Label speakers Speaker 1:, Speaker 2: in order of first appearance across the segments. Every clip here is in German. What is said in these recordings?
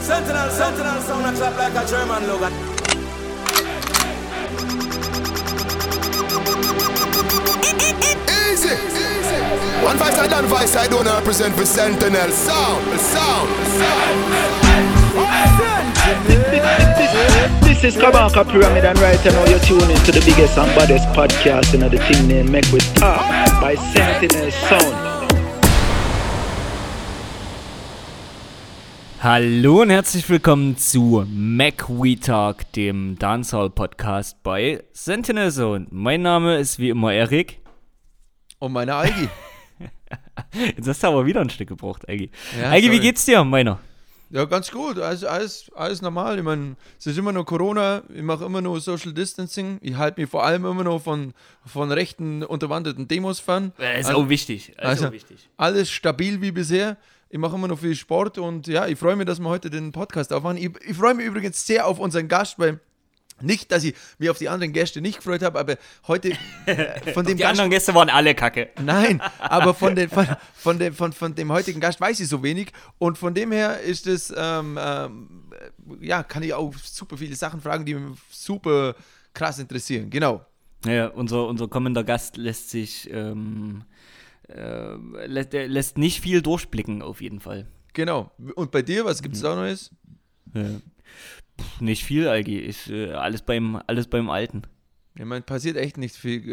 Speaker 1: Sentinel, sentinel, sound a clap like a German logo.
Speaker 2: Easy. Easy. One vice side and vice side don't represent for Sentinel. Sound, sound, sound.
Speaker 3: This is Kabaka Pyramid and right now you're tuning to the biggest and baddest podcast in the thing named Make With Talk by Sentinel Sound.
Speaker 4: Hallo und herzlich willkommen zu Mac We Talk, dem Dancehall Podcast bei Sentinel Zone. Mein Name ist wie immer Erik.
Speaker 5: Und meine Algi.
Speaker 4: Jetzt hast du aber wieder ein Stück gebraucht, Eigi.
Speaker 5: Ja,
Speaker 4: Eigi, wie geht's dir, meiner?
Speaker 5: Ja, ganz gut. Also alles, alles normal. Ich meine, es ist immer noch Corona. Ich mache immer noch Social Distancing. Ich halte mich vor allem immer noch von, von rechten unterwanderten Demos fern.
Speaker 4: Äh, ist
Speaker 5: Also-
Speaker 4: auch wichtig. Ist
Speaker 5: also-
Speaker 4: auch wichtig.
Speaker 5: Alles stabil wie bisher. Ich mache immer noch viel Sport und ja, ich freue mich, dass wir heute den Podcast aufmachen. Ich, ich freue mich übrigens sehr auf unseren Gast, weil nicht, dass ich mich auf die anderen Gäste nicht gefreut habe, aber heute äh, von dem
Speaker 4: Die
Speaker 5: Gast
Speaker 4: anderen Gäste waren alle kacke.
Speaker 5: Nein, aber von, den, von, von, dem, von, von dem heutigen Gast weiß ich so wenig. Und von dem her ist es, ähm, ähm, ja, kann ich auch super viele Sachen fragen, die mich super krass interessieren. Genau.
Speaker 4: Ja, unser, unser kommender Gast lässt sich, ähm, äh, lässt, der lässt nicht viel durchblicken, auf jeden Fall.
Speaker 5: Genau. Und bei dir, was gibt es da Neues?
Speaker 4: Ja. Pff, nicht viel, Eigi. Ist äh, alles, beim, alles beim Alten.
Speaker 5: Ich meine, passiert echt nicht viel.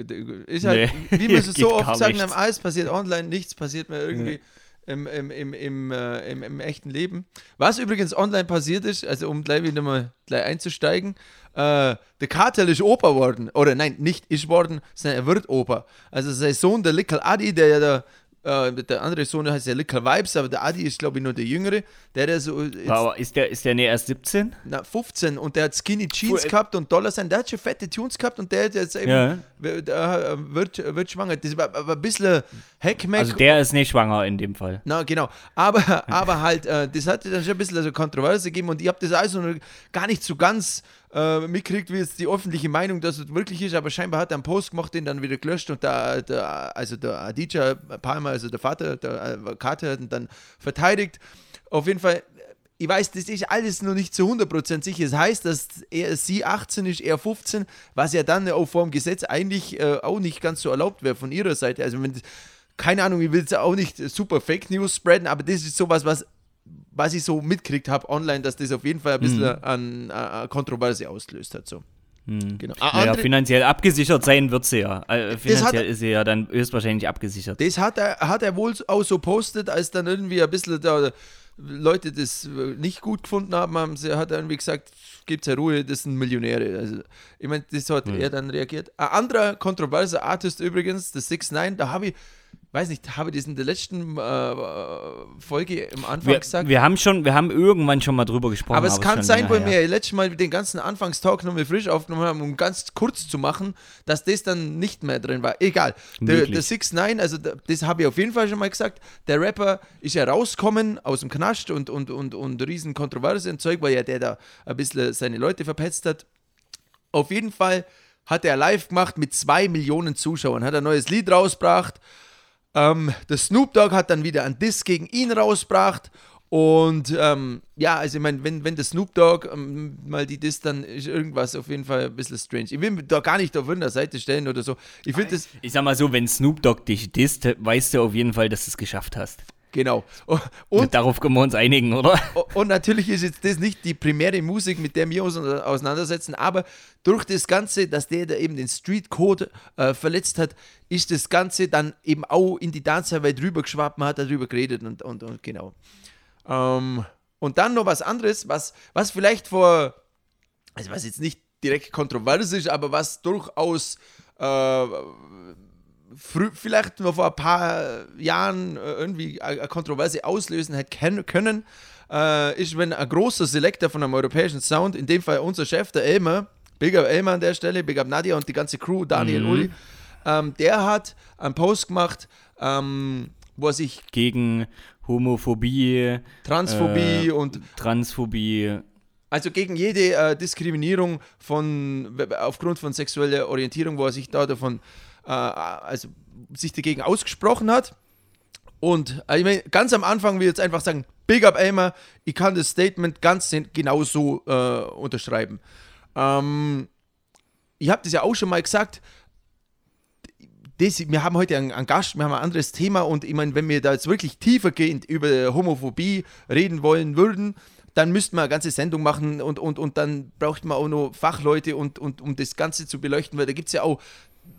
Speaker 5: Ist halt,
Speaker 4: Nee,
Speaker 5: wie wir es so oft sagen,
Speaker 4: nichts.
Speaker 5: am alles passiert online, nichts passiert mehr irgendwie im, im, im, im, äh, im, im echten Leben. Was übrigens online passiert ist, also um gleich wieder mal gleich einzusteigen, äh, der Cartel ist Opa worden. Oder nein, nicht ist worden, sondern er wird Opa. Also sein Sohn, der Little Adi, der ja der, äh, der andere Sohn heißt ja Little Vibes, aber der Adi ist, glaube ich, nur der Jüngere. Der, der so jetzt,
Speaker 4: Aber ist der, ist der nee, erst 17?
Speaker 5: na, 15 und der hat Skinny Jeans
Speaker 4: Fu-
Speaker 5: gehabt und Dollar sein. Der hat schon fette Tunes gehabt und der hat jetzt eben
Speaker 4: Ja.
Speaker 5: wird, äh, wird, wird schwanger. Das war aber ein bisschen Heckmeck.
Speaker 4: Also der ist nicht schwanger in dem Fall.
Speaker 5: Na, genau. Aber, aber halt, äh, das hat dann schon ein bisschen also Kontroverse gegeben und ich habe das also noch gar nicht so ganz äh, mitgekriegt, wie jetzt die öffentliche Meinung das wirklich ist, aber scheinbar hat er einen Post gemacht, den dann wieder gelöscht und der also der Aditya Palmer, also der Vater, der Carter, hat ihn dann verteidigt. Auf jeden Fall, ich weiß, das ist alles noch nicht zu 100% sicher. Es heißt, dass er, sie 18 ist, er 15, was ja dann auch vor dem Gesetz eigentlich äh, auch nicht ganz so erlaubt wäre von ihrer Seite. Also wenn, keine Ahnung, ich will jetzt auch nicht super Fake News spreaden, aber das ist sowas, was, was ich so mitgekriegt habe online, dass das auf jeden Fall ein bisschen an, an Kontroverse ausgelöst hat. So. Genau. Ah,
Speaker 4: Naja,
Speaker 5: andere-
Speaker 4: finanziell abgesichert sein wird sie ja. Äh, finanziell
Speaker 5: hat-
Speaker 4: ist sie ja dann höchstwahrscheinlich abgesichert.
Speaker 5: Das hat er, hat er wohl auch so postet, als dann irgendwie ein bisschen da Leute das äh, nicht gut gefunden haben, haben sie, hat er irgendwie gesagt, gibt's ja Ruhe, das sind Millionäre. Also, ich meine, das hat er dann reagiert. Ein anderer kontroverser Artist übrigens, der 6 9 da habe ich, weiß nicht, habe ich das in der letzten äh, Folge im Anfang
Speaker 4: Wir,
Speaker 5: gesagt.
Speaker 4: wir haben schon, wir haben irgendwann schon mal drüber gesprochen.
Speaker 5: Aber es kann sein, weil wir letztes Mal den ganzen Anfangstalk nochmal frisch aufgenommen haben, um ganz kurz zu machen, dass das dann nicht mehr drin war. Egal. Der, der 6 9 also der, das habe ich auf jeden Fall schon mal gesagt, der Rapper ist ja rausgekommen aus dem Knast und, und, und, und riesen Kontroverse und Zeug, weil ja der da ein bisschen seine Leute verpetzt hat. Auf jeden Fall hat er live gemacht mit zwei Millionen Zuschauern, hat ein neues Lied rausgebracht. Ähm, der Snoop Dogg hat dann wieder einen Diss gegen ihn rausgebracht. Und ähm, ja, also ich meine, wenn, wenn der Snoop Dogg ähm, mal die Diss, dann ist irgendwas auf jeden Fall ein bisschen strange. Ich will mich da gar nicht auf irgendeiner Seite stellen oder so. Ich finde das,
Speaker 4: Ich sag mal so, wenn Snoop Dogg dich disst, weißt du auf jeden Fall, dass du es geschafft hast.
Speaker 5: Genau. Und,
Speaker 4: darauf können wir uns einigen, oder?
Speaker 5: und natürlich ist jetzt das nicht die primäre Musik, mit der wir uns auseinandersetzen, aber durch das Ganze, dass der da eben den Street Code äh, verletzt hat, ist das Ganze dann eben auch in die Dancehall-Welt rübergeschwappt, man hat darüber geredet und, und, und genau. Ähm, und dann noch was anderes, was, was vielleicht vor, also was jetzt nicht direkt kontrovers ist, aber was durchaus äh, vielleicht noch vor ein paar Jahren äh, irgendwie eine Kontroverse auslösen hätte können, äh, ist, wenn ein großer Selector von einem europäischen Sound, in dem Fall unser Chef, der Elmer, Big Up Elmer an der Stelle, Big Up Nadia und die ganze Crew, Daniel, Uli, ähm, der hat einen Post gemacht, ähm, wo er sich
Speaker 4: Gegen Homophobie,
Speaker 5: Transphobie
Speaker 4: äh,
Speaker 5: und
Speaker 4: Transphobie.
Speaker 5: Also gegen jede äh, Diskriminierung von aufgrund von sexueller Orientierung, wo er sich da davon, äh, also sich dagegen ausgesprochen hat. Und äh, ich mein, ganz am Anfang will ich jetzt einfach sagen, Big up Elmer, ich kann das Statement ganz genauso äh, unterschreiben. Ähm, ich habe das ja auch schon mal gesagt, das, wir haben heute einen, einen, Gast, wir haben ein anderes Thema und ich meine, wenn wir da jetzt wirklich tiefergehend über Homophobie reden wollen würden, dann müssten wir eine ganze Sendung machen und, und, und dann braucht man auch noch Fachleute und, und um das Ganze zu beleuchten, weil da gibt es ja auch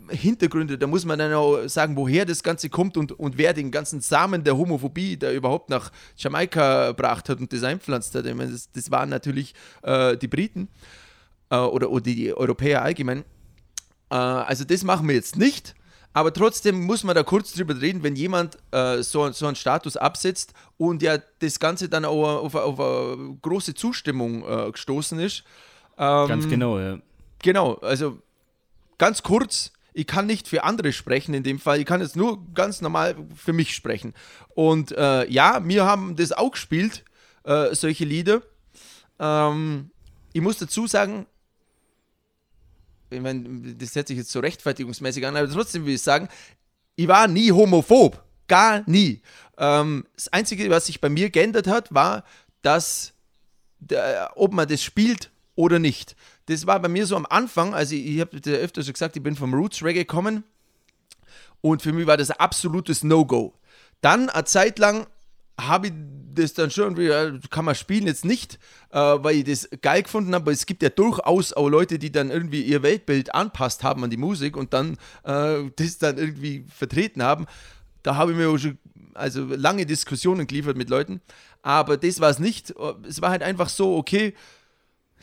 Speaker 5: Hintergründe, da muss man dann auch sagen, woher das Ganze kommt und, und wer den ganzen Samen der Homophobie da überhaupt nach Jamaika gebracht hat und das einpflanzt hat. Ich meine, das, das waren natürlich äh, die Briten äh, oder, oder die Europäer allgemein. Äh, also das machen wir jetzt nicht. Aber trotzdem muss man da kurz drüber reden, wenn jemand äh, so, so einen Status absetzt und ja das Ganze dann auch auf, auf eine große Zustimmung äh, gestoßen ist.
Speaker 4: Ähm, ganz genau, ja.
Speaker 5: Genau, also ganz kurz, ich kann nicht für andere sprechen in dem Fall, ich kann jetzt nur ganz normal für mich sprechen. Und äh, ja, wir haben das auch gespielt, äh, solche Lieder. Ähm, ich muss dazu sagen, ich meine, das hört sich jetzt so rechtfertigungsmäßig an, aber trotzdem will ich sagen, ich war nie homophob. Gar nie. Ähm, das Einzige, was sich bei mir geändert hat, war, dass, der, ob man das spielt oder nicht. Das war bei mir so am Anfang, also ich, ich habe dir öfter schon gesagt, ich bin vom Roots Reggae gekommen und für mich war das absolutes No-Go. Dann eine Zeit lang habe ich das dann schon, kann man spielen jetzt nicht, äh, weil ich das geil gefunden habe, aber es gibt ja durchaus auch Leute, die dann irgendwie ihr Weltbild anpasst haben an die Musik und dann äh, das dann irgendwie vertreten haben. Da habe ich mir auch schon also lange Diskussionen geliefert mit Leuten, aber das war es nicht. Es war halt einfach so, okay,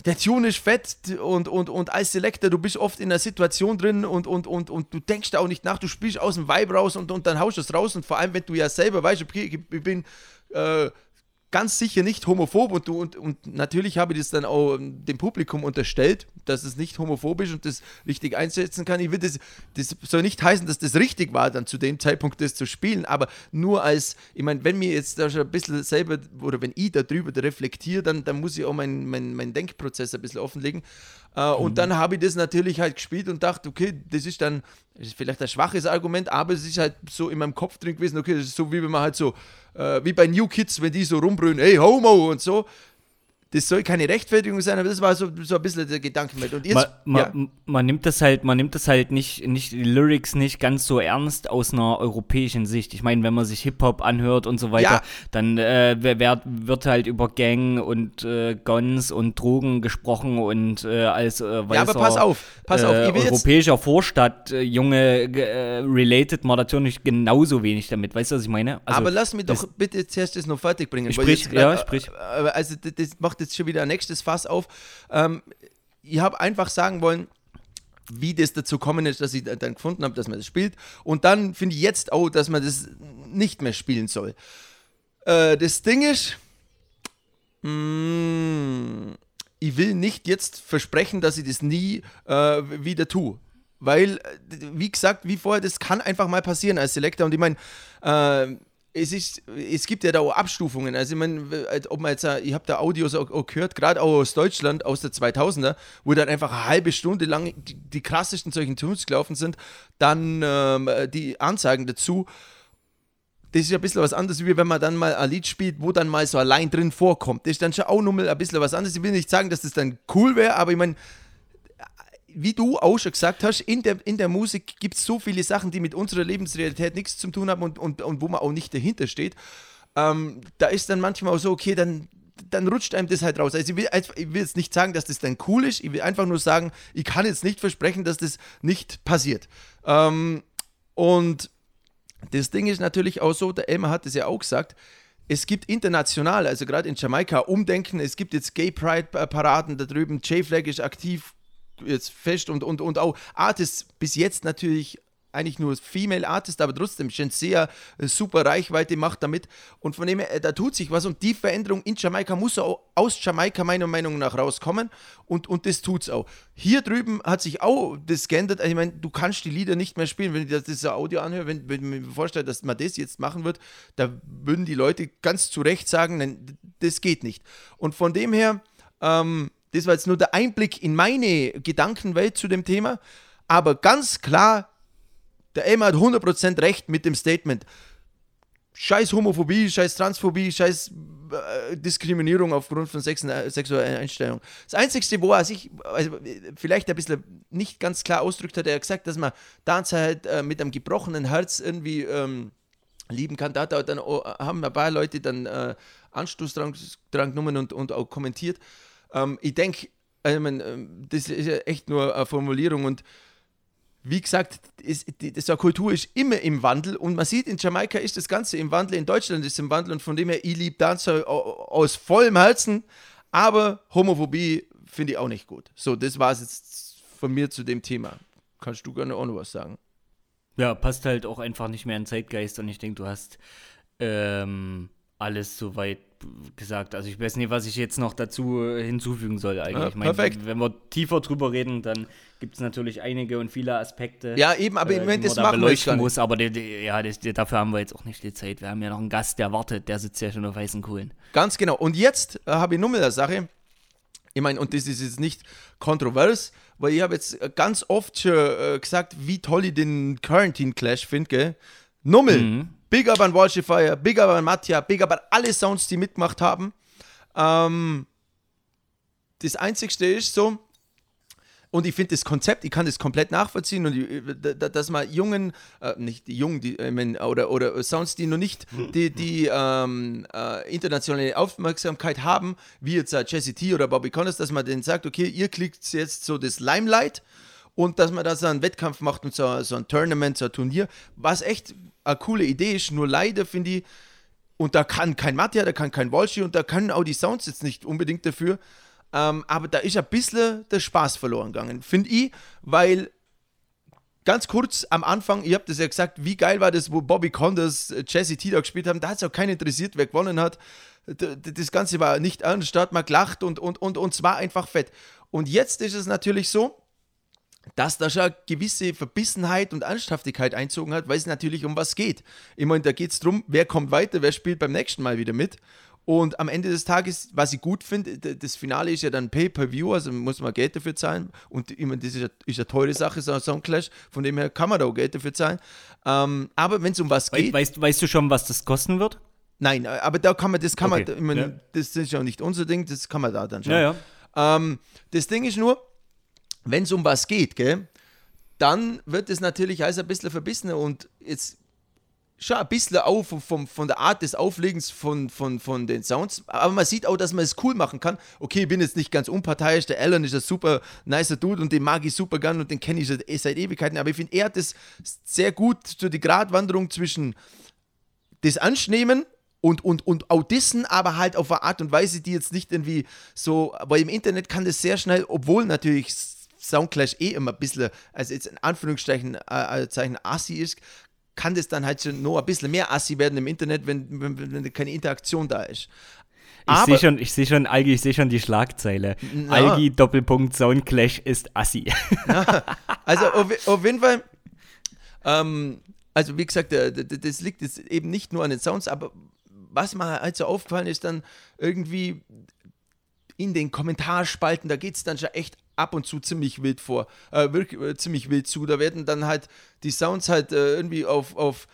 Speaker 5: der Tune ist fett und, und, und als Selector, du bist oft in einer Situation drin und, und, und, und du denkst da auch nicht nach, du spielst aus dem Vibe raus und, und dann haust du es raus und vor allem, wenn du ja selber weißt, ich bin äh, ganz sicher nicht homophob und, und, und natürlich habe ich das dann auch dem Publikum unterstellt, dass es nicht homophobisch und das richtig einsetzen kann. Ich will das, das soll nicht heißen, dass das richtig war, dann zu dem Zeitpunkt das zu spielen, aber nur als, ich meine, wenn mir jetzt da schon ein bisschen selber oder wenn ich darüber reflektiere, dann, dann muss ich auch meinen mein, mein Denkprozess ein bisschen offenlegen. Äh, mhm. Und dann habe ich das natürlich halt gespielt und dachte, okay, das ist dann das ist vielleicht ein schwaches Argument, aber es ist halt so in meinem Kopf drin gewesen, okay, das ist so wie wenn man halt so, äh, wie bei New Kids, wenn die so rumbrüllen, hey Homo und so, das soll keine Rechtfertigung sein, aber das war so, so ein bisschen der Gedanke mit. Und jetzt,
Speaker 4: man, man, ja. man, nimmt das halt, man nimmt das halt nicht, nicht, die Lyrics nicht ganz so ernst aus einer europäischen Sicht. Ich meine, wenn man sich Hip-Hop anhört und so weiter, ja. dann äh, wird, wird halt über Gang und äh, Guns und Drogen gesprochen und äh, als äh, weißer,
Speaker 5: ja, aber pass auf, pass auf,
Speaker 4: äh, europäischer Vorstadt, äh, Junge, äh, related man natürlich genauso wenig damit. Weißt du, was ich meine?
Speaker 5: Also, aber lass mich doch bitte zuerst das noch fertig bringen.
Speaker 4: Sprich, ja, sprich.
Speaker 5: Also das, das macht jetzt schon wieder ein nächstes Fass auf. Ähm, ich habe einfach sagen wollen, wie das dazu gekommen ist, dass ich dann gefunden habe, dass man das spielt. Und dann finde ich jetzt auch, dass man das nicht mehr spielen soll. Äh, das Ding ist, mh, mm, ich will nicht jetzt versprechen, dass ich das nie äh, wieder tue. Weil, wie gesagt, wie vorher, das kann einfach mal passieren als Selector. Und ich meine, äh, es ist, es gibt ja da auch Abstufungen. Also, ich meine, ob man jetzt, ich habe da Audios auch, auch gehört, gerade auch aus Deutschland, aus der 2000er, wo dann einfach eine halbe Stunde lang die, die krassesten solchen Tunes gelaufen sind, dann ähm, die Anzeigen dazu. Das ist ja ein bisschen was anderes, wie wenn man dann mal ein Lied spielt, wo dann mal so allein drin vorkommt. Das ist dann schon auch nochmal ein bisschen was anderes. Ich will nicht sagen, dass das dann cool wäre, aber ich meine, wie du auch schon gesagt hast, in der, in der Musik gibt es so viele Sachen, die mit unserer Lebensrealität nichts zu tun haben und, und, und wo man auch nicht dahinter steht. Ähm, da ist dann manchmal auch so, okay, dann, dann rutscht einem das halt raus. Also ich will, ich will jetzt nicht sagen, dass das dann cool ist, ich will einfach nur sagen, ich kann jetzt nicht versprechen, dass das nicht passiert. Ähm, und das Ding ist natürlich auch so, der Elmer hat es ja auch gesagt, es gibt international, also gerade in Jamaika, Umdenken. Es gibt jetzt Gay Pride-Paraden da drüben. J-Flag ist aktiv, jetzt fest und, und, und auch Artists bis jetzt natürlich eigentlich nur Female Artist, aber trotzdem schon sehr äh, super Reichweite macht damit. Und von dem her, äh, da tut sich was. Und die Veränderung in Jamaika muss auch aus Jamaika meiner Meinung nach rauskommen. Und, und das es auch. Hier drüben hat sich auch das geändert. Ich meine, du kannst die Lieder nicht mehr spielen. Wenn ich das, das Audio anhöre, wenn, wenn ich mir vorstelle, dass man das jetzt machen wird, da würden die Leute ganz zu Recht sagen, nein, das geht nicht. Und von dem her, ähm, das war jetzt nur der Einblick in meine Gedankenwelt zu dem Thema. Aber ganz klar, der Emma hat 100% recht mit dem Statement. scheiß Homophobie, scheiß Transphobie, scheiß äh, Diskriminierung aufgrund von Sex äh, sexueller Einstellung. Das Einzige, wo er sich also, vielleicht ein bisschen nicht ganz klar ausdrückt hat, er hat gesagt, dass man Dancer halt äh, mit einem gebrochenen Herz irgendwie ähm, lieben kann. Da hat er dann auch, haben ein paar Leute dann äh, Anstoß dran, dran genommen und, und auch kommentiert. Ähm, ich denke, ich mein, ähm, das ist ja echt nur eine Formulierung und wie gesagt, ist, Kultur ist immer im Wandel und man sieht, in Jamaika ist das Ganze im Wandel, in Deutschland ist es im Wandel und von dem her, ich liebe Dancer aus vollem Herzen, aber Homophobie finde ich auch nicht gut. So, das war es jetzt von mir zu dem Thema. Kannst du gerne auch noch was sagen?
Speaker 4: Ja, passt halt auch einfach nicht mehr in Zeitgeist und ich denke, du hast ähm, alles soweit gesagt. Also ich weiß nicht, was ich jetzt noch dazu hinzufügen soll eigentlich. Ja,
Speaker 5: perfekt.
Speaker 4: Wenn wir tiefer drüber reden, dann gibt es natürlich einige und viele Aspekte.
Speaker 5: Ja, eben, aber
Speaker 4: äh,
Speaker 5: im Moment
Speaker 4: das
Speaker 5: machen
Speaker 4: wir beleuchten muss, aber die, die, ja, das, dafür haben wir jetzt auch nicht die Zeit. Wir haben ja noch einen Gast, der wartet, der sitzt ja schon auf heißen Kohlen.
Speaker 5: Ganz genau. Und jetzt äh, habe ich nur mal eine Sache. Ich meine, und das ist jetzt nicht kontrovers, weil ich habe jetzt ganz oft schon äh, gesagt, wie toll ich den Quarantine Clash finde, Nummel. Mhm. Big up an Walshifier, big up an Mattia, big up an alle Sounds, die mitgemacht haben. Ähm, das Einzigste ist so, und ich finde das Konzept, ich kann das komplett nachvollziehen und ich, dass man jungen, äh, nicht die jungen, die, äh, oder, oder Sounds, die noch nicht die, die ähm, äh, internationale Aufmerksamkeit haben, wie jetzt äh, Jesse T oder Bobby Connors, dass man denen sagt, okay, ihr kriegt jetzt so das Limelight und dass man da so einen Wettkampf macht und so, so ein Tournament, so ein Turnier, was echt eine coole Idee ist, nur leider finde ich, und da kann kein Mattia, da kann kein Walshy und da können auch die Sounds jetzt nicht unbedingt dafür, ähm, aber da ist ein bisschen der Spaß verloren gegangen, finde ich, weil ganz kurz am Anfang, ihr habt das ja gesagt, wie geil war das, wo Bobby Condors äh, Jesse T da gespielt haben, da hat es auch keinen interessiert, wer gewonnen hat. Das Ganze war nicht ernst, da hat man gelacht und, und, und, und es war einfach fett. Und jetzt ist es natürlich so, dass da schon eine gewisse Verbissenheit und Ernsthaftigkeit einzogen hat, weil es natürlich um was geht. Ich meine, da geht es darum, wer kommt weiter, wer spielt beim nächsten Mal wieder mit. Und am Ende des Tages, was ich gut finde, das Finale ist ja dann Pay-Per-View, also muss man Geld dafür zahlen. Und ich meine, das ist eine, ist eine teure Sache, so ein Soundclash, von dem her kann man da auch Geld dafür zahlen. Ähm, aber wenn es um was geht.
Speaker 4: Weißt, weißt du schon, was das kosten wird?
Speaker 5: Nein, aber da kann man, das kann
Speaker 4: okay.
Speaker 5: man, ich meine,
Speaker 4: ja.
Speaker 5: das ist ja nicht unser Ding, das kann man da dann schon.
Speaker 4: Ja, ja.
Speaker 5: Ähm, das Ding ist nur, wenn es um was geht, gell, dann wird es natürlich alles ein bisschen verbissener und jetzt schon ein bisschen auf von, von der Art des Auflegens von, von, von den Sounds. Aber man sieht auch, dass man es cool machen kann. Okay, ich bin jetzt nicht ganz unparteiisch. Der Alan ist ein super nicer Dude und den mag ich super gern und den kenne ich seit Ewigkeiten. Aber ich finde, er hat das sehr gut, so die Gratwanderung zwischen das Anschnehmen und, und, und Audissen, aber halt auf eine Art und Weise, die jetzt nicht irgendwie so, weil im Internet kann das sehr schnell, obwohl natürlich Soundclash eh immer ein bisschen, also jetzt in Anführungszeichen äh, Zeichen assi ist, kann das dann halt schon noch ein bisschen mehr assi werden im Internet, wenn, wenn, wenn keine Interaktion da ist.
Speaker 4: Ich sehe schon, ich sehe schon, Algi, ich sehe schon die Schlagzeile. Na. Algi Doppelpunkt Soundclash ist Assi.
Speaker 5: Na, also auf, auf, jeden Fall, ähm, also wie gesagt, das liegt jetzt eben nicht nur an den Sounds, aber was mir halt so aufgefallen ist, dann irgendwie in den Kommentarspalten, da geht es dann schon echt ab und zu ziemlich wild vor, äh, wirklich, äh, ziemlich wild zu. Da werden dann halt die Sounds halt äh, irgendwie auf, auf,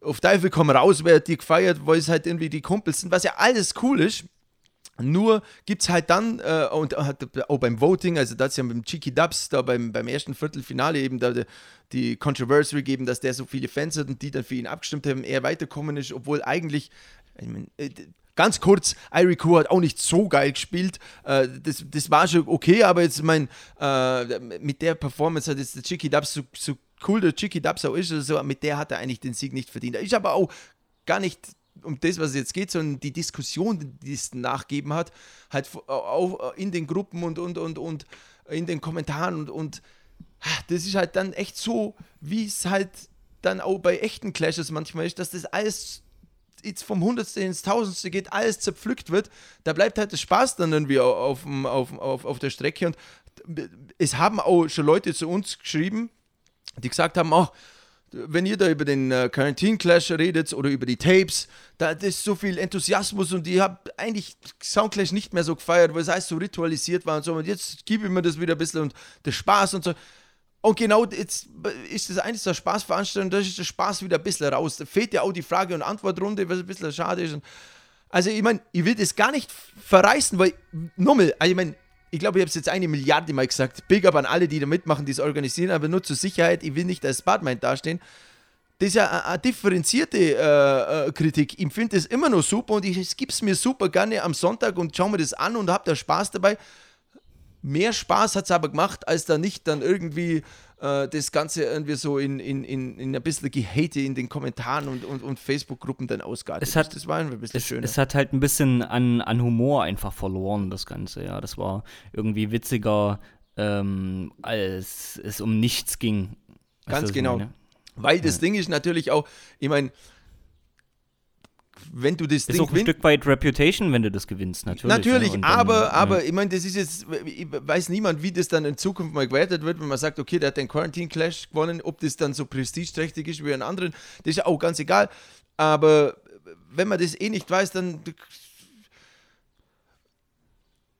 Speaker 5: auf Teufel komm raus, wird die gefeiert, weil es halt irgendwie die Kumpels sind, was ja alles cool ist. Nur gibt es halt dann, äh, und auch beim Voting, also das ja mit dem Cheeky Dubs, da beim, beim ersten Viertelfinale eben da die, die Controversy gegeben, dass der so viele Fans hat und die dann für ihn abgestimmt haben, er weiterkommen ist, obwohl eigentlich, ich mein, äh, Ganz kurz, Irico hat auch nicht so geil gespielt. Äh, das, das war schon okay, aber jetzt mein, äh, mit der Performance hat jetzt der Chicky Dubs so, so cool der Chicky Dubs auch ist, also mit der hat er eigentlich den Sieg nicht verdient. Ich aber auch gar nicht um das, was jetzt geht, sondern die Diskussion, die es nachgeben hat, halt auch in den Gruppen und, und, und, und in den Kommentaren und, und das ist halt dann echt so, wie es halt dann auch bei echten Clashes manchmal ist, dass das alles jetzt vom Hundertste ins Tausendste geht, alles zerpflückt wird, da bleibt halt der Spaß dann irgendwie auf, auf, auf, auf der Strecke. Und es haben auch schon Leute zu uns geschrieben, die gesagt haben, oh, wenn ihr da über den äh, Quarantine Clash redet oder über die Tapes, da ist so viel Enthusiasmus und ich habe eigentlich Soundclash nicht mehr so gefeiert, weil es alles so ritualisiert war und so. Und jetzt gebe ich mir das wieder ein bisschen und der Spaß und so Und genau jetzt ist das eines der Spaßveranstaltungen, da ist der Spaß wieder ein bisschen raus. Da fehlt ja auch die Frage- und Antwortrunde, was ein bisschen schade ist. Und also ich meine, ich will das gar nicht verreißen, weil, nochmal, also ich meine, ich glaube, ich habe es jetzt eine Milliarde Mal gesagt. Big up an alle, die da mitmachen, die es organisieren, aber nur zur Sicherheit, ich will nicht als Spartmind dastehen. Das ist ja eine, differenzierte äh, äh, Kritik. Ich finde das immer noch super und ich gebe es mir super gerne am Sonntag und schaue mir das an und habe da Spaß dabei. Mehr Spaß hat es aber gemacht, als da nicht dann irgendwie äh, das Ganze irgendwie so in, in, in, in ein bisschen Gehate in den Kommentaren und, und, und Facebook-Gruppen dann ausgeartet.
Speaker 4: Es hat,
Speaker 5: das war ein bisschen
Speaker 4: es,
Speaker 5: schöner.
Speaker 4: Es hat halt ein bisschen an, an Humor einfach verloren, das Ganze, ja. Das war irgendwie witziger, ähm, als es um nichts ging.
Speaker 5: Ganz genau.
Speaker 4: meine?
Speaker 5: Weil das Ding ist natürlich auch, ich meine, wenn du das
Speaker 4: Ist
Speaker 5: Ding
Speaker 4: auch ein Stück weit Reputation, wenn du das gewinnst, natürlich.
Speaker 5: Natürlich,
Speaker 4: ja. Und dann,
Speaker 5: aber,
Speaker 4: ja.
Speaker 5: aber ich meine, das ist jetzt, ich weiß niemand, wie das dann in Zukunft mal gewertet wird, wenn man sagt, okay, der hat den Quarantine Clash gewonnen, ob das dann so prestigeträchtig ist wie einen anderen, das ist ja auch ganz egal. Aber wenn man das eh nicht weiß, dann.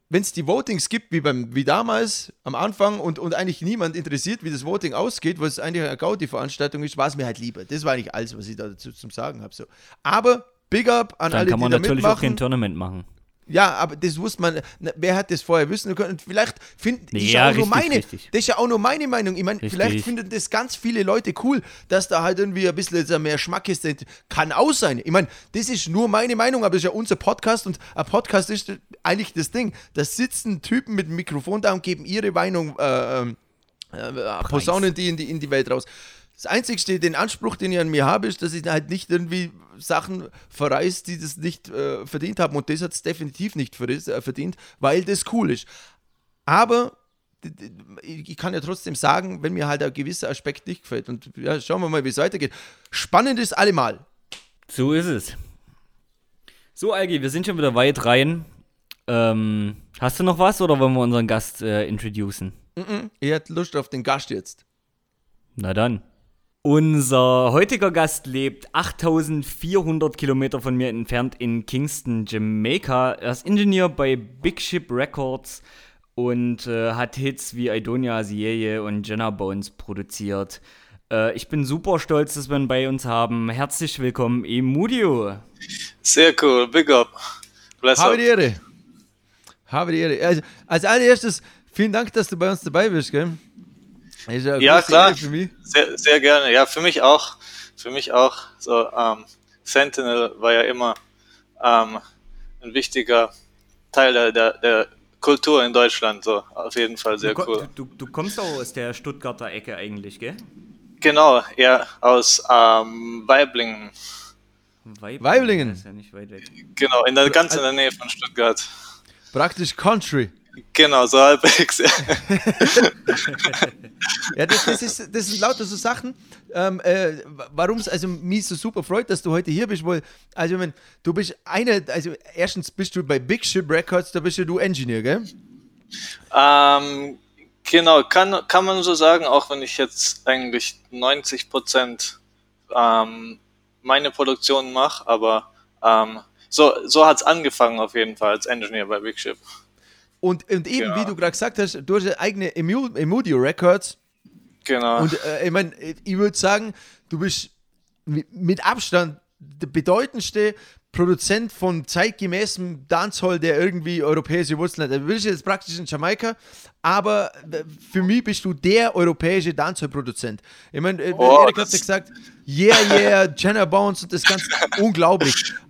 Speaker 5: Wenn es die Votings gibt, wie, beim, wie damals am Anfang und, und eigentlich niemand interessiert, wie das Voting ausgeht, was eigentlich eine Gaudi-Veranstaltung ist, war es mir halt lieber. Das war eigentlich alles, was ich da dazu zum Sagen habe. So. Aber Big Up an
Speaker 4: dann
Speaker 5: alle,
Speaker 4: kann man
Speaker 5: die
Speaker 4: natürlich auch kein Tournament machen.
Speaker 5: Ja, aber das wusste man. na, Wer hat das vorher wissen können? Und vielleicht finden das ist
Speaker 4: Ja,
Speaker 5: ja auch nur meine.
Speaker 4: richtig.
Speaker 5: Das ist ja auch nur meine Meinung. Ich meine, vielleicht finden das ganz viele Leute cool, dass da halt irgendwie ein bisschen mehr Schmack ist. Das Kann auch sein. Ich meine, das ist nur meine Meinung, aber das ist ja unser Podcast und ein Podcast ist eigentlich das Ding. Da sitzen Typen mit dem Mikrofon da und geben ihre Meinung, äh, ähm, äh, posaunen die in die in die Welt raus. Das Einzige, den Anspruch, den ich an mir habe, ist, dass ich halt nicht irgendwie Sachen verreiß, die das nicht äh, verdient haben. Und das hat es definitiv nicht äh, verdient, weil das cool ist. Aber ich kann ja trotzdem sagen, wenn mir halt ein gewisser Aspekt nicht gefällt. Und ja, schauen wir mal, wie es weitergeht. Spannend ist allemal.
Speaker 4: So ist es. So, Algi, wir sind schon wieder weit rein. Ähm, hast du noch was oder wollen wir unseren Gast äh, introducen?
Speaker 5: Ihr habt Lust auf den Gast jetzt.
Speaker 4: Na dann. Unser heutiger Gast lebt 8400 Kilometer von mir entfernt in Kingston, Jamaica. Er ist Ingenieur bei Big Ship Records und äh, hat Hits wie Idonia Asieye und Jenna Bones produziert. Äh, ich bin super stolz, dass wir ihn bei uns haben. Herzlich willkommen, Emudio.
Speaker 6: Sehr cool, big up. Bless
Speaker 5: Habe
Speaker 6: up.
Speaker 5: die Ehre. Habe die Ehre. Also, als allererstes, vielen Dank, dass du bei uns dabei bist, gell?
Speaker 6: Ja,
Speaker 5: große
Speaker 6: klar.
Speaker 5: Ehre Für mich.
Speaker 6: Sehr, sehr gerne. Ja, für mich auch. Für mich auch. So, ähm, Sentinel war ja immer ähm, ein wichtiger Teil der, der, der Kultur in Deutschland. So, auf jeden Fall sehr
Speaker 4: du,
Speaker 6: cool.
Speaker 4: du, du kommst auch aus der Stuttgarter Ecke eigentlich, gell?
Speaker 6: Genau, eher aus ähm, Weiblingen.
Speaker 4: Weiblingen.
Speaker 5: Weiblingen.
Speaker 4: Ist ja nicht weit weg.
Speaker 6: Genau, in der, ganz in der Nähe von Stuttgart.
Speaker 5: Praktisch Country.
Speaker 6: Genau, so halbwegs. Ja.
Speaker 5: Ja, das, das, ist, das sind lauter so Sachen, ähm, äh, warum es also mich so super freut, dass du heute hier bist, weil, also mein, du bist einer, also erstens bist du bei Big Ship Records, da bist ja du Engineer, gell?
Speaker 6: Ähm, genau, kann, kann man so sagen, auch wenn ich jetzt eigentlich 90 Prozent ähm, meine Produktion mache, aber ähm, so, so hat es angefangen auf jeden Fall als Engineer bei Big Ship.
Speaker 5: Und, und eben,
Speaker 6: Ja.
Speaker 5: wie du gerade gesagt hast, du hast eigene Emu- Emudio Records
Speaker 6: Genau.
Speaker 5: und äh, ich meine, ich würde sagen, du bist mit, Abstand der bedeutendste Produzent von zeitgemäßem Dancehall, der irgendwie europäische Wurzeln hat. Du bist jetzt praktisch in Jamaika, aber äh, für mich bist du der europäische Dancehall-Produzent. Ich meine, äh,
Speaker 6: Oh,
Speaker 5: Erik hat
Speaker 6: das-
Speaker 5: ja gesagt, yeah, yeah, Jenna Bounce und das Ganze, unglaublich.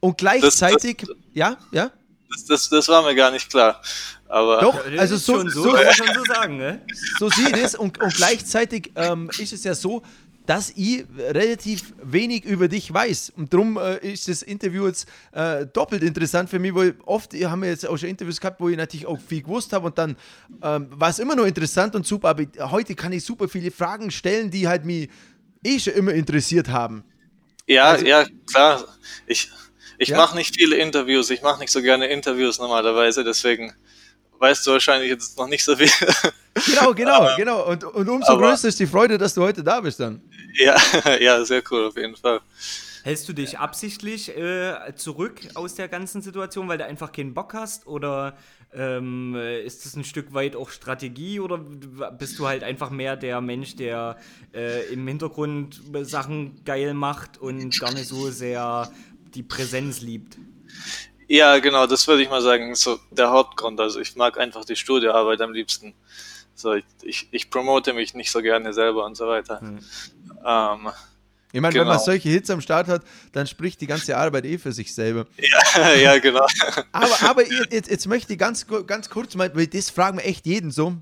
Speaker 5: Und gleichzeitig, ja, ja,
Speaker 6: das, das, das war mir gar nicht klar. Aber
Speaker 5: doch, also so,
Speaker 4: schon so,
Speaker 5: so,
Speaker 4: kann man schon so sagen, ne?
Speaker 5: so sieht es und, und gleichzeitig ähm, ist es ja so, dass ich relativ wenig über dich weiß. Und darum äh, ist das Interview jetzt äh, doppelt interessant für mich, weil oft wir haben wir jetzt auch schon Interviews gehabt, wo ich natürlich auch viel gewusst habe und dann ähm, war es immer noch interessant und super, aber heute kann ich super viele Fragen stellen, die halt mich eh schon immer interessiert haben.
Speaker 6: ja, ja, klar. Ich, ich
Speaker 5: Ja?
Speaker 6: mache nicht viele Interviews. Ich mache nicht so gerne Interviews normalerweise, deswegen weißt du wahrscheinlich jetzt noch nicht so viel.
Speaker 5: Genau, genau, genau. Und, und umso
Speaker 6: aber-
Speaker 5: größer ist die Freude, dass du heute da bist dann.
Speaker 6: ja, ja, sehr cool auf jeden Fall.
Speaker 4: Hältst du dich absichtlich äh, zurück aus der ganzen Situation, weil du einfach keinen Bock hast? Oder Ähm, ist das ein Stück weit auch Strategie oder bist du halt einfach mehr der Mensch, der äh, im Hintergrund Sachen geil macht und gar nicht so sehr die Präsenz liebt?
Speaker 6: Ja, genau, das würde ich mal sagen, so der Hauptgrund. Also ich mag einfach die Studioarbeit am liebsten. So, ich, ich, ich promote mich nicht so gerne selber und so weiter. Hm.
Speaker 5: Ähm, ich meine, genau. wenn man genau. solche Hits am Start hat, dann spricht die ganze Arbeit eh für sich selber.
Speaker 6: Ja, ja genau.
Speaker 5: aber aber jetzt, jetzt möchte ich ganz, ganz kurz mal, weil das fragen wir echt jeden so.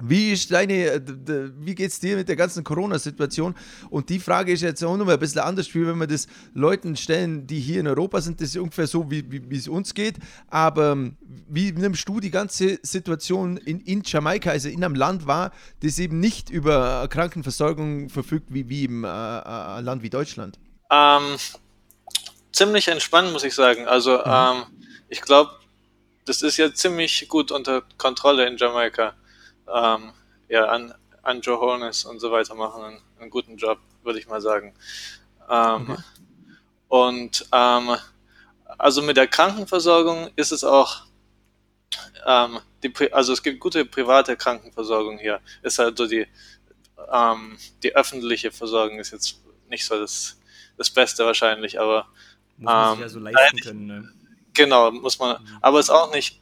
Speaker 5: Wie ist deine, äh, wie geht's dir mit der ganzen Corona-Situation? Und die Frage ist jetzt auch nochmal ein bisschen anders, wie wenn wir das Leuten stellen, die hier in Europa sind, das ist ungefähr so, wie, wie, wie es uns geht. Aber ähm, wie nimmst du die ganze Situation in, in Jamaika, also in einem Land war, das eben nicht über Krankenversorgung verfügt, wie, wie im äh, äh, Land wie Deutschland?
Speaker 6: Ähm, ziemlich entspannt, muss ich sagen. Also, mhm. ähm, ich glaube, das ist ja ziemlich gut unter Kontrolle in Jamaika ähm, ja, an, an Joe Holness und so weiter machen einen, einen guten Job, würde ich mal sagen. Ähm, okay. Und ähm, also mit der Krankenversorgung ist es auch, ähm, die, also es gibt gute private Krankenversorgung hier. Ist halt so die, ähm, die öffentliche Versorgung ist jetzt nicht so das, das Beste wahrscheinlich, aber
Speaker 4: muss man sich ja so leisten können. Ne?
Speaker 6: Genau, muss man, mhm. aber ist auch nicht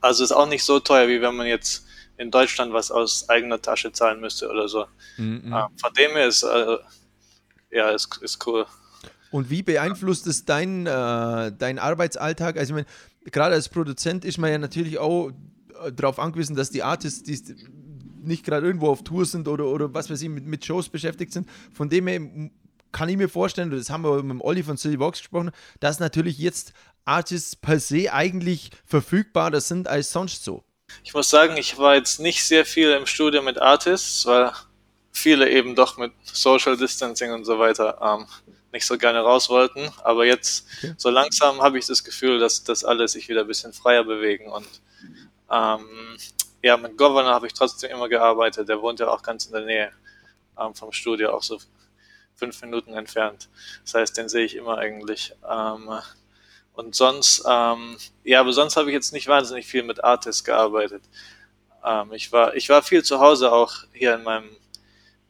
Speaker 6: also ist auch nicht so teuer, wie wenn man jetzt in Deutschland was aus eigener Tasche zahlen müsste oder so. Mhm. Uh, von dem her ist, äh, ja, ist, ist cool.
Speaker 5: Und wie beeinflusst es deinen äh, dein Arbeitsalltag? Also, ich meine, gerade als Produzent ist man ja natürlich auch äh, darauf angewiesen, dass die Artists, die nicht gerade irgendwo auf Tour sind oder, oder was weiß ich, mit, mit Shows beschäftigt sind. Von dem her kann ich mir vorstellen, das haben wir mit dem Olli von City Vox gesprochen, dass natürlich jetzt Artists per se eigentlich verfügbarer sind als sonst so.
Speaker 6: Ich muss sagen, ich war jetzt nicht sehr viel im Studio mit Artists, weil viele eben doch mit Social Distancing und so weiter ähm, nicht so gerne raus wollten. Aber jetzt okay. so langsam habe ich das Gefühl, dass das alle sich wieder ein bisschen freier bewegen. Und ähm, ja, mit Governor habe ich trotzdem immer gearbeitet. Der wohnt ja auch ganz in der Nähe ähm, vom Studio, auch so fünf Minuten entfernt. Das heißt, den sehe ich immer eigentlich. Ähm, und sonst, ähm, ja, aber sonst habe ich jetzt nicht wahnsinnig viel mit Artists gearbeitet. Ähm, ich, war, ich war viel zu Hause auch hier in meinem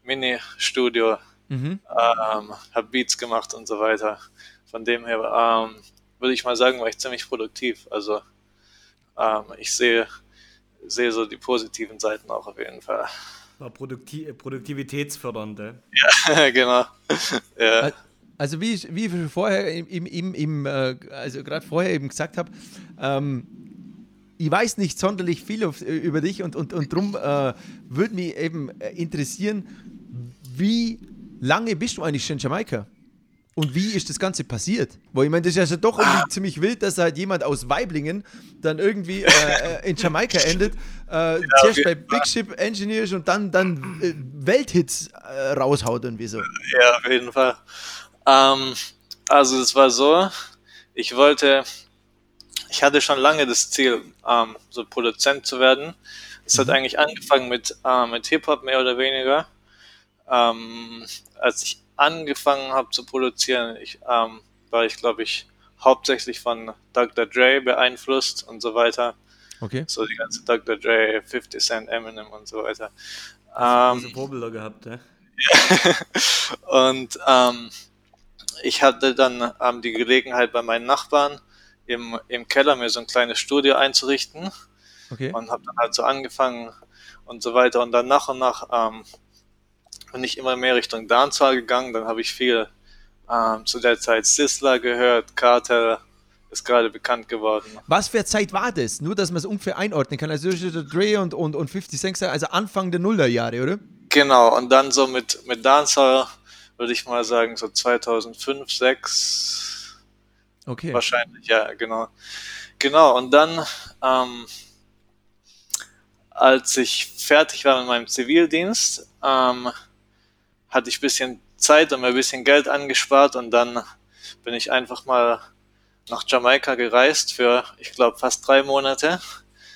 Speaker 6: Mini-Studio, mhm. ähm, habe Beats gemacht und so weiter. Von dem her ähm, würde ich mal sagen, war ich ziemlich produktiv. Also ähm, ich sehe, sehe so die positiven Seiten auch auf jeden Fall.
Speaker 4: War Produkti produktivitätsfördernd.
Speaker 6: Ja, genau. ja.
Speaker 5: Also wie ich, wie ich vorher im, im, im äh, also gerade vorher eben gesagt habe, ähm, ich weiß nicht sonderlich viel auf, über dich und, und, und darum äh, würde mich eben äh, interessieren, wie lange bist du eigentlich schon in Jamaika? Und wie ist das Ganze passiert? Weil ich meine, das ist ja also doch irgendwie ziemlich wild, dass halt jemand aus Weiblingen dann irgendwie äh, äh in Jamaika endet. Äh, ja, zuerst bei Big Ship Engineers und dann, dann äh, Welthits äh, raushaut und wie so.
Speaker 6: Ja, auf jeden Fall. Ähm, also es war so, ich wollte, ich hatte schon lange das Ziel, ähm, so Produzent zu werden. Es mhm. hat eigentlich angefangen mit, äh, mit Hip-Hop mehr oder weniger. Ähm, als ich angefangen habe zu produzieren, ich, ähm, war ich, glaube ich, hauptsächlich von Dr. Dre beeinflusst und so weiter.
Speaker 5: Okay.
Speaker 6: So die ganze Dr. Dre, 50 Cent, Eminem und so weiter.
Speaker 4: Ähm, Vorbilder gehabt, ja?
Speaker 6: und ähm, ich hatte dann ähm, die Gelegenheit bei meinen Nachbarn im, im Keller mir so ein kleines Studio einzurichten. Okay. Und habe dann halt so angefangen und so weiter. Und dann nach und nach ähm, bin ich immer mehr Richtung Dancehall gegangen. Dann habe ich viel ähm, zu der Zeit Sizzler gehört, Cartel ist gerade bekannt geworden.
Speaker 5: Was für Zeit war das? Nur, dass man es ungefähr einordnen kann. Also Dre und, und, und 50 Cent, also Anfang der Nullerjahre, oder?
Speaker 6: Genau, und dann so mit, mit Dancehall würde ich mal sagen, so 2005, 2006.
Speaker 5: Okay.
Speaker 6: Wahrscheinlich, ja, genau. Genau, und dann, ähm, als ich fertig war mit meinem Zivildienst, ähm, hatte ich ein bisschen Zeit und mir ein bisschen Geld angespart und dann bin ich einfach mal nach Jamaika gereist für, ich glaube, fast drei Monate.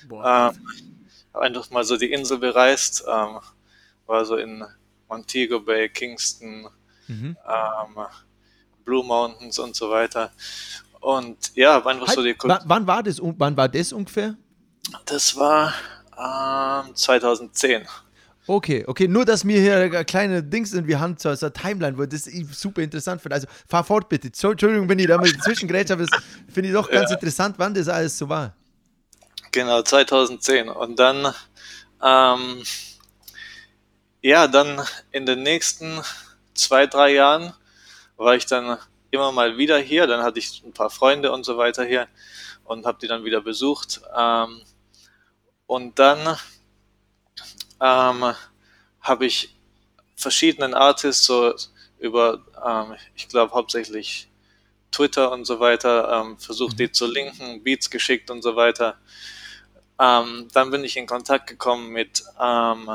Speaker 6: Boah, ähm, einfach mal so die Insel bereist, ähm, war so in Montego Bay, Kingston, mhm. ähm, Blue Mountains und so weiter. Und ja, habe einfach
Speaker 5: Halt,
Speaker 6: so die
Speaker 5: wa- wann, war das, wann war das ungefähr?
Speaker 6: Das war ähm, 2010.
Speaker 5: Okay, okay, nur dass mir hier ein kleine Dings sind, wir haben so so eine Timeline, wo das ich super interessant finde. Also fahr fort bitte. Entschuldigung, wenn ich da mal zwischengrätscht habe, das finde ich doch ganz interessant, wann das alles so war.
Speaker 6: Genau, 2010. Und dann, ähm, ja, dann in den nächsten zwei, drei Jahren war ich dann immer mal wieder hier. Dann hatte ich ein paar Freunde und so weiter hier und habe die dann wieder besucht. Ähm, und dann ähm, habe ich verschiedenen Artists so über, ähm, ich glaube hauptsächlich Twitter und so weiter, ähm, versucht die zu linken, Beats geschickt und so weiter. Ähm, dann bin ich in Kontakt gekommen mit ähm,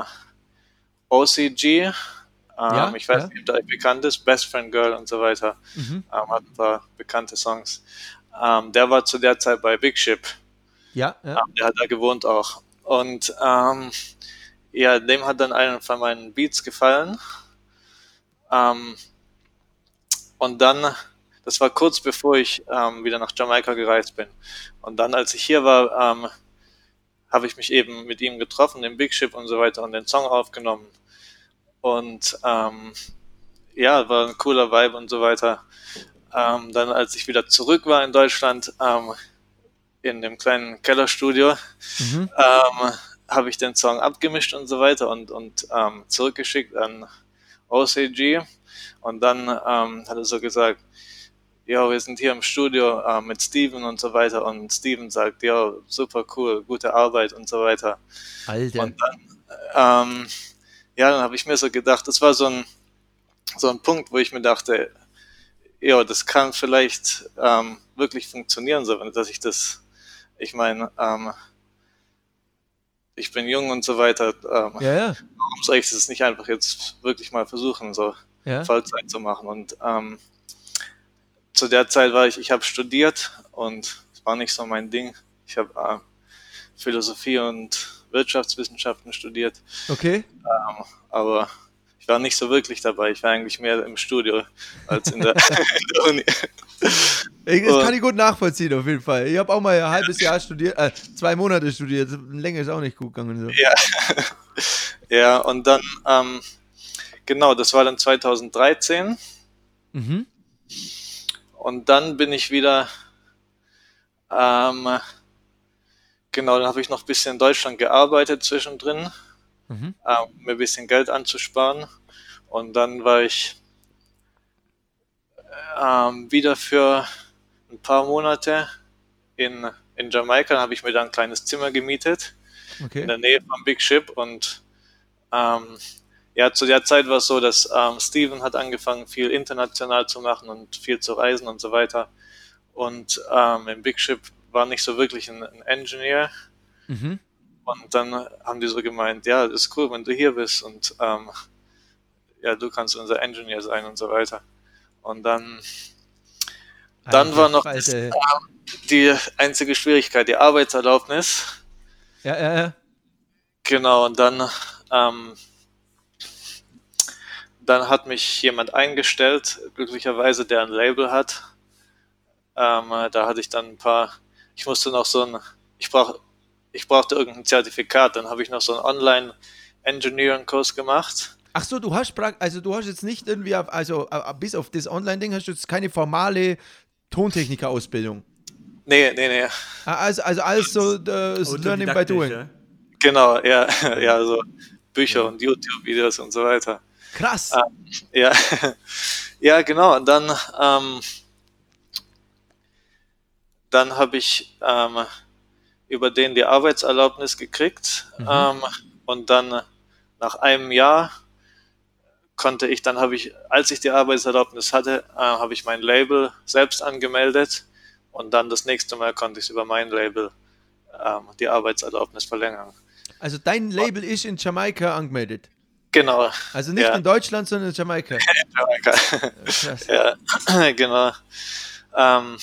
Speaker 6: OCG. Ähm,
Speaker 5: Ja,
Speaker 6: ich weiß
Speaker 5: ja.
Speaker 6: nicht, ob der euch bekannt ist, Best Friend Girl und so weiter.
Speaker 5: Mhm.
Speaker 6: Ähm, hat ein paar bekannte Songs. Ähm, der war zu der Zeit bei Big Ship.
Speaker 5: Ja, ja.
Speaker 6: Ähm, der hat da gewohnt auch. Und ähm, ja, dem hat dann einen von meinen Beats gefallen. Ähm, und dann, das war kurz bevor ich ähm, wieder nach Jamaika gereist bin. Und dann, als ich hier war, ähm, habe ich mich eben mit ihm getroffen, den Big Ship und so weiter und den Song aufgenommen. Und ähm, ja, war ein cooler Vibe und so weiter. Ähm, dann, als ich wieder zurück war in Deutschland, ähm, in dem kleinen Kellerstudio, ähm, habe ich den Song abgemischt und so weiter und, und ähm, zurückgeschickt an OCG. Und dann ähm, hat er so gesagt, ja, wir sind hier im Studio äh, mit Steven und so weiter. Und Steven sagt, ja, super cool, gute Arbeit und so weiter.
Speaker 5: Alter.
Speaker 6: Und dann, ähm, ja, dann habe ich mir so gedacht, das war so ein, so ein Punkt, wo ich mir dachte, ja, das kann vielleicht ähm, wirklich funktionieren, so, dass ich das, ich meine, ähm, ich bin jung und so weiter, ähm,
Speaker 5: ja, ja.
Speaker 6: warum soll ich das nicht einfach jetzt wirklich mal versuchen, so
Speaker 5: ja.
Speaker 6: Vollzeit zu machen? Und ähm, zu der Zeit war ich, ich habe studiert und es war nicht so mein Ding. Ich habe äh, Philosophie und Wirtschaftswissenschaften studiert,
Speaker 5: Okay.
Speaker 6: ähm, aber ich war nicht so wirklich dabei. Ich war eigentlich mehr im Studio als in der, in der Uni.
Speaker 5: Ich, das kann ich gut nachvollziehen, auf jeden Fall. Ich habe auch mal ein halbes Jahr studiert, äh, zwei Monate studiert. Länger ist auch nicht gut gegangen. So.
Speaker 6: Ja, ja und dann, ähm, genau, das war dann 2013.
Speaker 5: Mhm.
Speaker 6: Und dann bin ich wieder, ähm, genau, dann habe ich noch ein bisschen in Deutschland gearbeitet zwischendrin,
Speaker 5: Mhm.
Speaker 6: ähm, mir ein bisschen Geld anzusparen. Und dann war ich ähm, wieder für ein paar Monate in, in Jamaika, dann habe ich mir da ein kleines Zimmer gemietet in
Speaker 5: Okay.
Speaker 6: der Nähe vom Big Ship und ähm, ja, zu der Zeit war es so, dass ähm, Steven hat angefangen, viel international zu machen und viel zu reisen und so weiter. Und ähm, im Big Ship war nicht so wirklich ein, ein Engineer.
Speaker 5: Mhm.
Speaker 6: Und dann haben die so gemeint, ja, ist cool, wenn du hier bist und ähm, ja, du kannst unser Engineer sein und so weiter. Und dann, dann war noch das,
Speaker 5: Alter.
Speaker 6: die einzige Schwierigkeit, die Arbeitserlaubnis.
Speaker 5: Ja, ja, ja.
Speaker 6: Genau, und dann, ähm, dann hat mich jemand eingestellt, glücklicherweise, der ein Label hat. Ähm, äh, da hatte ich dann ein paar, ich musste noch so ein, ich brauch, ich brauchte irgendein Zertifikat, dann habe ich noch so einen Online-Engineering-Kurs gemacht.
Speaker 5: Ach so, du hast also du hast jetzt nicht irgendwie, auf, also äh, bis auf das Online-Ding hast du jetzt keine formale Tontechniker-Ausbildung.
Speaker 6: Nee, nee, nee,
Speaker 5: Ah, Also, also alles so äh, das Learning by Doing.
Speaker 6: genau, ja, ja, so Bücher und YouTube-Videos und so weiter.
Speaker 5: Krass.
Speaker 6: Ja, ja, genau. Und dann, ähm, dann habe ich ähm, über den die Arbeitserlaubnis gekriegt. Ähm, und dann nach einem Jahr konnte ich, dann habe ich, als ich die Arbeitserlaubnis hatte, äh, habe ich mein Label selbst angemeldet. Und dann das nächste Mal konnte ich über mein Label ähm, die Arbeitserlaubnis verlängern.
Speaker 5: Also dein Label ist in Jamaika angemeldet.
Speaker 6: Genau.
Speaker 5: Also nicht
Speaker 6: Ja.
Speaker 5: in Deutschland, sondern in Jamaika. Krass.
Speaker 6: Ja, genau. Ähm,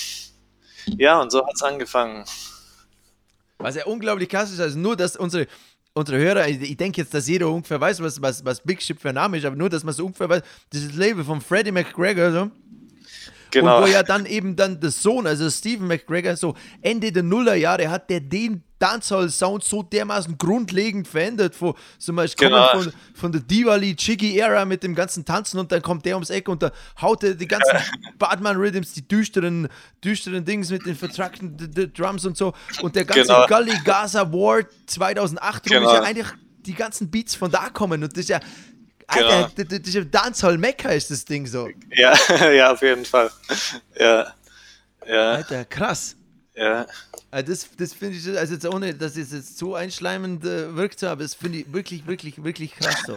Speaker 6: ja, und so hat es angefangen.
Speaker 5: Was ja unglaublich krass ist, also nur, dass unsere, unsere Hörer, ich, denke jetzt, dass jeder ungefähr weiß, was, was, was Big Ship für ein Name ist, aber nur, dass man so ungefähr weiß, dieses Label von Freddie McGregor, so,
Speaker 6: Genau.
Speaker 5: Und wo ja dann eben dann der Sohn, also Stephen McGregor, so Ende der Nullerjahre hat der den Dancehall-Sound so dermaßen grundlegend verändert, von, zum Beispiel
Speaker 6: Genau.
Speaker 5: von, von der Diwali Chiggy Era mit dem ganzen Tanzen und dann kommt der ums Eck und da haut er die ganzen Badman-Rhythms, die düsteren, düsteren Dings mit den vertrackten Drums und so und der ganze
Speaker 6: Genau.
Speaker 5: Gully Gaza War 2008 rum
Speaker 6: Genau.
Speaker 5: ist ja eigentlich die ganzen Beats von da kommen und das ist ja Alter,
Speaker 6: Genau.
Speaker 5: das, das ist ja Dancehall-Mecca ist das Ding so.
Speaker 6: Ja, ja, auf jeden Fall. Ja, ja,
Speaker 5: Alter, krass.
Speaker 6: ja.
Speaker 5: Also das, das finde ich, also jetzt ohne, dass es jetzt so einschleimend äh, wirkt, aber das finde ich wirklich, wirklich, wirklich krass so.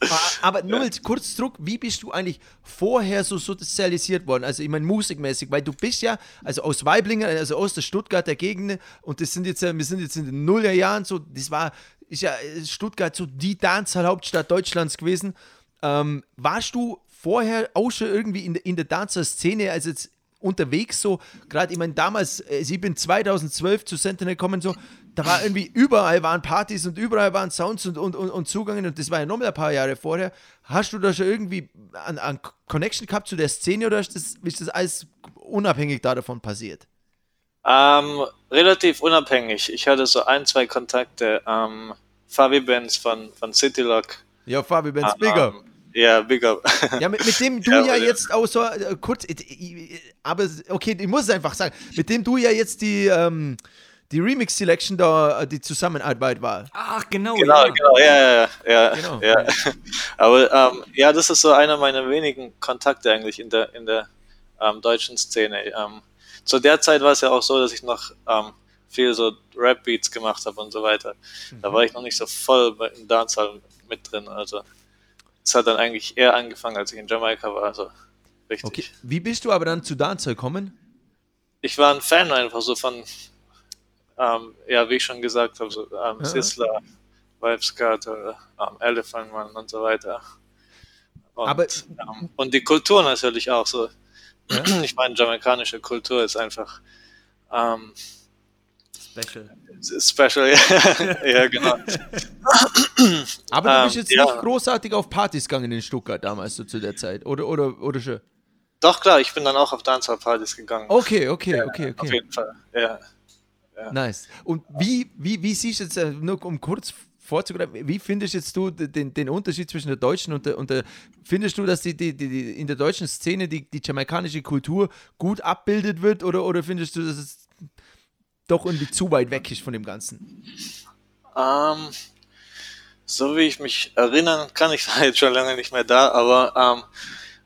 Speaker 5: A- aber nur mal kurz zurück, wie bist du eigentlich vorher so sozialisiert worden? Also ich meine musikmäßig, weil du bist ja, also aus Weiblingen, also aus der Stuttgarter Gegend und das sind jetzt, ja- wir sind jetzt in den Nullerjahren so, das war, ist ja äh, Stuttgart so die Dancehall-Hauptstadt Deutschlands gewesen. Ähm, warst du vorher auch schon irgendwie in, in der Dancer-Szene, also jetzt unterwegs so, gerade, ich meine, damals, äh, ich bin 2012 zu Sentinel gekommen, so, da war irgendwie, überall waren Partys und überall waren Sounds und, und, und, und Zugänge und das war ja nochmal ein paar Jahre vorher. Hast du da schon irgendwie an, an Connection gehabt zu der Szene oder ist das, ist das alles unabhängig da davon passiert?
Speaker 6: Ähm, relativ unabhängig. Ich hatte so ein, zwei Kontakte. Ähm, Fabi Benz von, von City Lock.
Speaker 5: Ja, Fabi Benz, bigger.
Speaker 6: Ähm, ja, Big Up.
Speaker 5: Ja, mit, mit dem du
Speaker 6: Ja,
Speaker 5: ja jetzt auch so, äh, kurz, äh, äh, aber okay, ich muss es einfach sagen, mit dem du ja jetzt die, ähm, die Remix-Selection da, äh, die Zusammenarbeit war.
Speaker 4: Ach, genau.
Speaker 6: Genau,
Speaker 4: ja.
Speaker 6: genau, ja, ja, ja.
Speaker 5: Genau.
Speaker 6: ja. Aber ähm, ja, das ist so einer meiner wenigen Kontakte eigentlich in der, in der ähm, deutschen Szene. Ähm, zu der Zeit war es ja auch so, dass ich noch ähm, viel so Rap-Beats gemacht habe und so weiter. Da war ich noch nicht so voll im Dancehall mit drin. Also es hat dann eigentlich eher angefangen, als ich in Jamaika war. Also richtig.
Speaker 5: Okay. Wie bist du aber dann zu Dancehall gekommen?
Speaker 6: Ich war ein Fan einfach so von, ähm, ja, wie ich schon gesagt habe, so ähm,
Speaker 5: Ja.
Speaker 6: Sizzler, Vibescarter, ähm, Elephant Man und so weiter. Und,
Speaker 5: Aber-
Speaker 6: ähm, und die Kultur natürlich auch so. Ich meine, jamaikanische Kultur ist einfach ähm,
Speaker 4: Special.
Speaker 6: special. ja, genau.
Speaker 5: Aber du
Speaker 6: Ähm,
Speaker 5: bist jetzt
Speaker 6: ja.
Speaker 5: nicht großartig auf Partys gegangen in Stuttgart damals so zu der Zeit, oder, oder, oder schon?
Speaker 6: Doch, klar, ich bin dann auch auf Dancehall-Partys gegangen.
Speaker 5: Okay, okay, okay,
Speaker 6: Auf
Speaker 5: okay.
Speaker 6: jeden Fall, ja.
Speaker 5: Nice. Und wie, wie, wie siehst du jetzt, äh, nur um kurz vorzugreifen, wie findest jetzt du den, den Unterschied zwischen der deutschen und der, und der findest du, dass die, die, die, die in der deutschen Szene die, die jamaikanische Kultur gut abbildet wird oder, oder findest du, dass es doch irgendwie zu weit weg ist von dem Ganzen?
Speaker 6: Ähm, so wie ich mich erinnern kann, ich war jetzt schon lange nicht mehr da, aber ähm,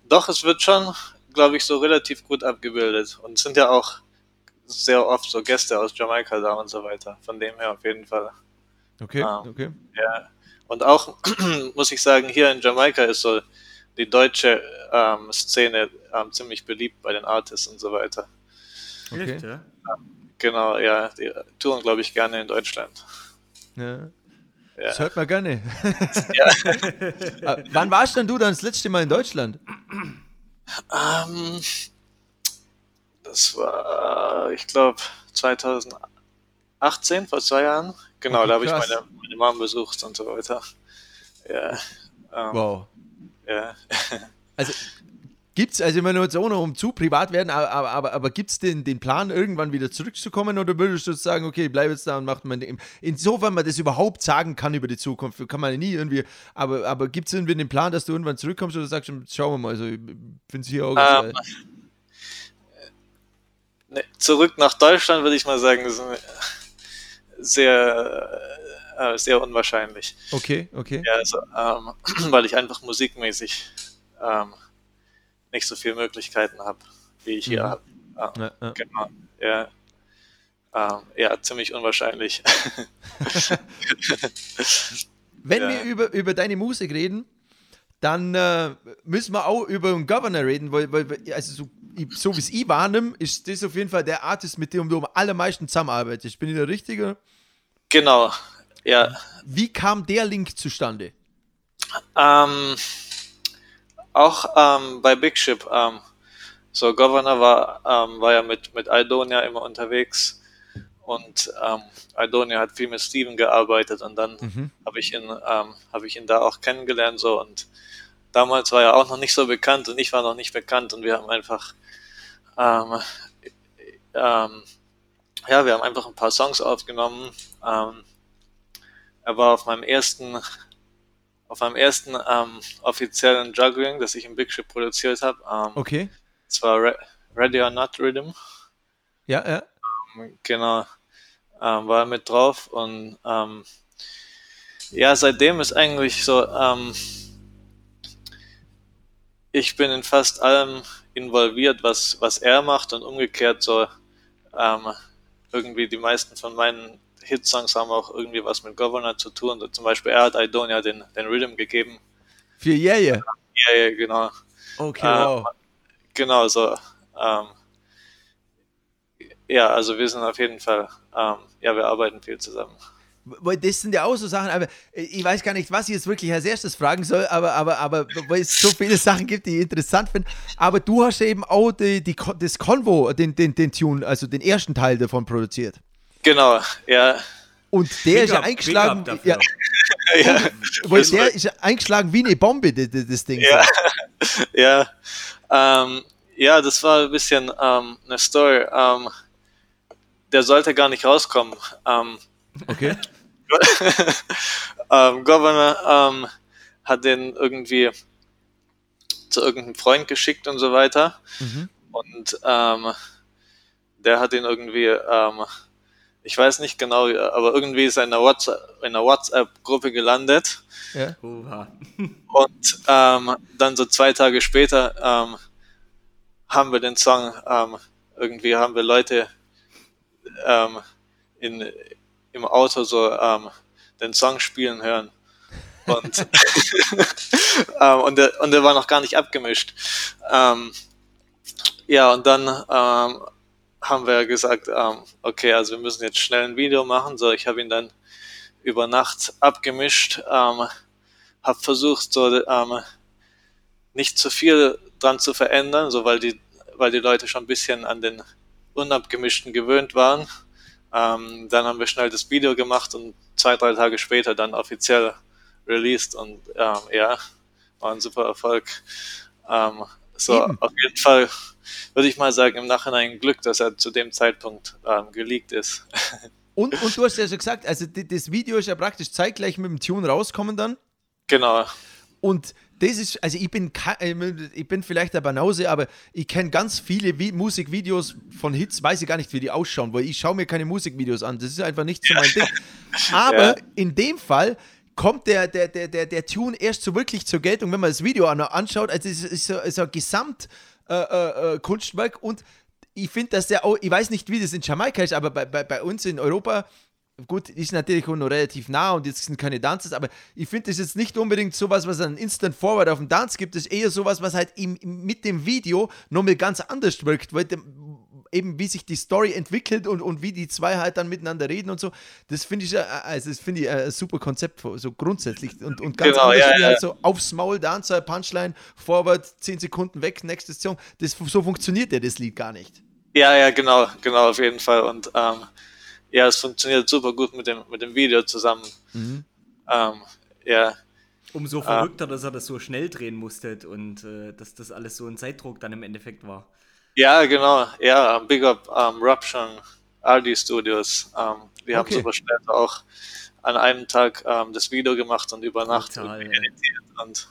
Speaker 6: doch, es wird schon, glaube ich, so relativ gut abgebildet. Und es sind ja auch sehr oft so Gäste aus Jamaika da und so weiter. Von dem her auf jeden Fall.
Speaker 5: Okay,
Speaker 6: Ah.
Speaker 5: okay.
Speaker 6: Ja. Und auch, muss ich sagen, hier in Jamaika ist so die deutsche ähm, Szene ähm, ziemlich beliebt bei den Artists und so weiter.
Speaker 5: okay.
Speaker 4: Echt, ja?
Speaker 6: Genau, ja, die touren, glaube ich, gerne in Deutschland.
Speaker 5: Ja.
Speaker 6: Ja.
Speaker 5: Das hört man gerne. Äh, Wann warst denn du dann das letzte Mal in Deutschland?
Speaker 6: Ähm, das war, ich glaube, 2018, vor zwei Jahren. Genau,
Speaker 5: Okay,
Speaker 6: da habe ich meine, meine Mom besucht und so weiter. Ja, ähm,
Speaker 5: Wow.
Speaker 6: ja.
Speaker 5: Also gibt es, also immer nur jetzt ohne um zu privat werden, aber, aber, aber, aber gibt es den, den Plan, irgendwann wieder zurückzukommen oder würdest du sagen, okay, bleib jetzt da und macht man den, insofern man das überhaupt sagen kann über die Zukunft, kann man ja nie irgendwie, aber, aber gibt es irgendwie den Plan, dass du irgendwann zurückkommst oder sagst, du, schauen wir mal, also ich finde es hier auch
Speaker 6: Ähm. Ne, zurück nach Deutschland würde ich mal sagen, ist sehr, äh, sehr unwahrscheinlich.
Speaker 5: Okay, okay.
Speaker 6: Ja, also, ähm, weil ich einfach musikmäßig ähm, nicht so viele Möglichkeiten habe, wie ich hier
Speaker 5: Mhm.
Speaker 6: habe. Ähm,
Speaker 5: Ja, ja.
Speaker 6: Genau, ja. Ähm, ja, ziemlich unwahrscheinlich.
Speaker 5: Wenn
Speaker 6: Ja.
Speaker 5: wir über, über deine Musik reden, dann äh, müssen wir auch über den Governor reden, weil, weil also so, so wie es ich wahrnehme, ist das auf jeden Fall der Artist, mit dem du am allermeisten zusammenarbeitest. Bin ich der Richtige?
Speaker 6: genau, ja.
Speaker 5: Wie kam der Link zustande?
Speaker 6: Ähm, auch ähm, bei Big Ship, ähm, so Governor war, ähm, war ja mit, mit Aldonia immer unterwegs und ähm, Aldonia hat viel mit Steven gearbeitet und dann habe ich ihn ähm, habe ich ihn da auch kennengelernt so und damals war er auch noch nicht so bekannt und ich war noch nicht bekannt und wir haben einfach, ähm, ähm, ja, wir haben einfach ein paar Songs aufgenommen. Ähm, er war auf meinem ersten, auf meinem ersten ähm, offiziellen Juggling, das ich im Big Ship produziert habe. Ähm,
Speaker 5: Okay.
Speaker 6: Es war Re Ready or Not Rhythm.
Speaker 5: Ja, ja.
Speaker 6: Genau, ähm, war er mit drauf und ähm, ja, seitdem ist eigentlich so, ähm, ich bin in fast allem involviert, was, was er macht und umgekehrt so, ähm, irgendwie die meisten von meinen Hitsongs haben auch irgendwie was mit Governor zu tun. So, zum Beispiel er hat Idonia den, den Rhythm gegeben.
Speaker 5: Für Jähe.
Speaker 6: Ja, ja, genau.
Speaker 5: Okay,
Speaker 6: Ähm,
Speaker 5: wow.
Speaker 6: Genau, so. Ähm, ja, also wir sind auf jeden Fall, ähm, ja, wir arbeiten viel zusammen.
Speaker 5: Das sind ja auch so Sachen, aber ich weiß gar nicht, was ich jetzt wirklich als erstes fragen soll, aber, aber, aber weil es so viele Sachen gibt, die ich interessant finde. Aber du hast ja eben auch die, die, das Convo, den, den, den Tune, also den ersten Teil davon produziert.
Speaker 6: Genau, ja,
Speaker 5: Und der ist ja
Speaker 4: up,
Speaker 5: eingeschlagen. Ja,
Speaker 6: ja,
Speaker 5: weil der ist ja eingeschlagen wie eine Bombe, das, das Ding.
Speaker 6: Ja. ja. Ähm, ja, das war ein bisschen ähm, eine Story. Ähm, der sollte gar nicht rauskommen. Ähm,
Speaker 5: Okay.
Speaker 6: ähm, Governor ähm, hat den irgendwie zu irgendeinem Freund geschickt und so weiter. Und ähm, der hat ihn irgendwie, ähm, ich weiß nicht genau, aber irgendwie ist er in einer WhatsApp- in einer WhatsApp-Gruppe gelandet.
Speaker 5: Ja.
Speaker 6: Und ähm, dann so zwei Tage später ähm, haben wir den Song, ähm, irgendwie haben wir Leute ähm, in, im Auto so ähm, den Song spielen hören. Und, ähm, und, der, und der war noch gar nicht abgemischt. Ähm, ja, und dann ähm, haben wir gesagt, ähm, okay, also wir müssen jetzt schnell ein Video machen. So, ich habe ihn dann über Nacht abgemischt. Ähm, habe versucht, so ähm, nicht zu viel dran zu verändern, so weil die, weil die Leute schon ein bisschen an den unabgemischten gewöhnt waren. Ähm, dann haben wir schnell das Video gemacht und zwei, drei Tage später dann offiziell released und ähm, ja, war ein super Erfolg. Ähm, so,
Speaker 5: Eben.
Speaker 6: auf jeden Fall würde ich mal sagen, im Nachhinein Glück, dass er zu dem Zeitpunkt ähm, geleakt ist.
Speaker 5: Und, und du hast ja schon gesagt, also das Video ist ja praktisch zeitgleich mit dem Tune rauskommen dann.
Speaker 6: genau.
Speaker 5: Und das ist, also ich bin, äh, ich bin vielleicht der Banause, aber ich kenne ganz viele Vi Musikvideos von Hits, weiß ich gar nicht, wie die ausschauen, weil ich schaue mir keine Musikvideos an. Das ist einfach nicht so mein Ding. Aber
Speaker 6: Ja.
Speaker 5: in dem Fall kommt der, der, der, der, der Tune erst so wirklich zur Geltung, wenn man das Video an, anschaut. Also es ist so, ist so ein Gesamt äh, äh, äh, Kunstwerk und ich finde, dass der auch, ich weiß nicht, wie das in Jamaika ist, aber bei, bei, bei uns in Europa gut, ist natürlich auch noch relativ nah und jetzt sind keine Dances, aber ich finde das jetzt nicht unbedingt sowas, was ein Instant Forward auf dem Dance gibt, das ist eher sowas, was halt im, mit dem Video nochmal ganz anders wirkt, weil eben wie sich die Story entwickelt und, und wie die zwei halt dann miteinander reden und so, das finde ich, äh, also das finde ich äh, ein super Konzept, so grundsätzlich und, und ganz
Speaker 6: Genau,
Speaker 5: anders
Speaker 6: ja,
Speaker 5: wie
Speaker 6: ja.
Speaker 5: halt so aufs Maul, Dancer, Punchline, Forward, 10 Sekunden weg, nächste Song, das, so funktioniert ja das Lied gar nicht.
Speaker 6: Ja, ja, genau, genau, auf jeden Fall. Und ähm, ja, es funktioniert super gut mit dem, mit dem Video zusammen. Ähm, ja,
Speaker 4: Umso verrückter, dass er das so schnell drehen musste und äh, dass das alles so ein Zeitdruck dann im Endeffekt war.
Speaker 6: Ja, genau, ja, Big Up ähm, Ruption, RD Studios. Ähm, wir haben
Speaker 5: Okay.
Speaker 6: super schnell auch an einem Tag ähm, das Video gemacht und über Nacht
Speaker 4: Total, ja.
Speaker 6: editiert. Und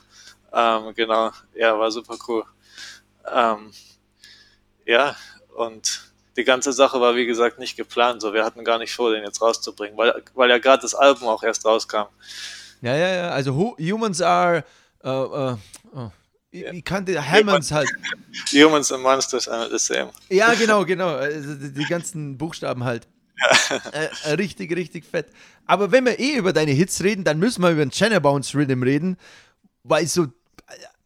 Speaker 6: ähm, genau, ja, war super cool. Ähm, ja, und die ganze Sache war, wie gesagt, nicht geplant. So, wir hatten gar nicht vor, den jetzt rauszubringen, weil, weil ja gerade das Album auch erst rauskam.
Speaker 5: Ja, ja, ja. Also hu- Humans are. Äh, äh, oh. Ich, ich kannte Hammonds halt.
Speaker 6: Humans and Monsters are the same.
Speaker 5: Ja, genau, genau. Also die, ganzen Buchstaben halt. äh, äh, richtig, richtig fett. Aber wenn wir eh über deine Hits reden, dann müssen wir über den Channel Bounce Rhythm reden, weil so.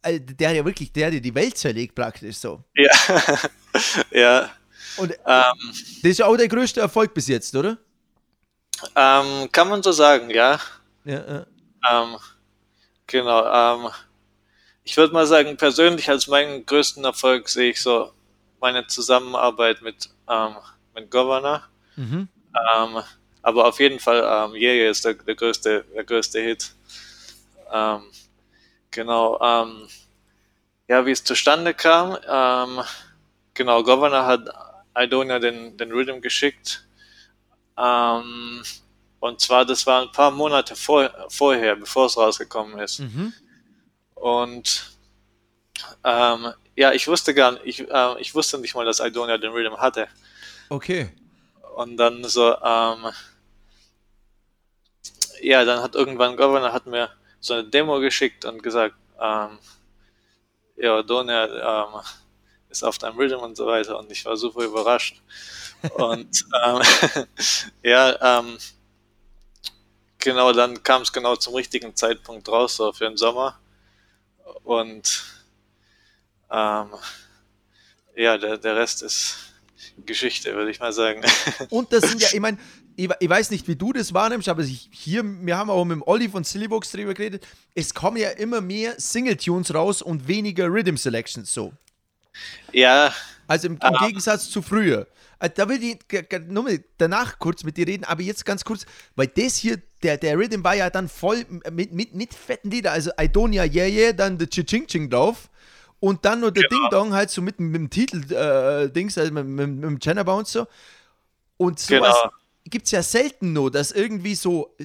Speaker 5: äh, Der hat ja wirklich, der ja die Welt zerlegt praktisch so.
Speaker 6: Ja, ja.
Speaker 5: Und
Speaker 6: Ähm,
Speaker 5: das ist ja auch der größte Erfolg bis jetzt, oder?
Speaker 6: ähm, kann man so sagen, ja.
Speaker 5: Ja, ja.
Speaker 6: Ähm, genau. Ich würde mal sagen, persönlich als meinen größten Erfolg sehe ich so meine Zusammenarbeit mit, ähm, mit Governor.
Speaker 5: Mhm.
Speaker 6: Ähm, aber auf jeden Fall, ähm, Jäger ist der, der, größte, der größte Hit. Ähm, genau, ähm, ja, wie es zustande kam, ähm, genau, Governor hat Idonia den, den Rhythm geschickt. Ähm, und zwar, das war ein paar Monate vor, vorher, bevor es rausgekommen ist.
Speaker 5: Mhm.
Speaker 6: Und ähm, ja, ich wusste gar nicht, ich, äh, ich wusste nicht mal, dass Idonia den Rhythm hatte.
Speaker 5: Okay.
Speaker 6: Und dann so, ähm, ja, dann hat irgendwann Governor hat mir so eine Demo geschickt und gesagt, ähm, ja, Idonia ähm, ist auf deinem Rhythm und so weiter. Und ich war super überrascht. und ähm, ja, ähm, genau, dann kam es genau zum richtigen Zeitpunkt raus, so für den Sommer. Und ähm, ja, der, der Rest ist Geschichte, würde ich mal sagen.
Speaker 5: Und das sind ja, ich meine, ich, ich, weiß nicht, wie du das wahrnimmst, aber ich, hier, wir haben auch mit dem Olli von Sillybox drüber geredet, es kommen ja immer mehr Single-Tunes raus und weniger Rhythm-Selections so.
Speaker 6: Ja.
Speaker 5: Also im, im um, Gegensatz zu früher. Also da will ich nur mal danach kurz mit dir reden, aber jetzt ganz kurz, weil das hier, der, der Rhythm war ja dann voll mit, mit, mit fetten Lieder, also Idonia Yeah Yeah, dann der Ching Ching drauf und dann nur der genau. Ding Dong halt so mit, mit dem Titel äh, Dings, also mit, mit, mit dem Channel Bounce so. Und sowas, genau gibt es ja selten nur, dass irgendwie so,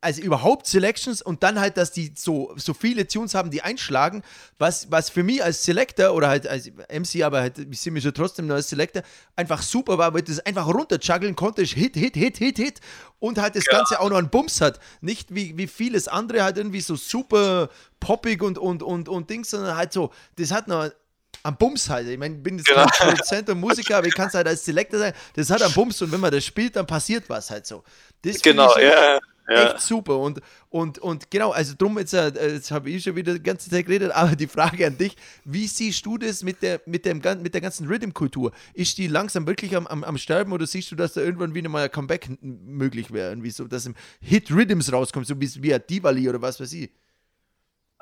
Speaker 5: also überhaupt Selections und dann halt, dass die so, so viele Tunes haben, die einschlagen, was, was für mich als Selector oder halt als MC, aber halt, ich sehe mich schon trotzdem nur als Selector, einfach super war, weil das einfach runterjuggeln konntest, Hit, Hit, Hit, Hit, Hit und halt das ja. Ganze auch noch einen Bums hat. Nicht wie, wie vieles andere halt irgendwie so super poppig und, und, und, und Dings, sondern halt so, das hat noch am Bums halt. Ich meine, ich bin jetzt genau. kein Produzent und Musiker, aber ich kann es halt als Selector sein. Das hat am Bums und wenn man das spielt, dann passiert was halt so. Das
Speaker 6: genau, ja. Ja.
Speaker 5: Echt super. Und, und, und genau, also drum, jetzt, äh, jetzt habe ich schon wieder die ganze Zeit geredet, aber die Frage an dich, wie siehst du das mit der, mit dem, mit der ganzen Rhythm-Kultur? Ist die langsam wirklich am, am, am Sterben oder siehst du, dass da irgendwann wieder mal ein Comeback möglich wäre? Irgendwie so, dass im Hit Rhythms rauskommt, so wie, wie ein Diwali oder was weiß ich?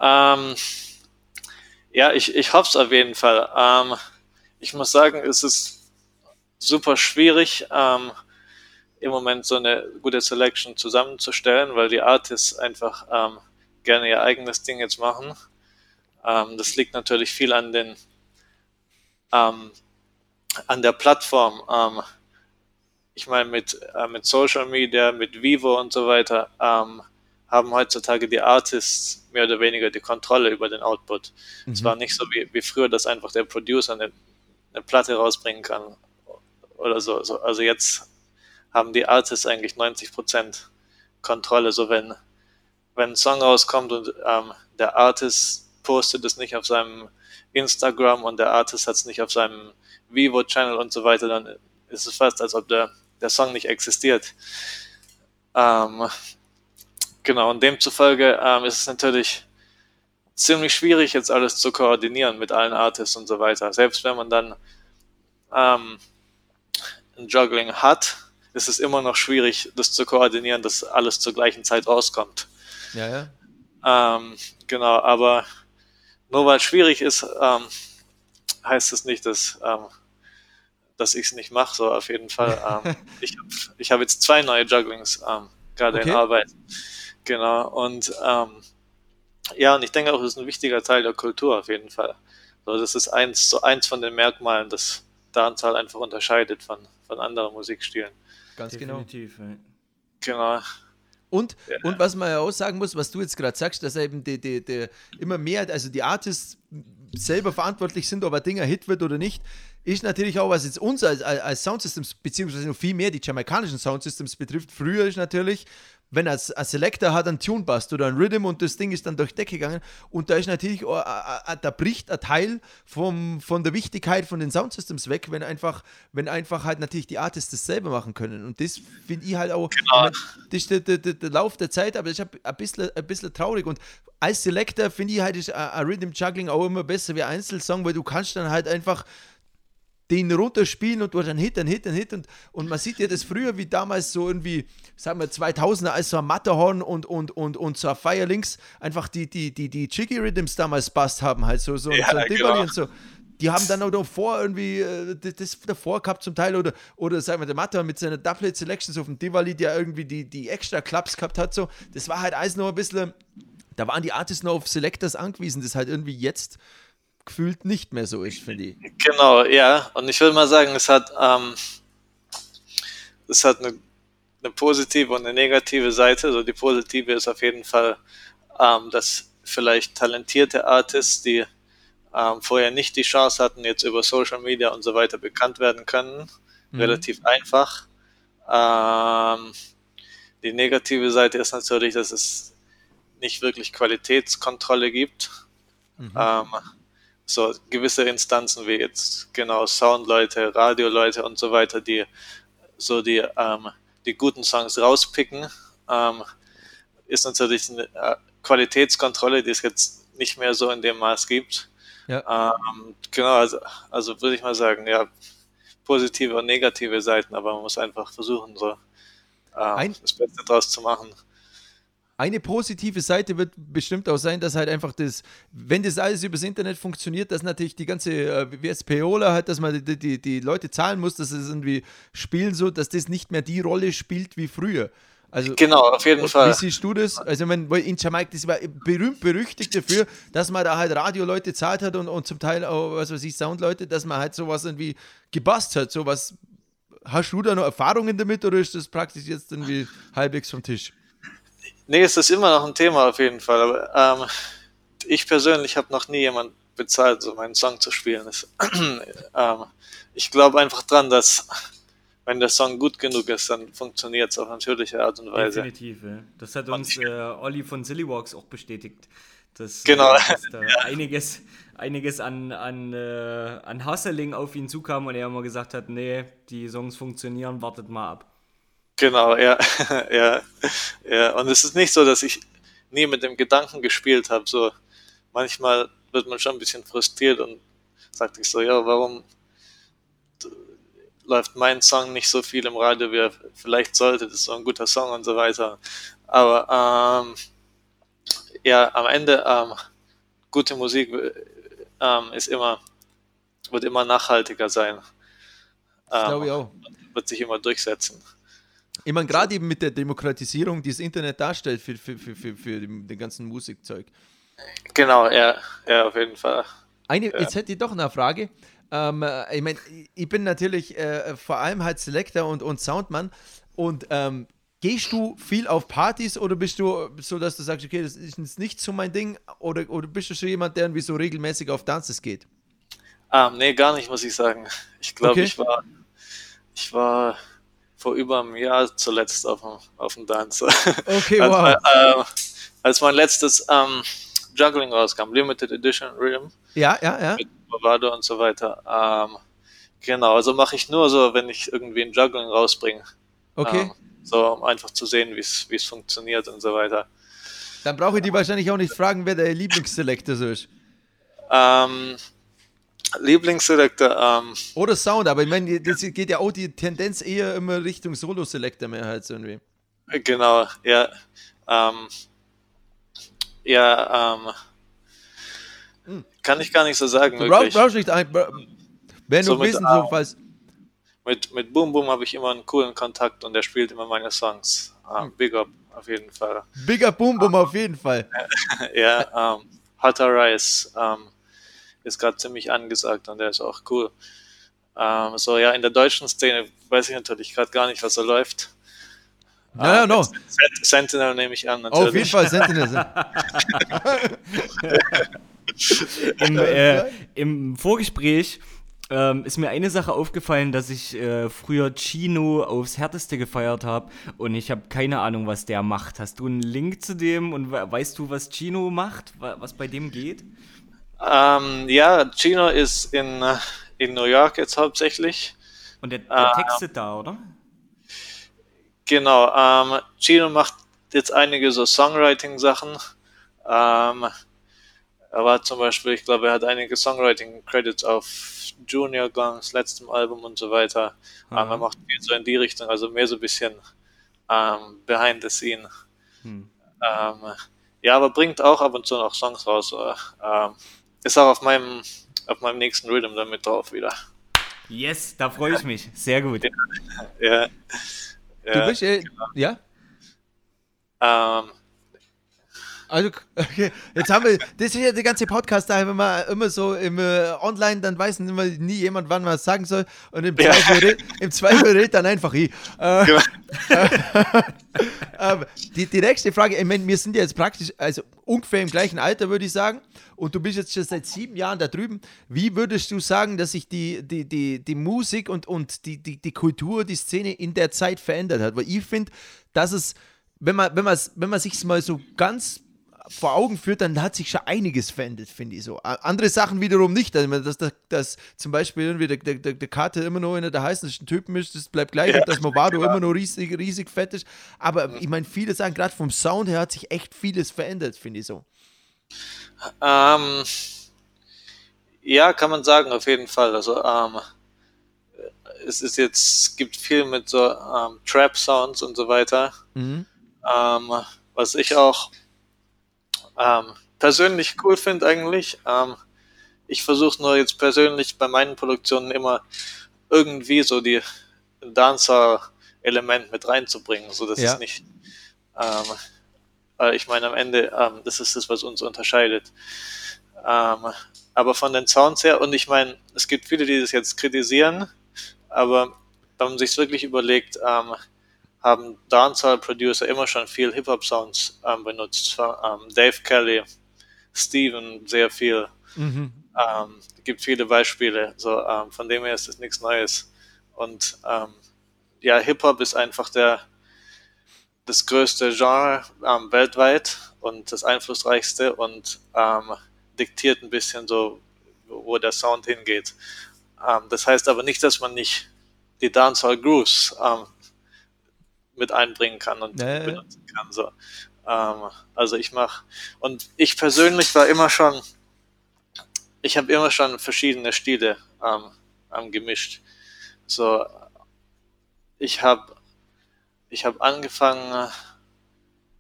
Speaker 6: Ähm, ja, ich, ich hoffe es auf jeden Fall. Ähm, ich muss sagen, es ist super schwierig, ähm, im Moment so eine gute Selection zusammenzustellen, weil die Artists einfach ähm, gerne ihr eigenes Ding jetzt machen. Ähm, das liegt natürlich viel an den ähm, an der Plattform. Ähm, ich meine, mit, äh, mit Social Media, mit Vivo und so weiter, haben heutzutage die Artists mehr oder weniger die Kontrolle über den Output. Mhm. Es war nicht so wie, wie früher, dass einfach der Producer eine, eine Platte rausbringen kann oder so. Also jetzt haben die Artists eigentlich 90% Kontrolle. So wenn, wenn ein Song rauskommt und ähm, der Artist postet es nicht auf seinem Instagram und der Artist hat es nicht auf seinem Vivo-Channel und so weiter, dann ist es fast, als ob der, der Song nicht existiert. Ähm, Genau, und demzufolge ähm, ist es natürlich ziemlich schwierig, jetzt alles zu koordinieren mit allen Artists und so weiter. Selbst wenn man dann ähm, ein Juggling hat, ist es immer noch schwierig, das zu koordinieren, dass alles zur gleichen Zeit rauskommt.
Speaker 5: Ja, ja.
Speaker 6: Ähm, genau, aber nur weil es schwierig ist, ähm, heißt es nicht, dass, ähm, dass ich es nicht mache, so auf jeden Fall. Ähm, ich ich habe jetzt zwei neue Jugglings ähm, gerade okay. in Arbeit. Genau, und ähm, ja, und ich denke auch, das ist ein wichtiger Teil der Kultur auf jeden Fall. So, das ist eins, so eins von den Merkmalen, das Dancehall einfach unterscheidet von, von anderen Musikstilen.
Speaker 5: Ganz
Speaker 4: Definitiv,
Speaker 5: genau.
Speaker 6: Genau.
Speaker 5: Und, ja. und was man ja auch sagen muss, was du jetzt gerade sagst, dass eben die, die, die, immer mehr, also die Artists selber verantwortlich sind, ob ein Ding ein Hit wird oder nicht, ist natürlich auch, was jetzt uns als, als Soundsystems, beziehungsweise noch viel mehr die jamaikanischen Soundsystems betrifft, früher ist natürlich, wenn ein, ein Selector hat einen Tune passt oder ein Rhythm und das Ding ist dann durch Decke gegangen und da ist natürlich, da bricht ein Teil vom, von der Wichtigkeit von den Soundsystems weg, wenn einfach, wenn einfach halt natürlich die Artists das selber machen können und das finde ich halt auch, genau. das ist der, der, der, der, Lauf der Zeit, aber ich habe ein bisschen, ein bisschen traurig und als Selector finde ich halt ist ein Rhythm Juggling auch immer besser wie Einzelsong, weil du kannst dann halt einfach den runterspielen und durch einen Hit, einen Hit, einen Hit. Und, und man sieht ja das früher wie damals so irgendwie, sagen wir 2000er, als so ein Matterhorn und, und, und, und so ein Firelinks einfach die, die, die, die Jiggy Rhythms damals passt haben, halt so, so, ja, so ein genau. und so. Die haben dann auch davor irgendwie äh, das davor gehabt zum Teil oder, oder sagen wir, der Matterhorn mit seiner Doublet Selections auf dem Diwali, der irgendwie die, die extra Clubs gehabt hat, so. Das war halt alles noch ein bisschen da waren die Artists noch auf Selectors angewiesen, das halt irgendwie jetzt gefühlt nicht mehr so ist, finde ich.
Speaker 6: Genau, ja. Und ich würde mal sagen, es hat, ähm, es hat eine, eine positive und eine negative Seite. Also die positive ist auf jeden Fall, ähm, dass vielleicht talentierte Artists, die ähm, vorher nicht die Chance hatten, jetzt über Social Media und so weiter bekannt werden können. Mhm. Relativ einfach. Ähm, die negative Seite ist natürlich, dass es nicht wirklich Qualitätskontrolle gibt. Mhm. Ähm, so gewisse Instanzen wie jetzt genau Soundleute, Radioleute und so weiter, die so die, ähm, die guten Songs rauspicken, ähm, ist natürlich eine äh, Qualitätskontrolle, die es jetzt nicht mehr so in dem Maß gibt. Ja. Ähm, genau, also, also würde ich mal sagen, ja, positive und negative Seiten, aber man muss einfach versuchen, so ähm, das Beste draus zu machen.
Speaker 5: Eine positive Seite wird bestimmt auch sein, dass halt einfach das, wenn das alles übers Internet funktioniert, dass natürlich die ganze, äh, Payola halt, dass man die, die, die Leute zahlen muss, dass es irgendwie spielen so, dass das nicht mehr die Rolle spielt wie früher. Also,
Speaker 6: genau, auf jeden Fall.
Speaker 5: Wie siehst du das? Also, wenn, in Jamaika, das war berühmt berüchtigt dafür, dass man da halt Radioleute zahlt hat und, und zum Teil auch, was weiß ich, Soundleute, dass man halt sowas irgendwie gebast hat. Sowas. Hast du da noch Erfahrungen damit oder ist das praktisch jetzt irgendwie halbwegs vom Tisch?
Speaker 6: Nee, es ist immer noch ein Thema auf jeden Fall. Aber ähm, ich persönlich habe noch nie jemand bezahlt, so meinen Song zu spielen. Das, ähm, ich glaube einfach dran, dass wenn der Song gut genug ist, dann funktioniert es auf natürliche Art und Weise.
Speaker 4: Definitiv, ja. Das hat uns äh, Olli von Sillywalks auch bestätigt. Dass,
Speaker 6: genau.
Speaker 4: Äh, dass da ja. einiges, einiges an, an, äh, an Hustling auf ihn zukam und er immer gesagt hat, nee, die Songs funktionieren, wartet mal ab.
Speaker 6: Genau, ja, ja, ja. Und es ist nicht so, dass ich nie mit dem Gedanken gespielt habe. So manchmal wird man schon ein bisschen frustriert und sagt sich so, ja, warum läuft mein Song nicht so viel im Radio, wie er vielleicht sollte. Das ist so ein guter Song und so weiter. Aber ähm, ja, am Ende ähm, gute Musik ähm, ist immer wird immer nachhaltiger sein.
Speaker 5: Auch.
Speaker 6: Wird sich immer durchsetzen.
Speaker 5: Ich meine, gerade eben mit der Demokratisierung, die das Internet darstellt für, für, für, für, für den, ganzen Musikzeug.
Speaker 6: Genau, ja, ja, auf jeden Fall.
Speaker 5: Eine,
Speaker 6: ja.
Speaker 5: Jetzt hätte ich doch eine Frage. Ähm, äh, ich meine, ich bin natürlich äh, vor allem halt Selector und, und Soundmann und ähm, gehst du viel auf Partys oder bist du so, dass du sagst, okay, das ist nicht so mein Ding oder, oder bist du schon jemand, der irgendwie so regelmäßig auf Dances geht?
Speaker 6: Ähm, nee, gar nicht, muss ich sagen. Ich glaube, okay. ich war ich war vor über einem Jahr zuletzt auf dem, auf dem Dance.
Speaker 5: Okay, wow. als,
Speaker 6: äh, als mein letztes ähm, Juggling rauskam, Limited Edition Rhythm.
Speaker 5: Ja, ja, ja.
Speaker 6: Mit Bravado und so weiter. Ähm, genau, also mache ich nur so, wenn ich irgendwie ein Juggling rausbringe.
Speaker 5: Okay.
Speaker 6: Ähm, so, um einfach zu sehen, wie es funktioniert und so weiter.
Speaker 5: Dann brauche ich die wahrscheinlich auch nicht fragen, wer der Lieblingsselektor so ist.
Speaker 6: Ähm, Lieblingsselector. Ähm,
Speaker 5: Oder Sound, aber ich meine, das geht ja auch die Tendenz eher immer Richtung Solo-Selector mehr halt so irgendwie.
Speaker 6: Genau, ja. Ähm, ja, ähm, hm. kann ich gar nicht so sagen.
Speaker 5: Du brauchst, brauchst nicht ein, wenn
Speaker 6: so
Speaker 5: du wissen, so falls.
Speaker 6: Mit, mit Boom Boom habe ich immer einen coolen Kontakt und der spielt immer meine Songs. Ähm, Big Up auf jeden Fall.
Speaker 5: Big Up Boom Boom auf jeden Fall.
Speaker 6: ja, ähm, Hotter Rice, ähm, ist gerade ziemlich angesagt und der ist auch cool. Ähm, so, ja, in der deutschen Szene weiß ich natürlich gerade gar nicht, was da läuft.
Speaker 5: No, no, no.
Speaker 6: Sentinel nehme ich an. Natürlich.
Speaker 5: Auf jeden Fall Sentinel.
Speaker 4: Im, äh, Im Vorgespräch ähm, ist mir eine Sache aufgefallen, dass ich äh, früher Chino aufs Härteste gefeiert habe und ich habe keine Ahnung, was der macht. Hast du einen Link zu dem und weißt du, was Chino macht, was bei dem geht?
Speaker 6: Ähm, ja, Gino ist in, äh, in New York jetzt hauptsächlich.
Speaker 4: Und der, der ähm, textet da, oder?
Speaker 6: Genau, ähm, Gino macht jetzt einige so Songwriting-Sachen. Ähm, er war zum Beispiel, ich glaube, er hat einige Songwriting-Credits auf Junior Gongs letztem Album und so weiter. Mhm. Ähm, er macht viel so in die Richtung, also mehr so ein bisschen ähm, behind the scene. Mhm. Ähm, ja, aber bringt auch ab und zu noch Songs raus. Ähm, ist auch auf meinem, auf meinem nächsten Rhythm dann mit drauf wieder.
Speaker 4: Yes, da freue ich mich. Sehr gut.
Speaker 6: Ja. ja
Speaker 5: du bist, äh, genau. ja?
Speaker 6: Ähm,
Speaker 5: Also, okay. jetzt haben wir, das ist ja der ganze Podcast da, wenn man immer so im äh, Online, dann weiß immer nie jemand, wann man es sagen soll. Und im Zweifel, ja. im Zweifel redet dann einfach ich. Äh, genau. äh, die, die nächste Frage, ich meine, wir sind ja jetzt praktisch, also ungefähr im gleichen Alter, würde ich sagen. Und du bist jetzt schon seit sieben Jahren da drüben. Wie würdest du sagen, dass sich die, die, die, die Musik und, und die, die, die Kultur, die Szene in der Zeit verändert hat? Weil ich finde, dass es, wenn man, wenn man, wenn man sich mal so ganz vor Augen führt, dann hat sich schon einiges verändert, finde ich so. Andere Sachen wiederum nicht. Also, dass, dass, dass zum Beispiel irgendwie der, der, der Karte immer noch einer der heißesten Typen ist, das bleibt gleich. Ja, und dass Movado immer noch riesig, riesig fett ist. Aber ich meine, viele sagen, gerade vom Sound her hat sich echt vieles verändert, finde ich so.
Speaker 6: Ähm, ja, kann man sagen, auf jeden Fall. Also, ähm, es ist jetzt, es gibt viel mit so ähm, Trap-Sounds und so weiter. Mhm. Ähm, was ich auch ähm, persönlich cool finde eigentlich. Ähm, ich versuche nur jetzt persönlich bei meinen Produktionen immer irgendwie so die Dancer-Element mit reinzubringen, so dass ja. es nicht, ähm, ich meine am Ende, ähm, das ist das, was uns unterscheidet. Ähm, aber von den Sounds her, und ich meine, es gibt viele, die das jetzt kritisieren, aber wenn man sich wirklich überlegt, ähm, haben Dancehall-Producer immer schon viel Hip-Hop-Sounds ähm, benutzt. Ähm, Dave Kelly, Steven sehr viel. Mhm. Ähm, es gibt viele Beispiele. So, ähm, von dem her ist es nichts Neues. Und ähm, ja, Hip-Hop ist einfach der das größte Genre ähm, weltweit und das einflussreichste und diktiert ein bisschen so, wo der Sound hingeht. das heißt aber nicht, dass man nicht die Dancehall Grooves mit einbringen kann und nee. benutzen kann. So. Ähm, also ich mache, und ich persönlich war immer schon, ich habe immer schon verschiedene Stile ähm, ähm, gemischt. So, ich habe ich habe angefangen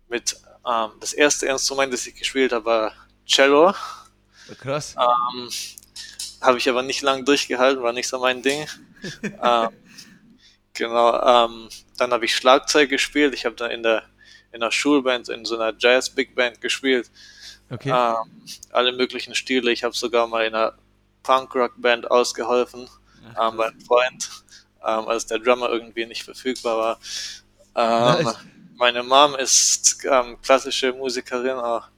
Speaker 6: mit, ähm, das erste Instrument, das ich gespielt habe, war Cello.
Speaker 5: Krass.
Speaker 6: Ähm, habe ich aber nicht lange durchgehalten, war nicht so mein Ding. ähm, Genau, ähm, dann habe ich Schlagzeug gespielt. Ich habe dann in der, in der Schulband, in so einer Jazz-Big Band gespielt. Okay. Ähm, alle möglichen Stile. Ich habe sogar mal in einer Punk-Rock-Band ausgeholfen, Ach, ähm, bei einem Freund, ähm, als der Drummer irgendwie nicht verfügbar war. Ähm, nice. Meine Mom ist ähm, klassische Musikerin auch.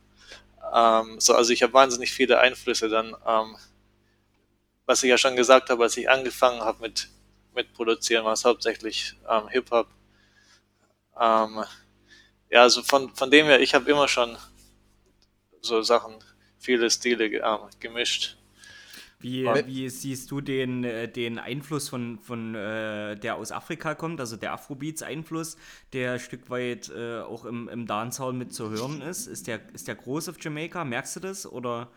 Speaker 6: Ähm, so, also ich habe wahnsinnig viele Einflüsse dann, ähm, was ich ja schon gesagt habe, als ich angefangen habe mit mitproduzieren, war es hauptsächlich ähm, Hip-Hop. Ähm, ja, also von, von dem her, ich habe immer schon so Sachen, viele Stile ähm, gemischt.
Speaker 4: Wie, wie, siehst du den, äh, den Einfluss von, von äh, der aus Afrika kommt, also der Afrobeats-Einfluss, der ein Stück weit äh, auch im, im Dancehall mit zu hören ist? Ist der, ist der groß auf Jamaica? Merkst du das? Oder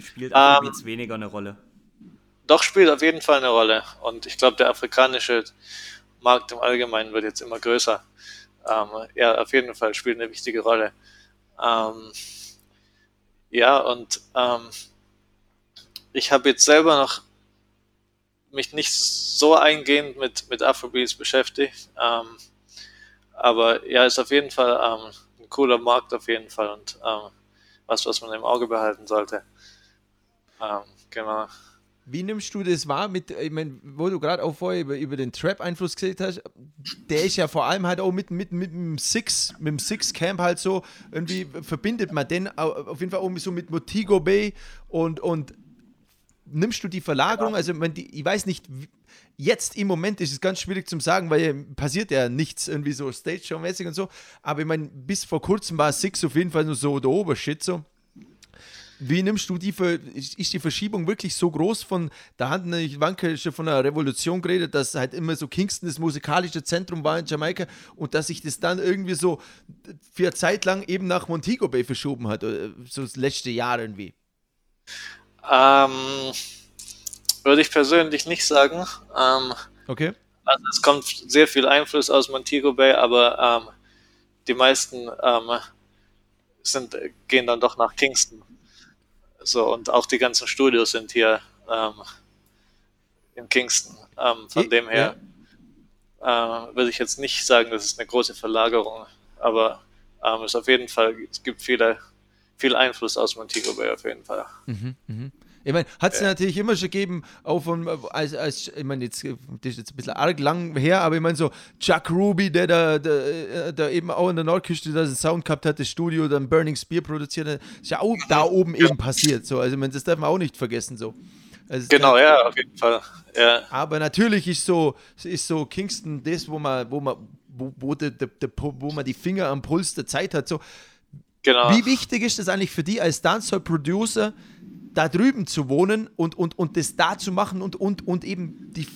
Speaker 4: spielt Afrobeats um, ähm, weniger eine Rolle?
Speaker 6: Doch spielt auf jeden Fall eine Rolle. Und ich glaube, der afrikanische Markt im Allgemeinen wird jetzt immer größer. Ähm, ja, auf jeden Fall spielt eine wichtige Rolle. Ähm, ja, und ähm, ich habe jetzt selber noch mich nicht so eingehend mit, mit Afrobeats beschäftigt. Ähm, aber ja, ist auf jeden Fall ähm, ein cooler Markt auf jeden Fall und ähm, was, was man im Auge behalten sollte. genau.
Speaker 5: Wie nimmst du das wahr mit, ich meine, wo du gerade auch vorher über, über den Trap-Einfluss gesagt hast, der ist ja vor allem halt auch mit, mit, mit dem Six, mit dem Six-Camp halt so, irgendwie verbindet man den auf jeden Fall auch so mit Motigo Bay und, und nimmst du die Verlagerung, also ich, die, ich weiß nicht, jetzt im Moment ist es ganz schwierig zu sagen, weil passiert ja nichts irgendwie so Stage-Show-mäßig und so, aber ich meine, bis vor kurzem war Six auf jeden Fall nur so der Obershit so wie nimmst du die, ist die Verschiebung wirklich so groß von, da hatten ich Wanke schon von einer Revolution geredet, dass halt immer so Kingston das musikalische Zentrum war in Jamaika und dass sich das dann irgendwie so für eine Zeit lang eben nach Montego Bay verschoben hat, äh, so das letzte Jahr irgendwie?
Speaker 6: Ähm, würde ich persönlich nicht sagen. Ähm,
Speaker 5: okay.
Speaker 6: Also es kommt sehr viel Einfluss aus Montego Bay, aber ähm, die meisten ähm, sind, gehen dann doch nach Kingston. So, und auch die ganzen Studios sind hier ähm, in Kingston. Ähm, von dem her ja. äh, würde ich jetzt nicht sagen, das ist eine große Verlagerung, aber ähm, es auf jeden Fall, es gibt viele, viel Einfluss aus Montego Bay auf jeden Fall.
Speaker 5: Ich meine, hat es natürlich immer schon gegeben, auch von, als, als ich meine, jetzt, das ist jetzt ein bisschen arg lang her, aber ich meine, so Chuck Ruby, der da, der, der eben auch in der Nordküste da Sound gehabt hat, das Studio, dann Burning Spear produziert hat, ist ja auch da oben eben passiert. So. Also, ich meine, das darf man auch nicht vergessen. So. Also,
Speaker 6: Genau, ja, auf jeden Fall. Ja,
Speaker 5: Aber natürlich ist so, ist so Kingston das, wo man, wo man, wo, wo, de, de, de, wo man die Finger am Puls der Zeit hat. So,
Speaker 6: genau.
Speaker 5: wie wichtig ist es eigentlich für die als Dancehall-Producer, da drüben zu wohnen und, und, und das da zu machen und, und, und eben die,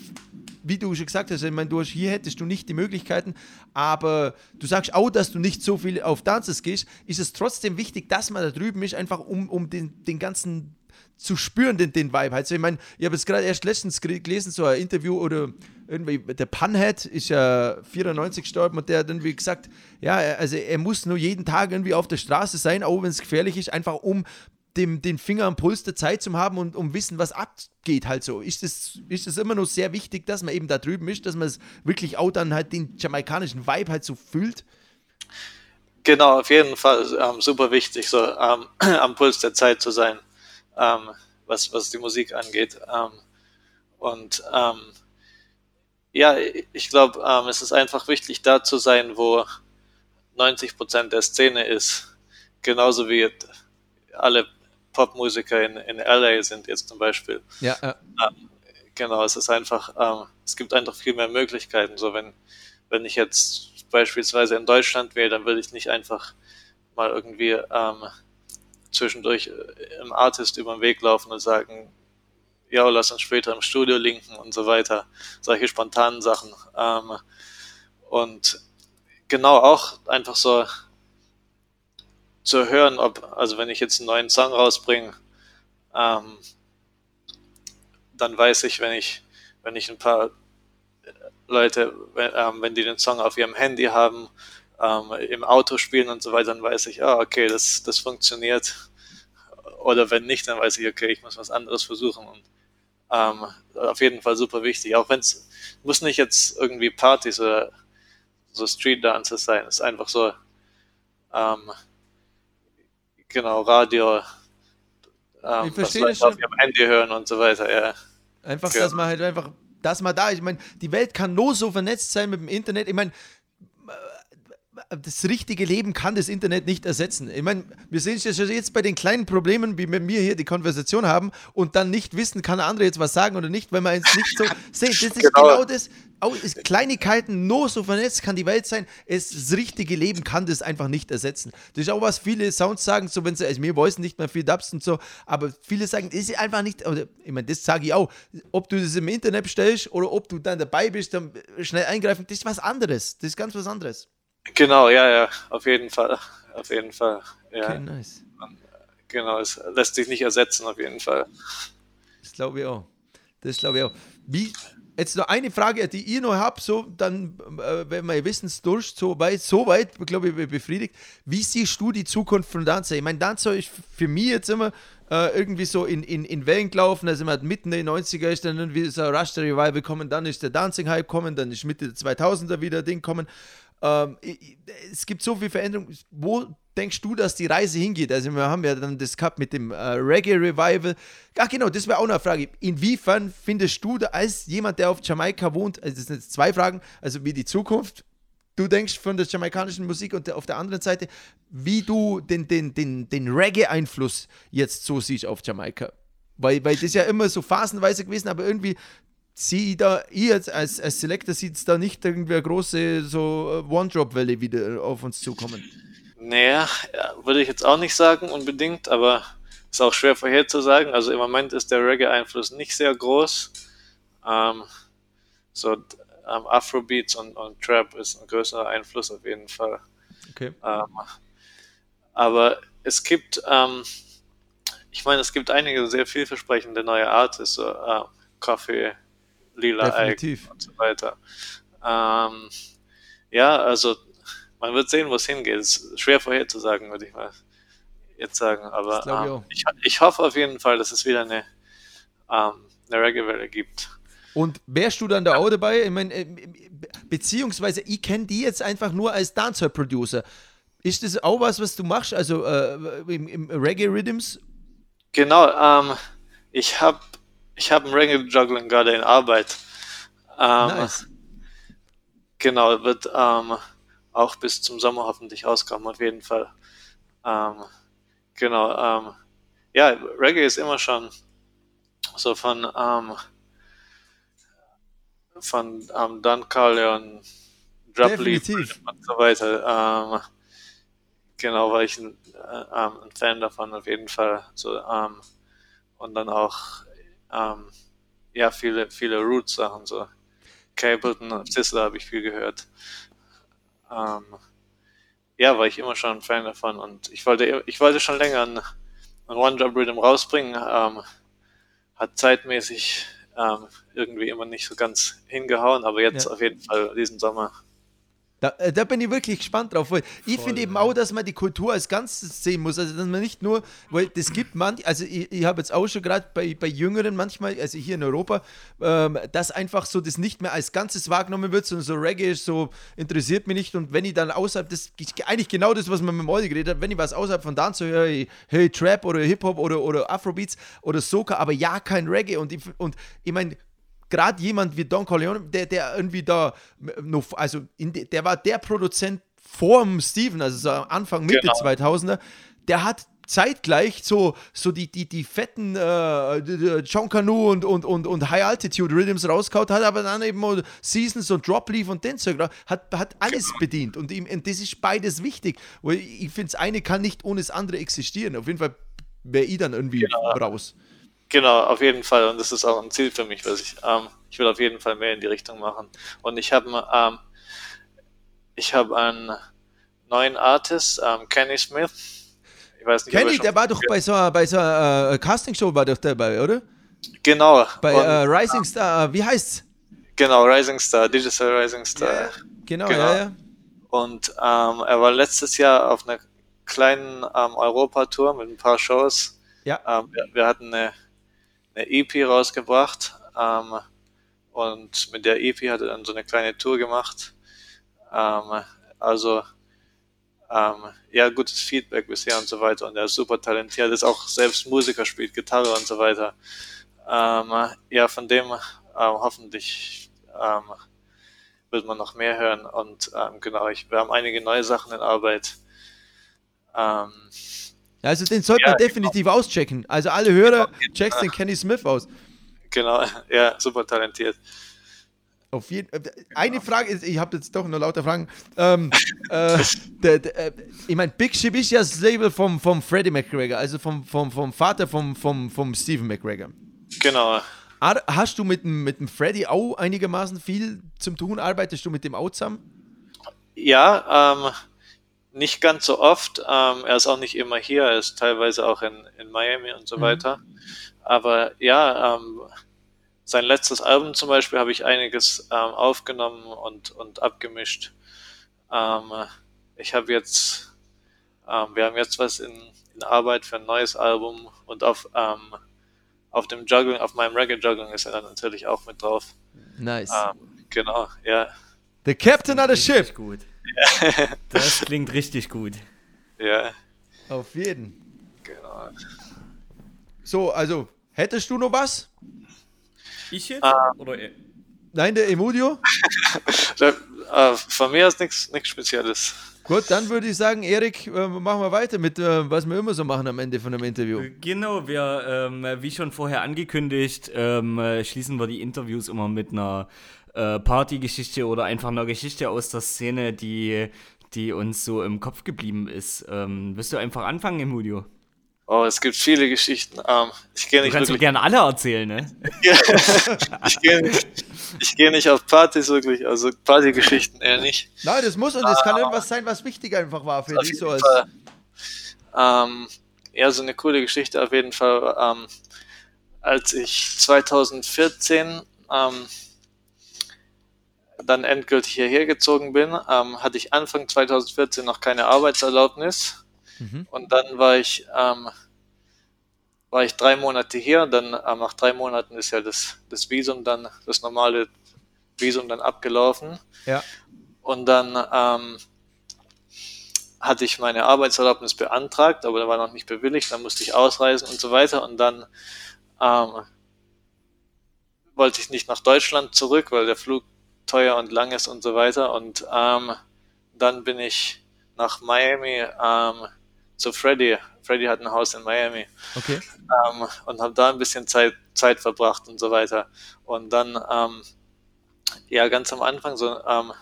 Speaker 5: wie du schon gesagt hast, ich meine, du hast, hier hättest du nicht die Möglichkeiten, aber du sagst auch, dass du nicht so viel auf Dances gehst, ist es trotzdem wichtig, dass man da drüben ist, einfach um, um den, den ganzen zu spüren, den, den Vibe. Also ich meine, ich habe jetzt gerade erst letztens gel- gelesen, so ein Interview oder irgendwie, der Punhead ist ja 94 gestorben und der hat irgendwie gesagt, ja, also er muss nur jeden Tag irgendwie auf der Straße sein, auch wenn es gefährlich ist, einfach um dem, den Finger am Puls der Zeit zu haben und um wissen, was abgeht halt so. Ist es ist immer noch sehr wichtig, dass man eben da drüben ist, dass man es wirklich auch dann halt den jamaikanischen Vibe halt so fühlt?
Speaker 6: Genau, auf jeden Fall ähm, super wichtig, so ähm, am Puls der Zeit zu sein, ähm, was, was die Musik angeht. Ähm, und ähm, ja, ich glaube, ähm, es ist einfach wichtig, da zu sein, wo 90 Prozent der Szene ist. Genauso wie alle Popmusiker in, in LA sind jetzt zum Beispiel.
Speaker 5: Ja, ja.
Speaker 6: Genau, es ist einfach, ähm, es gibt einfach viel mehr Möglichkeiten. So, wenn, wenn ich jetzt beispielsweise in Deutschland wäre, dann würde ich nicht einfach mal irgendwie ähm, zwischendurch äh, im Artist über den Weg laufen und sagen, ja, lass uns später im Studio linken und so weiter. Solche spontanen Sachen. Ähm, und genau auch einfach so zu hören, ob, also wenn ich jetzt einen neuen Song rausbringe, ähm, dann weiß ich, wenn ich, wenn ich ein paar Leute, wenn, ähm, wenn die den Song auf ihrem Handy haben, ähm, im Auto spielen und so weiter, dann weiß ich, ah, okay, das, das funktioniert. Oder wenn nicht, dann weiß ich, okay, ich muss was anderes versuchen. Und ähm, auf jeden Fall super wichtig. Auch wenn es muss nicht jetzt irgendwie Partys oder so Street Dances sein. Es ist einfach so, ähm, genau, Radio, ähm,
Speaker 5: Ich verstehe das schon.
Speaker 6: auf ihrem Handy hören und so weiter, ja.
Speaker 5: Einfach,
Speaker 6: Ja.
Speaker 5: dass man halt einfach, dass man da ist. Ich meine, die Welt kann nur so vernetzt sein mit dem Internet. Ich meine, das richtige Leben kann das Internet nicht ersetzen. Ich meine, wir sehen es jetzt bei den kleinen Problemen, wie wir hier die Konversation haben und dann nicht wissen, kann der andere jetzt was sagen oder nicht, weil man es nicht so sehen. Das ist genau,
Speaker 6: Genau.
Speaker 5: das. Auch Kleinigkeiten nur so vernetzt kann die Welt sein. Es, das richtige Leben kann das einfach nicht ersetzen. Das ist auch was viele Sounds sagen, so wenn sie, also wir voicen nicht mehr viel Dubs und so, aber viele sagen, das ist einfach nicht, oder ich meine, das sage ich auch, ob du das im Internet bestellst oder ob du dann dabei bist, dann schnell eingreifen, das ist was anderes. Das ist ganz was anderes.
Speaker 6: Genau, ja, ja, auf jeden Fall. Auf jeden Fall. Ja,
Speaker 5: Okay, nice.
Speaker 6: genau, es lässt sich nicht ersetzen, auf jeden Fall.
Speaker 5: Das glaube ich auch. Das glaube ich auch. Wie, jetzt noch eine Frage, die ihr noch habt, so dann, äh, wenn wir Wissensdurst so weit, so weit, glaube ich, befriedigt. Wie siehst du die Zukunft von Dancer? Ich meine, Dancer ist für mich jetzt immer äh, irgendwie so in, in, in Wellen gelaufen. Also man hat mitten in den 90er ist dann irgendwie so ein Rush Revival gekommen, dann ist der Dancing Hype gekommen, dann ist Mitte der 2000er wieder Ding kommen. Ähm, es gibt so viel Veränderung. Wo denkst du, dass die Reise hingeht? Also wir haben ja dann das gehabt mit dem äh, Reggae Revival. Ach genau, das wäre auch noch eine Frage. Inwiefern findest du da als jemand, der auf Jamaika wohnt, also das sind jetzt zwei Fragen, also wie die Zukunft du denkst von der jamaikanischen Musik und auf der anderen Seite, wie du den, den, den, den Reggae-Einfluss jetzt so siehst auf Jamaika. Weil, weil das ja immer so phasenweise gewesen, aber irgendwie sie da, ihr als, als, als Selector sieht es da nicht irgendwie eine große so äh, One-Drop-Welle wieder auf uns zukommen.
Speaker 6: Naja, ja, würde ich jetzt auch nicht sagen unbedingt, aber ist auch schwer vorherzusagen. Also im Moment ist der Reggae-Einfluss nicht sehr groß. Ähm, so ähm, Afrobeats und, und Trap ist ein größerer Einfluss auf jeden Fall.
Speaker 5: Okay.
Speaker 6: Ähm, aber es gibt, ähm, ich meine, es gibt einige sehr vielversprechende neue Artists, so äh, Coffee, Lila
Speaker 5: Definitiv.
Speaker 6: und so weiter. Ähm, ja, also man wird sehen, wo es hingeht. Ist schwer vorherzusagen, würde ich mal jetzt sagen. Aber ähm, ich, ich hoffe auf jeden Fall, dass es wieder eine, ähm, eine Reggae-Welle gibt.
Speaker 5: Und wärst du dann da auch dabei? Ich meine, äh, beziehungsweise ich kenne die jetzt einfach nur als Dancehall-Producer. Ist das auch was, was du machst, also äh, im, im Reggae-Rhythms?
Speaker 6: Genau, ähm, ich habe ich hab ein Reggae-Juggling gerade in Arbeit. Ähm,
Speaker 5: Nice.
Speaker 6: Genau, wird ähm, auch bis zum Sommer hoffentlich rauskommen, auf jeden Fall. Ähm, genau, ähm, ja, Reggae ist immer schon so von, ähm, von ähm, Don Leaf
Speaker 5: Definitiv.
Speaker 6: und so weiter. Ähm, genau, war ich ein, äh, ein Fan davon, auf jeden Fall. So, und dann auch, ähm, ja, viele, viele Roots-Sachen, so Capleton und Sizzler habe ich viel gehört. Ähm, ja, war ich immer schon ein Fan davon und ich wollte, ich wollte schon länger ein, ein One-Job-Rhythm rausbringen. Ähm, hat zeitmäßig ähm, irgendwie immer nicht so ganz hingehauen, aber jetzt
Speaker 5: Ja.
Speaker 6: auf jeden Fall diesen Sommer.
Speaker 5: Da, äh, da bin ich wirklich gespannt drauf. Weil ich finde eben auch, dass man die Kultur als Ganzes sehen muss. Also, dass man nicht nur, weil das gibt manch, also ich, ich habe jetzt auch schon gerade bei, bei Jüngeren manchmal, also hier in Europa, ähm, dass einfach so das nicht mehr als Ganzes wahrgenommen wird, sondern so Reggae ist so, interessiert mich nicht. Und wenn ich dann außerhalb, das ist eigentlich genau das, was man mit dem Olli geredet hat, wenn ich was außerhalb von Dance höre, hey, hey Trap oder Hip-Hop oder, oder Afrobeats oder Soca, aber ja, kein Reggae. Und ich, und ich meine, gerade jemand wie Don Corleone, der, der irgendwie da noch, also de, der war der Produzent vor Steven, also so Anfang, Mitte
Speaker 6: Genau.
Speaker 5: 2000er, der hat zeitgleich so, so die, die, die fetten äh, John Canoe und, und, und, und High Altitude Rhythms rausgehauen, hat aber dann eben auch Seasons und Drop Leaf und den Zeug, hat, hat alles bedient und, ihm, und das ist beides wichtig, weil ich finde, das eine kann nicht ohne das andere existieren. Auf jeden Fall wäre ich dann irgendwie raus.
Speaker 6: Genau, auf jeden Fall. Und das ist auch ein Ziel für mich, was ich, ähm, ich will auf jeden Fall mehr in die Richtung machen. Und ich habe ähm, ich habe einen neuen Artist, ähm, Kenny Smith. Ich weiß nicht,
Speaker 5: Kenny, der war doch bei so, einer- bei so einer äh, Castingshow war doch dabei, oder?
Speaker 6: Genau.
Speaker 5: Bei
Speaker 6: und,
Speaker 5: äh, Rising Star, wie heißt's?
Speaker 6: genau, Rising Star, Digital Rising Star.
Speaker 5: Genau,
Speaker 6: Genau.
Speaker 5: ja, ja.
Speaker 6: Und ähm, er war letztes Jahr auf einer kleinen ähm, Europatour mit ein paar Shows.
Speaker 5: Ja.
Speaker 6: Ähm, wir, wir hatten eine, eine EP rausgebracht ähm, und mit der EP hat er dann so eine kleine Tour gemacht. Ähm, also ähm, ja, gutes Feedback bisher und so weiter. Und er ist super talentiert, ist auch selbst Musiker, spielt Gitarre und so weiter. Ähm, ja, von dem ähm, hoffentlich ähm, wird man noch mehr hören. Und genau, ich, wir haben einige neue Sachen in Arbeit. Ähm,
Speaker 5: Also den sollte
Speaker 6: Ja,
Speaker 5: man definitiv auschecken. Also alle Hörer, checkt den Kenny Smith aus.
Speaker 6: genau, ja, super talentiert.
Speaker 5: Auf jeden Eine Frage ist, ich habe jetzt doch noch lauter Fragen. Ähm, äh, der, der, äh, ich meine, Big Ship ist ja das Label vom, vom Freddie McGregor, also vom, vom, vom Vater vom, vom, vom Stephen McGregor.
Speaker 6: Genau.
Speaker 5: Ar- Hast du mit dem, mit dem Freddie auch einigermaßen viel zum tun? Arbeitest du mit dem auch zusammen?
Speaker 6: Ja, ähm, nicht ganz so oft. Ähm, er ist auch nicht immer hier, er ist teilweise auch in, in Miami und so weiter. Aber ja, ähm, sein letztes Album zum Beispiel habe ich einiges ähm, aufgenommen und, und abgemischt. Ähm, ich habe jetzt, ähm, wir haben jetzt was in, in Arbeit für ein neues Album und auf, ähm, auf dem Juggling, auf meinem Reggae Juggling ist er dann natürlich auch mit drauf.
Speaker 5: Nice.
Speaker 6: Ähm, genau, ja,
Speaker 5: The Captain of the Ship.
Speaker 4: Richtig gut. Das klingt richtig gut.
Speaker 6: ja,
Speaker 5: Auf jeden.
Speaker 6: genau.
Speaker 5: So, also, hättest du noch was?
Speaker 4: Ich jetzt?
Speaker 6: Ah.
Speaker 4: Oder er?
Speaker 5: Nein, der Emudio?
Speaker 6: Äh, von mir ist nichts nichts Spezielles.
Speaker 5: Gut, dann würde ich sagen, Erik, äh, machen wir weiter mit, äh, was wir immer so machen am Ende von einem Interview.
Speaker 4: Genau, wir, ähm, wie schon vorher angekündigt, ähm, äh, schließen wir die Interviews immer mit einer äh, Partygeschichte oder einfach einer Geschichte aus der Szene, die, die uns so im Kopf geblieben ist. Ähm, willst du einfach anfangen, Emudio?
Speaker 6: Oh, es gibt viele Geschichten. Ähm, ich gehe
Speaker 4: Du
Speaker 6: nicht
Speaker 4: kannst
Speaker 6: wirklich.
Speaker 4: gerne alle erzählen, ne?
Speaker 6: ich gehe nicht, ich gehe nicht auf Partys wirklich, also Partygeschichten eher nicht.
Speaker 5: Nein, das muss und das kann irgendwas sein, was wichtig einfach war für dich. So als.
Speaker 6: Ähm, ja, so eine coole Geschichte auf jeden Fall. Ähm, als ich 2014 ähm, dann endgültig hierher gezogen bin, ähm, hatte ich Anfang 2014 noch keine Arbeitserlaubnis. Und dann war ich, ähm, war ich drei Monate hier. Dann ähm, nach drei Monaten ist ja das, das Visum dann, das normale Visum dann abgelaufen.
Speaker 5: ja.
Speaker 6: Und dann ähm, hatte ich meine Arbeitserlaubnis beantragt, aber da war noch nicht bewilligt, dann musste ich ausreisen und so weiter und dann ähm, wollte ich nicht nach Deutschland zurück, weil der Flug teuer und lang ist und so weiter und ähm, dann bin ich nach Miami ähm, zu Freddy. Freddy hat ein Haus in Miami.
Speaker 5: Okay.
Speaker 6: Ähm, und habe da ein bisschen Zeit, Zeit verbracht und so weiter. Und dann, ähm, ja, ganz am Anfang so, ähm,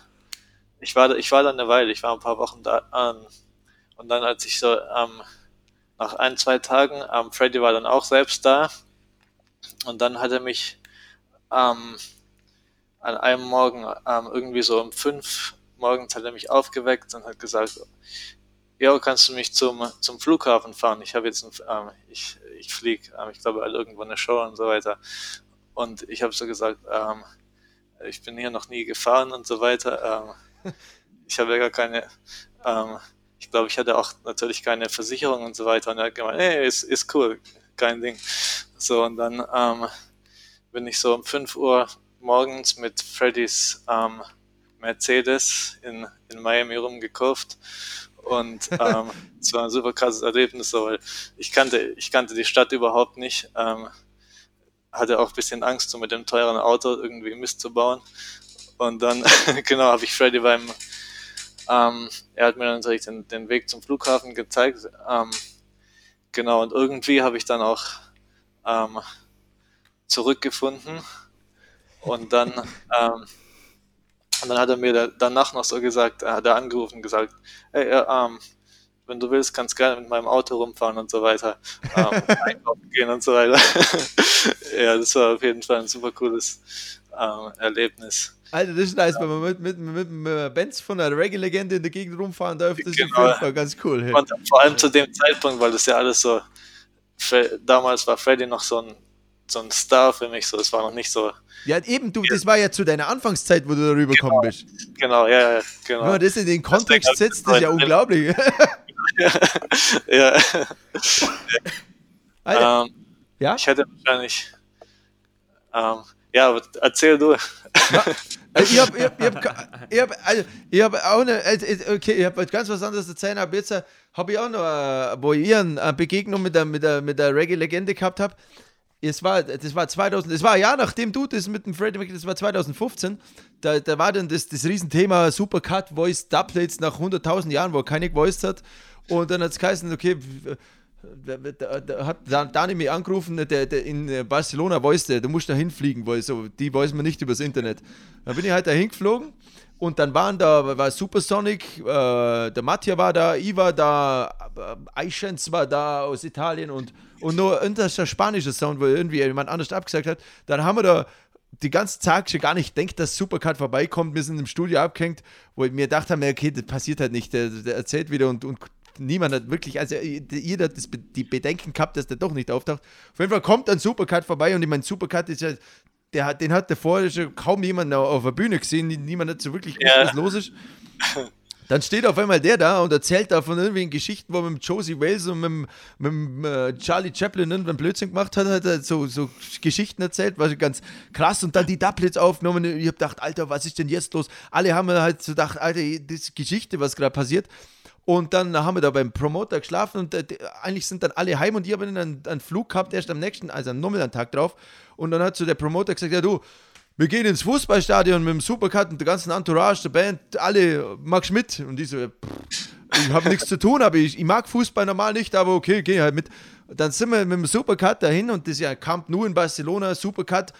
Speaker 6: ich war, ich war da eine Weile, ich war ein paar Wochen da. Ähm, und dann, als ich so ähm, nach ein, zwei Tagen, ähm, Freddy war dann auch selbst da. Und dann hat er mich ähm, an einem Morgen ähm, irgendwie so um fünf morgens hat er mich aufgeweckt und hat gesagt, ja, kannst du mich zum, zum Flughafen fahren? Ich habe jetzt, ein, ähm, ich, ich fliege, ähm, ich glaube, irgendwo eine Show und so weiter. Und ich habe so gesagt, ähm, ich bin hier noch nie gefahren und so weiter. Ähm, ich habe ja gar keine, ähm, ich glaube, ich hatte auch natürlich keine Versicherung und so weiter. Und er hat gemeint, hey, ist, ist cool, kein Ding. So, und dann ähm, bin ich so um 5 Uhr morgens mit Freddys ähm, Mercedes in, in Miami rumgekurft. Und ähm, es war ein super krasses Erlebnis, weil ich kannte, ich kannte die Stadt überhaupt nicht. Ähm, hatte auch ein bisschen Angst, so mit dem teuren Auto irgendwie Mist zu bauen. Und dann, genau, habe ich Freddy beim, ähm, er hat mir dann natürlich den, den Weg zum Flughafen gezeigt. Ähm, genau, und irgendwie habe ich dann auch ähm, zurückgefunden. Und dann ähm, und dann hat er mir danach noch so gesagt, er hat er angerufen und gesagt, hey, ähm, wenn du willst, kannst gerne mit meinem Auto rumfahren und so weiter, ähm, einkaufen gehen und so weiter. ja, das war auf jeden Fall ein super cooles ähm, Erlebnis.
Speaker 5: Alter, das ist nice, wenn man mit, mit, mit, mit Benz von einer Reggae-Legende in der Gegend rumfahren darf, das genau. ist auf jeden Fall ganz cool. Hey.
Speaker 6: Und vor allem zu dem Zeitpunkt, weil das ja alles so, damals war Freddy noch so ein, so ein Star für mich, so, es war noch nicht so
Speaker 5: ja, eben, du, das war ja zu deiner Anfangszeit, wo du darüber gekommen
Speaker 6: genau,
Speaker 5: bist.
Speaker 6: Genau, ja, ja, genau.
Speaker 5: Wenn man das in den Kontext setzt, das ist ja unglaublich.
Speaker 6: ja.
Speaker 5: Alter.
Speaker 6: Ähm, ja? Ich hätte wahrscheinlich. Ähm, ja, erzähl du.
Speaker 5: Ja, also ich habe ich hab, ich hab, ich hab, also ich hab auch eine, also, okay, ich habe ganz was anderes erzählen, aber jetzt äh, habe ich auch noch, äh, wo ich eine Begegnung mit der, mit der, mit der Reggae-Legende gehabt habe es war, das war 2000, es war ja nachdem du das mit dem Freddie Mercury, das war 2015, da, da war dann das, das Riesenthema Supercut Voice Dubplates nach 100.000 Jahren, wo er keine gevoiced hat. Und dann hat es geheißen, okay, da, da, da hat Dani mich angerufen, der, der in Barcelona voiced, du musst da hinfliegen, weil so, die weiß man nicht übers Internet. Dann bin ich halt da hingeflogen und dann waren da, war Supersonic, äh, der Mattia war da, war da, äh, Eichens war da aus Italien und und nur ein spanischer Sound, wo irgendwie jemand anders abgesagt hat, dann haben wir da die ganze Zeit schon gar nicht denkt, dass Supercut vorbeikommt. Wir sind im Studio abgehängt, wo ich mir gedacht habe, okay, das passiert halt nicht. Der, der erzählt wieder und, und niemand hat wirklich, also jeder hat das, die Bedenken gehabt, dass der doch nicht auftaucht. Auf jeden Fall kommt ein Supercut vorbei und ich meine, Supercut ist ja, der hat, den hat vorher schon kaum jemand auf der Bühne gesehen, niemand hat so wirklich gewusst, ja. was los ist. Dann steht auf einmal der da und erzählt da von irgendwelchen Geschichten, wo er mit Josie Wales und mit, mit, äh, Charlie Chaplin irgendwann Blödsinn gemacht hat, hat er so, so Geschichten erzählt, war ganz krass. Und dann die Doublets aufgenommen. Ich habe gedacht, Alter, was ist denn jetzt los? Alle haben halt so gedacht, Alter, das Geschichte, was gerade passiert. Und dann haben wir da beim Promoter geschlafen und äh, eigentlich sind dann alle heim und ich habe einen, einen Flug gehabt, erst am nächsten, also nochmal einen Tag drauf. Und dann hat so der Promoter gesagt, ja du, wir gehen ins Fußballstadion mit dem Supercut und der ganzen Entourage, der Band, alle, magst mit? Und ich so, ich habe nichts zu tun, aber ich, ich mag Fußball normal nicht, aber okay, geh halt mit. Dann sind wir mit dem Supercut dahin und das ist ja Camp Nou in Barcelona, Supercut,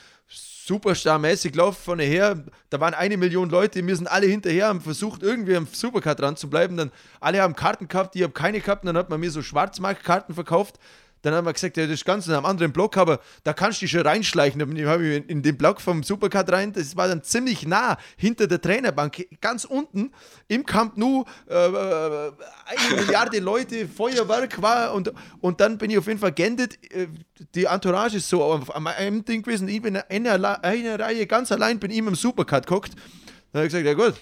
Speaker 5: Superstar-mäßig laufen von her. Da waren eine Million Leute, wir sind alle hinterher, haben versucht, irgendwie am Supercut dran zu bleiben. Dann alle haben Karten gehabt, ich habe keine gehabt, dann hat man mir so Schwarzmarktkarten verkauft. Dann haben wir gesagt, ja, das ganz in einem anderen Block, aber da kannst du dich schon reinschleichen. Dann habe ich in den Block vom Supercard rein. Das war dann ziemlich nah hinter der Trainerbank, ganz unten im Camp Nou. Äh, äh eine Milliarde Leute, Feuerwerk war und, und dann bin ich auf jeden Fall geendet. Äh, die Entourage ist so auf einem Ding gewesen. Ich bin eine, eine Reihe ganz allein, bin ihm im Supercard geguckt. Dann habe ich gesagt, ja gut,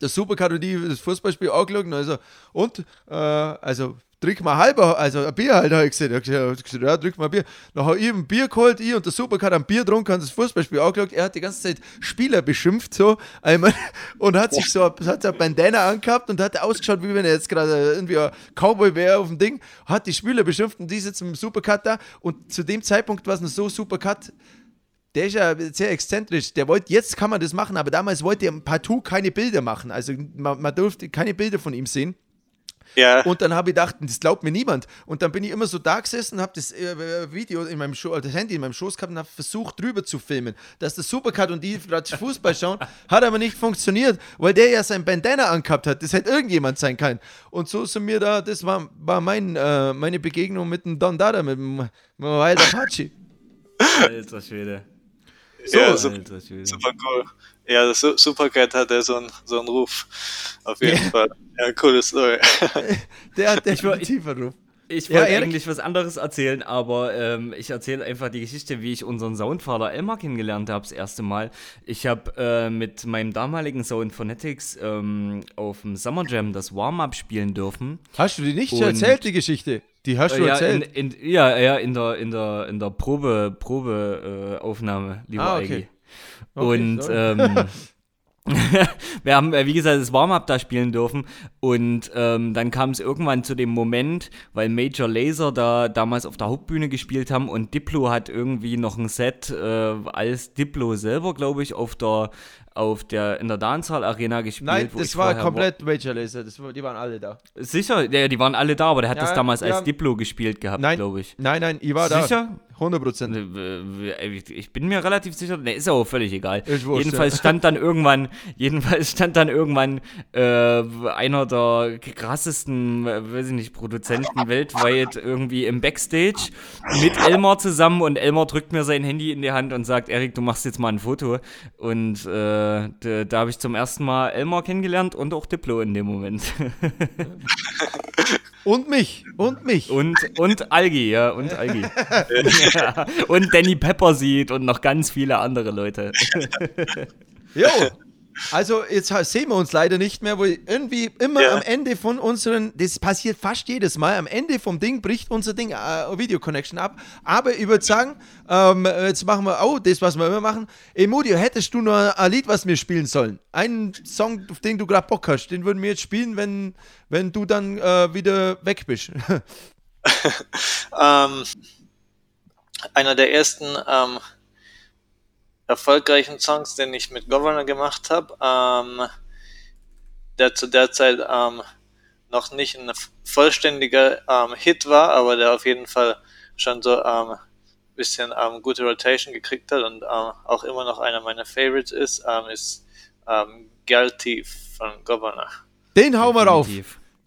Speaker 5: der Supercard und die das Fußballspiel angeschaut. Also, und, äh, also drück mal halber, also ein Bier halt, habe ich gesagt. Er hat gesagt, ja, drück mal ein Bier. Dann habe ich ihm ein Bier geholt, ich und der Supercat ein Bier getrunken, hat das Fußballspiel angeschaut. Er hat die ganze Zeit Spieler beschimpft, so, einmal, und hat sich so, hat ein Bandana angehabt und hat ausgeschaut, wie wenn er jetzt gerade irgendwie ein Cowboy wäre auf dem Ding, hat die Spieler beschimpft und die sitzen mit dem Supercat da und zu dem Zeitpunkt war es noch so, Supercat, der ist ja sehr exzentrisch. Der wollte, jetzt kann man das machen, aber damals wollte er partout keine Bilder machen. Also man, man durfte keine Bilder von ihm sehen.
Speaker 6: Ja.
Speaker 5: Und dann habe ich gedacht, das glaubt mir niemand. Und dann bin ich immer so da gesessen, habe das äh, Video in meinem Scho das Handy in meinem Schoß gehabt und habe versucht, drüber zu filmen. Dass das Supercut und die gerade Fußball schauen, hat aber nicht funktioniert, weil der ja sein Bandana angehabt hat. Das hätte irgendjemand sein können. Und so sind mir da, das war, war mein, äh, meine Begegnung mit dem Don Dada, mit dem, Wild Apache.
Speaker 4: Alter Schwede.
Speaker 6: So, ja,
Speaker 4: Alter
Speaker 6: super,
Speaker 4: Schwede.
Speaker 6: super cool. Ja, Supercat hat ja so einen so einen Ruf. Auf jeden
Speaker 5: Ja.
Speaker 6: Fall. Ja, coole Story.
Speaker 5: Der hat definitiv einen Ruf.
Speaker 4: Ich
Speaker 5: Ja,
Speaker 4: wollte
Speaker 5: Erik?
Speaker 4: eigentlich was anderes erzählen, aber ähm, ich erzähle einfach die Geschichte, wie ich unseren Soundvater Elmar kennengelernt habe, das erste Mal. Ich habe äh, mit meinem damaligen Sound Phonetics ähm, auf dem Summer Jam das Warm-Up spielen dürfen.
Speaker 5: Hast du die nicht
Speaker 4: Und-
Speaker 5: erzählt, die Geschichte? Die hast du
Speaker 4: Äh, ja, in,
Speaker 5: erzählt.
Speaker 4: in, ja, ja, in der, in der, in der Probe, Probe äh, Aufnahme, lieber
Speaker 5: Ah, okay.
Speaker 4: Eigi.
Speaker 5: Okay,
Speaker 4: Und ähm, wir haben, äh, wie gesagt, das Warm-Up da spielen dürfen. Und ähm, dann kam es irgendwann zu dem Moment, weil Major Laser da damals auf der Hauptbühne gespielt haben und Diplo hat irgendwie noch ein Set äh, als Diplo selber, glaube ich, auf der auf der in der Dancehall Arena gespielt.
Speaker 5: Nein, das war komplett Major Laser. Das war, die waren alle da.
Speaker 4: Sicher, ja, die waren alle da, aber der hat
Speaker 5: Ja,
Speaker 4: das damals als Diplo gespielt gehabt, glaube ich.
Speaker 5: nein, nein, ich war da.
Speaker 4: Sicher?
Speaker 5: 100 Prozent.
Speaker 4: Äh, Ich bin mir relativ sicher, ne, ist aber völlig egal.
Speaker 5: Ist wurscht,
Speaker 4: jedenfalls
Speaker 5: ja.
Speaker 4: stand dann irgendwann, jedenfalls stand dann irgendwann äh, einer der krassesten, äh, weiß ich nicht, Produzenten weltweit irgendwie im Backstage mit Elmar zusammen und Elmar drückt mir sein Handy in die Hand und sagt, Erik, du machst jetzt mal ein Foto. Und äh, da, da habe ich zum ersten Mal Elmar kennengelernt und auch Diplo in dem Moment.
Speaker 5: Und mich. Und mich.
Speaker 4: Und, und Algi, ja, und Algi. ja. Und Danny Pepperseed und noch ganz viele andere Leute.
Speaker 5: Jo. Also jetzt sehen wir uns leider nicht mehr, weil irgendwie immer
Speaker 6: Ja.
Speaker 5: am Ende von unseren, das passiert fast jedes Mal, am Ende vom Ding bricht unser Ding, äh, Video Connection ab. Aber ich würde sagen, ähm, jetzt machen wir auch das, was wir immer machen. Emudio, hättest du noch ein Lied, was wir spielen sollen? Einen Song, auf den du gerade Bock hast, den würden wir jetzt spielen, wenn, wenn du dann äh, wieder weg bist.
Speaker 6: Ähm, einer der ersten ähm, erfolgreichen Songs, den ich mit Governor gemacht habe, ähm, der zu der Zeit ähm, noch nicht ein vollständiger ähm, Hit war, aber der auf jeden Fall schon so ähm, bisschen ähm, gute Rotation gekriegt hat und ähm, auch immer noch einer meiner Favorites ist, ähm, ist ähm, Girl Thief von Governor.
Speaker 5: Den hauen wir rauf.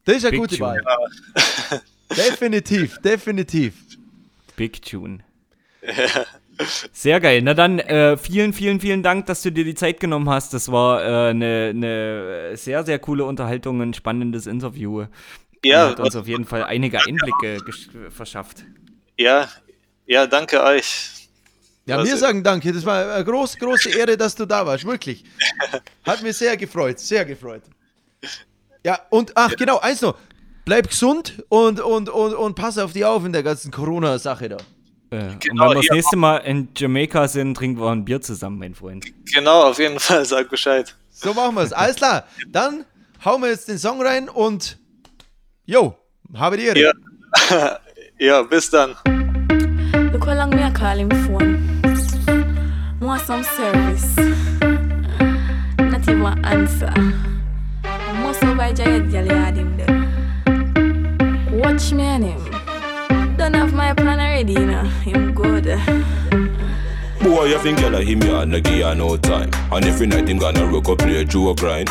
Speaker 5: Das ist eine
Speaker 4: Big
Speaker 5: gute
Speaker 4: Tune.
Speaker 5: Wahl. definitiv, definitiv.
Speaker 4: Big Tune. Sehr geil. Na dann, äh, vielen, vielen, vielen Dank, dass du dir die Zeit genommen hast. Das war eine äh, ne- ne sehr, sehr coole Unterhaltung, ein spannendes Interview.
Speaker 6: Ja,
Speaker 4: hat uns auf jeden Fall einige Einblicke verschafft.
Speaker 6: ja, ja, danke euch.
Speaker 5: Ja, wir sagen danke. Das war eine große, große Ehre, dass du da warst. Wirklich. Hat mich sehr gefreut. Sehr gefreut. Ja, und ach, genau, eins noch. Bleib gesund und, und, und, und pass auf die auf in der ganzen Corona-Sache da.
Speaker 4: Äh,
Speaker 6: Genau,
Speaker 4: und wenn wir das nächste Mal in Jamaika sind, trinken wir ein Bier zusammen, mein Freund.
Speaker 6: Genau, auf jeden Fall, sag Bescheid.
Speaker 5: So machen wir es. Alles klar. Dann hauen wir jetzt den Song rein und yo, habe die Ehre.
Speaker 6: Ja. ja, bis dann.
Speaker 7: Look how long me I call him phone. Want some service. Not even answer. Most of my giant girl had him there. Watch me and him. Don't have my plan already, you know. Him good.
Speaker 8: Boy, you think girl him ya no give her no time And every night him gonna rock up play a joke grind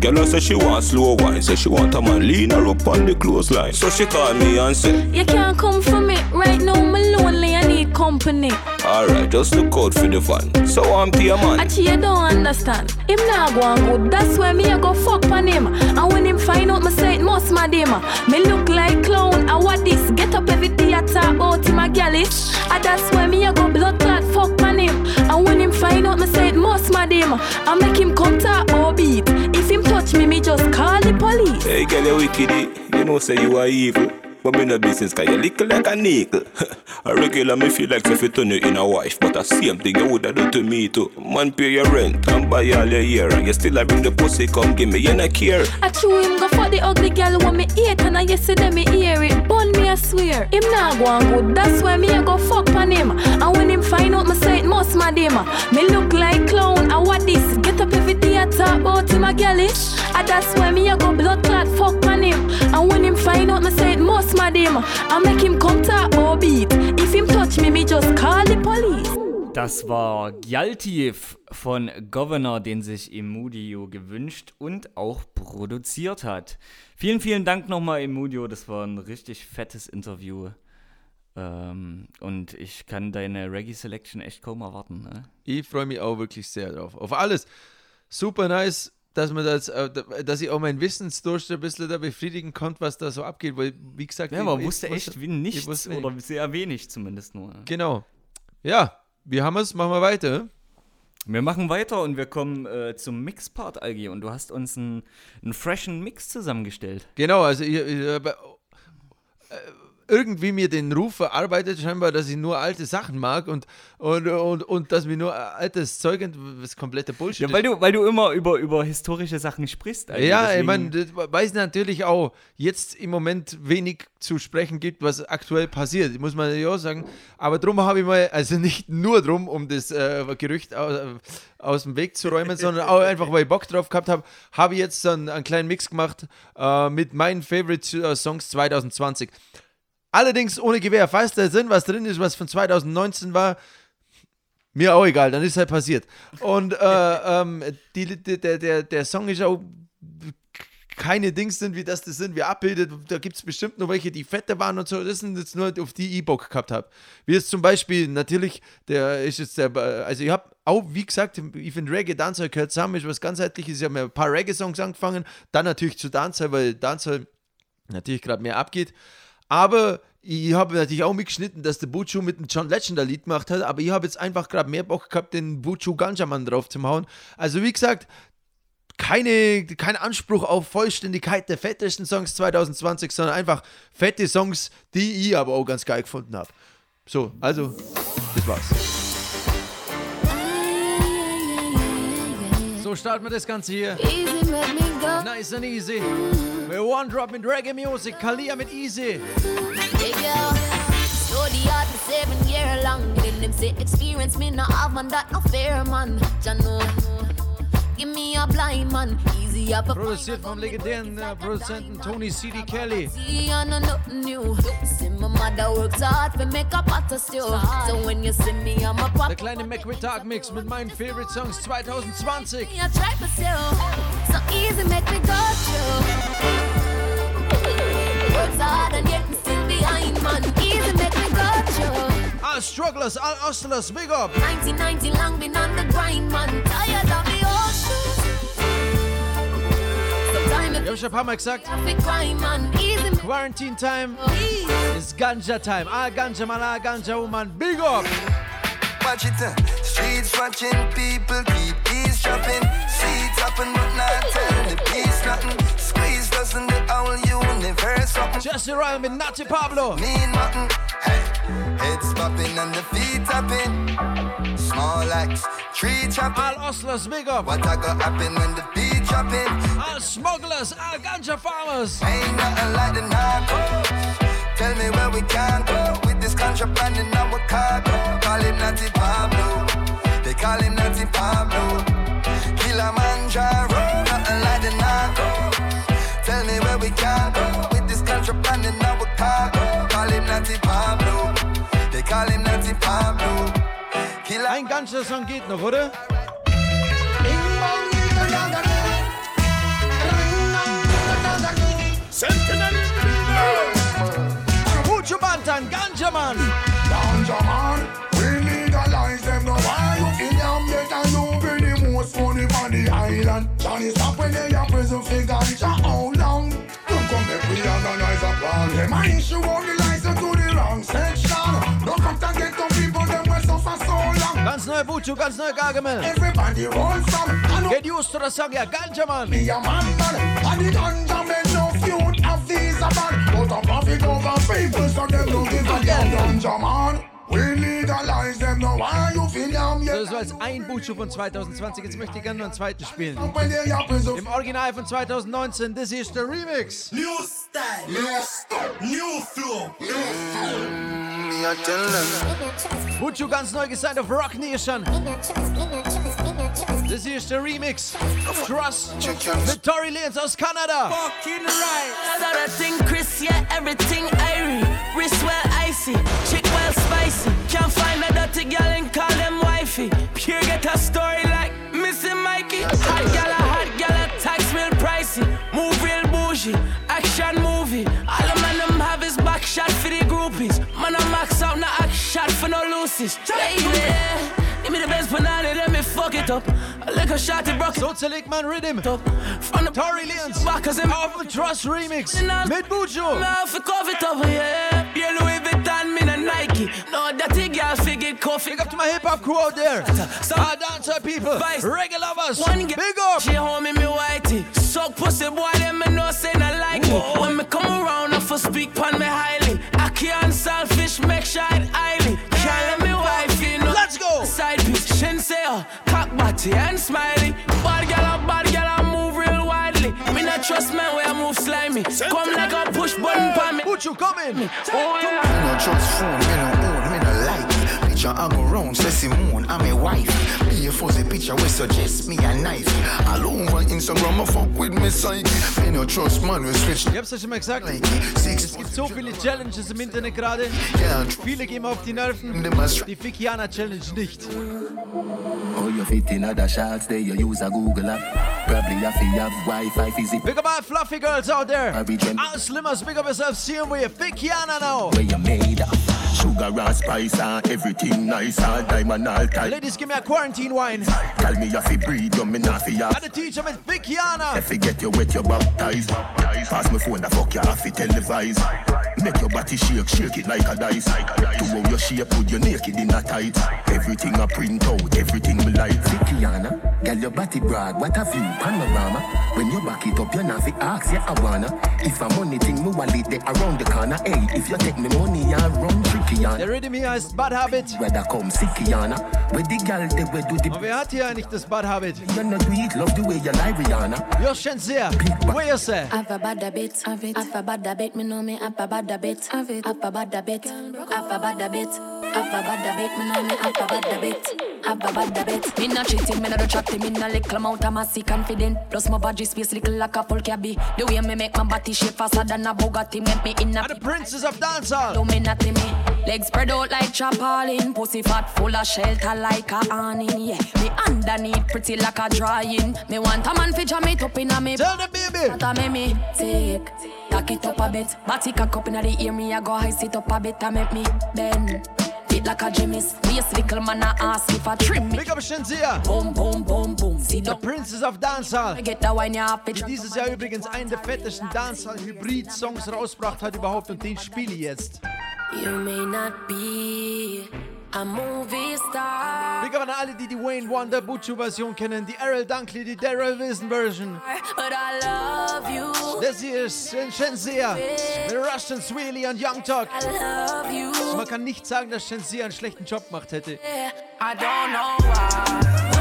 Speaker 8: Girl say she want slow wine Say she want a man lean her up on the clothesline So she call me and say
Speaker 7: You can't come for me. Right now, me lonely. I need company.
Speaker 8: Alright, just look out for the van So I'm your man
Speaker 7: Actually, you don't understand. Him nah go on good. That's why me I go fuck on him. And when him find out, me say it must my him. Me look like clown. I what this? Get up every theater about him a gallish. And that's why me I go blood clot fuck on him. And when him find out, me say it must my him. I make him come talk or beat. If him touch me, me just call the police.
Speaker 8: Hey girl, you wicked, you know say you are evil. But me no business cause you little like a nickel. a regular me feel like if you turn you in a wife, but the same thing you woulda do to me too. Man pay your rent and buy all your year, and you still a bring the pussy come give me, you no care.
Speaker 7: I chew him go for the ugly girl when me hate and I yesterday me hear it. Bun me I swear. Him nah go on good. That's why me a go fuck on him. And when him find out me say it must mad him. Me look like clown. I what this? Get up every day I talk about him a girlish. And ah, that's why me a go blood clot fuck on him. And when him find out me say it must mad him. I make him come about beat. If him touch me, me just call the police.
Speaker 4: Das war Gyaltif von Governor, den sich Emudio gewünscht und auch produziert hat. Vielen, vielen Dank nochmal, Emudio. Das war ein richtig fettes Interview. Ähm, und ich kann deine Reggae Selection echt kaum erwarten. Ne?
Speaker 5: Ich freue mich auch wirklich sehr drauf. Auf alles. Super nice, dass man das, äh, dass ich auch meinen Wissensdurst ein bisschen da befriedigen konnte, was da so abgeht. Weil, wie gesagt,
Speaker 4: Ja,
Speaker 5: ich-
Speaker 4: man
Speaker 5: ich
Speaker 4: wusste echt wie nichts
Speaker 5: wusste
Speaker 4: oder sehr wenig zumindest nur.
Speaker 5: Genau. Ja, wir haben es, machen wir weiter.
Speaker 4: Wir machen weiter und wir kommen äh, zum Mixpart, Algi. Und du hast uns einen, einen freshen Mix zusammengestellt.
Speaker 5: Genau, also ich, ich, äh, äh, irgendwie mir den Ruf verarbeitet, scheinbar, dass ich nur alte Sachen mag und, und, und, und dass mir nur altes Zeug, was komplette Bullshit
Speaker 4: Ja, weil du, weil du immer über, über historische Sachen sprichst. Algi.
Speaker 5: Ja, ich
Speaker 4: Deswegen-
Speaker 5: meine, weil es natürlich auch jetzt im Moment wenig zu sprechen gibt, was aktuell passiert, muss man ja auch sagen. Aber drum habe ich mal, also nicht nur drum, um das äh, Gerücht aus, aus dem Weg zu räumen, sondern auch einfach, weil ich Bock drauf gehabt habe, habe ich jetzt so einen, einen kleinen Mix gemacht äh, mit meinen Favorite äh, Songs 2020. Allerdings ohne Gewehr. Falls da drin was drin ist, was von 2019 war, mir auch egal, dann ist halt passiert. Und äh, ähm, die, die, der, der, der Song ist auch keine Dings sind, wie das das sind, wie abbildet. Da gibt es bestimmt noch welche, die fette waren und so. Das sind jetzt nur, auf die ich Bock gehabt habe. Wie es zum Beispiel, natürlich, der ist jetzt der, also ich habe auch, wie gesagt, ich finde Reggae, Dancehall gehört zusammen, ist was ganzheitliches. Ich habe mir ein paar Reggae-Songs angefangen, dann natürlich zu Dancehall, weil Dancehall natürlich gerade mehr abgeht. Aber ich habe natürlich auch mitgeschnitten, dass der Buchu mit dem John Legend ein Lied gemacht hat, aber ich habe jetzt einfach gerade mehr Bock gehabt, den Buchu Ganjaman drauf zu hauen. Also wie gesagt, keine, kein Anspruch auf Vollständigkeit der fettesten Songs 2020, sondern einfach fette Songs, die ich aber auch ganz geil gefunden habe. So, also, das war's. So starten wir das Ganze hier.
Speaker 7: Easy, make me go.
Speaker 5: Nice and easy. Wir One Drop mit Reggae Music, Kalia mit Easy.
Speaker 9: Girl, study hard for seven year long. Them say experience me no have man that no fair man. Give me a blind man. Easy up a
Speaker 5: Produziert vom legendären äh, Produzenten Tony C.D. Kelly.
Speaker 9: See, I know nothing new. See, my mother works hard for make a pot of stew. So when you see me, I'm a pop.
Speaker 5: Der kleine McWit Tag Mix mit meinen Favorite Songs 2020.
Speaker 9: I try for still. So easy, make me go through. Works hard and yet still behind, man. Easy, make me go through.
Speaker 5: All Strugglers, all Hustlers, big up.
Speaker 9: 1990 long been on the grind, man. Tired of the Sometimes
Speaker 5: Ich hab schon ein paar Mal gesagt,
Speaker 9: I cry,
Speaker 5: Quarantine Time
Speaker 9: easy.
Speaker 5: ist Ganja Time. All Ganja man, all Ganja woman, big up.
Speaker 10: Watch it, uh, streets watching people keep eavesdropping. Seeds happen, but not telling the peace nothing. Squeeze doesn't the whole universe something.
Speaker 5: Jesse Ryan mit Nati Pablo.
Speaker 10: Mean mutton, hey. Heads popping and the feet tapping. Small axe, tree chopping.
Speaker 5: All Hustlers, big up.
Speaker 10: What I got happen when the beat dropping?
Speaker 5: All Smugglers, all Ganja Farmers.
Speaker 10: Ain't nothing like the narcos. Tell me where we can go with this contraband in our cargo. Call him Natty Pablo. They call him Natty Pablo. Kilimanjaro, nothing like the narcos. Tell me where we can go with this contraband in our cargo. Call him Natty Pablo. They call him Natty Pablo.
Speaker 5: Ein Ganja-Song geht noch, oder? Mucho Bantan, Ganja Man.
Speaker 11: Ganja man, we legalize them no why you in your bed and you be the most money on the island. Johnny stop when they are prison for ganja how long? Don't come back we organize a plan. Them I issue the
Speaker 5: Ganz neue Buchu, ganz neue Gargamel.
Speaker 11: Everybody run from. I
Speaker 5: Get used to the song, ja, Ganja Man.
Speaker 11: be a man man. And the ganja men no feud of these bad. But a profit over people, so them no give a damn ganja man. We legalize them, no why you feel yam
Speaker 5: So, das war jetzt ein Bucho von 2020. Jetzt möchte ich gerne noch einen zweiten spielen. Im Original von 2019. Das hier ist der Remix.
Speaker 10: New style, new style, new flow,
Speaker 11: tell them.
Speaker 5: Bucho ganz neu gesigned auf Rock Nation. Das hier ist der Remix. Trust mit Tory Lanez aus Kanada.
Speaker 1: Fucking right.
Speaker 12: Saw that thing, Chris, yeah, everything irie. Wrist well icy, chick spicy. Can't a girl and call them wifey. Pure get a story like Missy Mikey. Hot gal, a hot gal, a tax real pricey. Move real bougie, action movie. All the man them have is back shot for the groupies. Man, I max out, now act shot for no loosies. Baby. Give me the best banana, let me fuck it up. A liquor shot, it broke it
Speaker 5: So zerlegt man Rhythm.
Speaker 12: up. From the
Speaker 5: Tory Lanez
Speaker 12: backers and
Speaker 5: auf Trust Remix mit Bucho.
Speaker 12: Now fi cover it up, yeah. Yeah, Louis Vuitton, me no Nike. No, that thing girl fi get coffee.
Speaker 5: Big up to my hip hop crew out there.
Speaker 12: So-
Speaker 5: Our dancer people,
Speaker 12: Vice.
Speaker 5: reggae lovers.
Speaker 12: One
Speaker 5: Big
Speaker 12: girl,
Speaker 5: up.
Speaker 12: She hold me, me whitey. Suck pussy, boy, them me know say not like it. When me come around, I for speak pon me highly. I can't selfish, make sure it highly. Can't let me wife, you know.
Speaker 5: Let's go.
Speaker 12: Side piece, Shinseo, uh, cock body and smiley. Bad gal, a widely. Me not trust man where I move slimy. Come like a push button for me.
Speaker 5: Bucho, come in.
Speaker 12: Oh yeah.
Speaker 13: Me no trust phone, me no own, me no like Picture I go round, say Simone, I'm a wife A fuzzy picture we suggest me a knife All over Instagram, I fuck with me psyche Me no trust man, we switch
Speaker 5: Ich hab's ja schon mal gesagt. Es gibt so viele Challenges im Internet gerade.
Speaker 13: Yeah,
Speaker 5: Viele gehen auf die Nerven. Die Fikiana Challenge nicht.
Speaker 13: Oh, you fit in other shots, there you use a Google app Probably have to have Wi-Fi, visit
Speaker 5: Big up all fluffy girls out there. All slimmers, big up yourself. See them with Fikiana now.
Speaker 13: where you made of Sugar and spice and everything nice All diamond, all tight
Speaker 5: Ladies, give me a quarantine wine.
Speaker 13: Tell me you fi breathe, you me not fi have
Speaker 5: Got to teach them with Fikiana.
Speaker 13: If you get you wet, you baptize. Pass me phone, the fuck you have to televise. Make your body shake, shake it like a dice. To how your shape, put your naked in a tight. Everything I print out, everything me like. Fikiana, girl your body broad, what a view, panorama. When you back it up, you not fi ask, yeah I wanna. If I'm money thing, me wallet there around the corner. Hey, if you take me money, I run tricky,
Speaker 5: Der
Speaker 13: Yana.
Speaker 5: Rhythm hier heißt Bad Habit.
Speaker 13: Whether come Sikiana, where the girl they where do the
Speaker 5: Und wer hat hier eigentlich das Bad Habit?
Speaker 13: you know do it, love the way you lie, Rihanna.
Speaker 5: Joschen sehr. Where you say?
Speaker 9: Have a bad habit, have it. Have a bad habit, me know me have a bad habit, have it. Have a bad habit, have a bad habit, have a bad habit, me know me have a bad habit. Have a bad habit. Me not cheating, me not chatting, me not little amount of massy confident. Plus my body space little like a full cabby. The way me make my body shape faster than a Bugatti, make me in a
Speaker 5: the Princess of Dancehall.
Speaker 9: do me nothing me. Legs spread out like trampoline. Pussy fat full of shelter like a awning. Yeah, me underneath pretty like a drawing. Me want a man fi jam it up in a me.
Speaker 5: Tell the baby.
Speaker 9: That a make me take. Tack it up a bit. Body cock up inna the ear me. I go high sit up a bit. I make me bend. Fit like a gymnast. Waist little man a ask if I trim me.
Speaker 5: Big up Shenzia.
Speaker 9: Boom boom boom boom. See
Speaker 5: The Princess of Dancehall. Die dieses Jahr übrigens einen der fettesten Dancehall-Hybrid-Songs rausgebracht hat überhaupt und den spiele ich jetzt.
Speaker 9: You may not be a movie star,
Speaker 5: Big up an alle, die die Wayne Wonder Butchu-Version kennen, die Errol Dunkley, die Daryl Wilson-Version.
Speaker 9: but I love you.
Speaker 5: Das hier ist Shenzia mit Russian Sweely und Young Talk.
Speaker 9: I love you.
Speaker 5: Man kann nicht sagen, dass Shenzia einen schlechten Job gemacht hätte.
Speaker 12: I don't know why.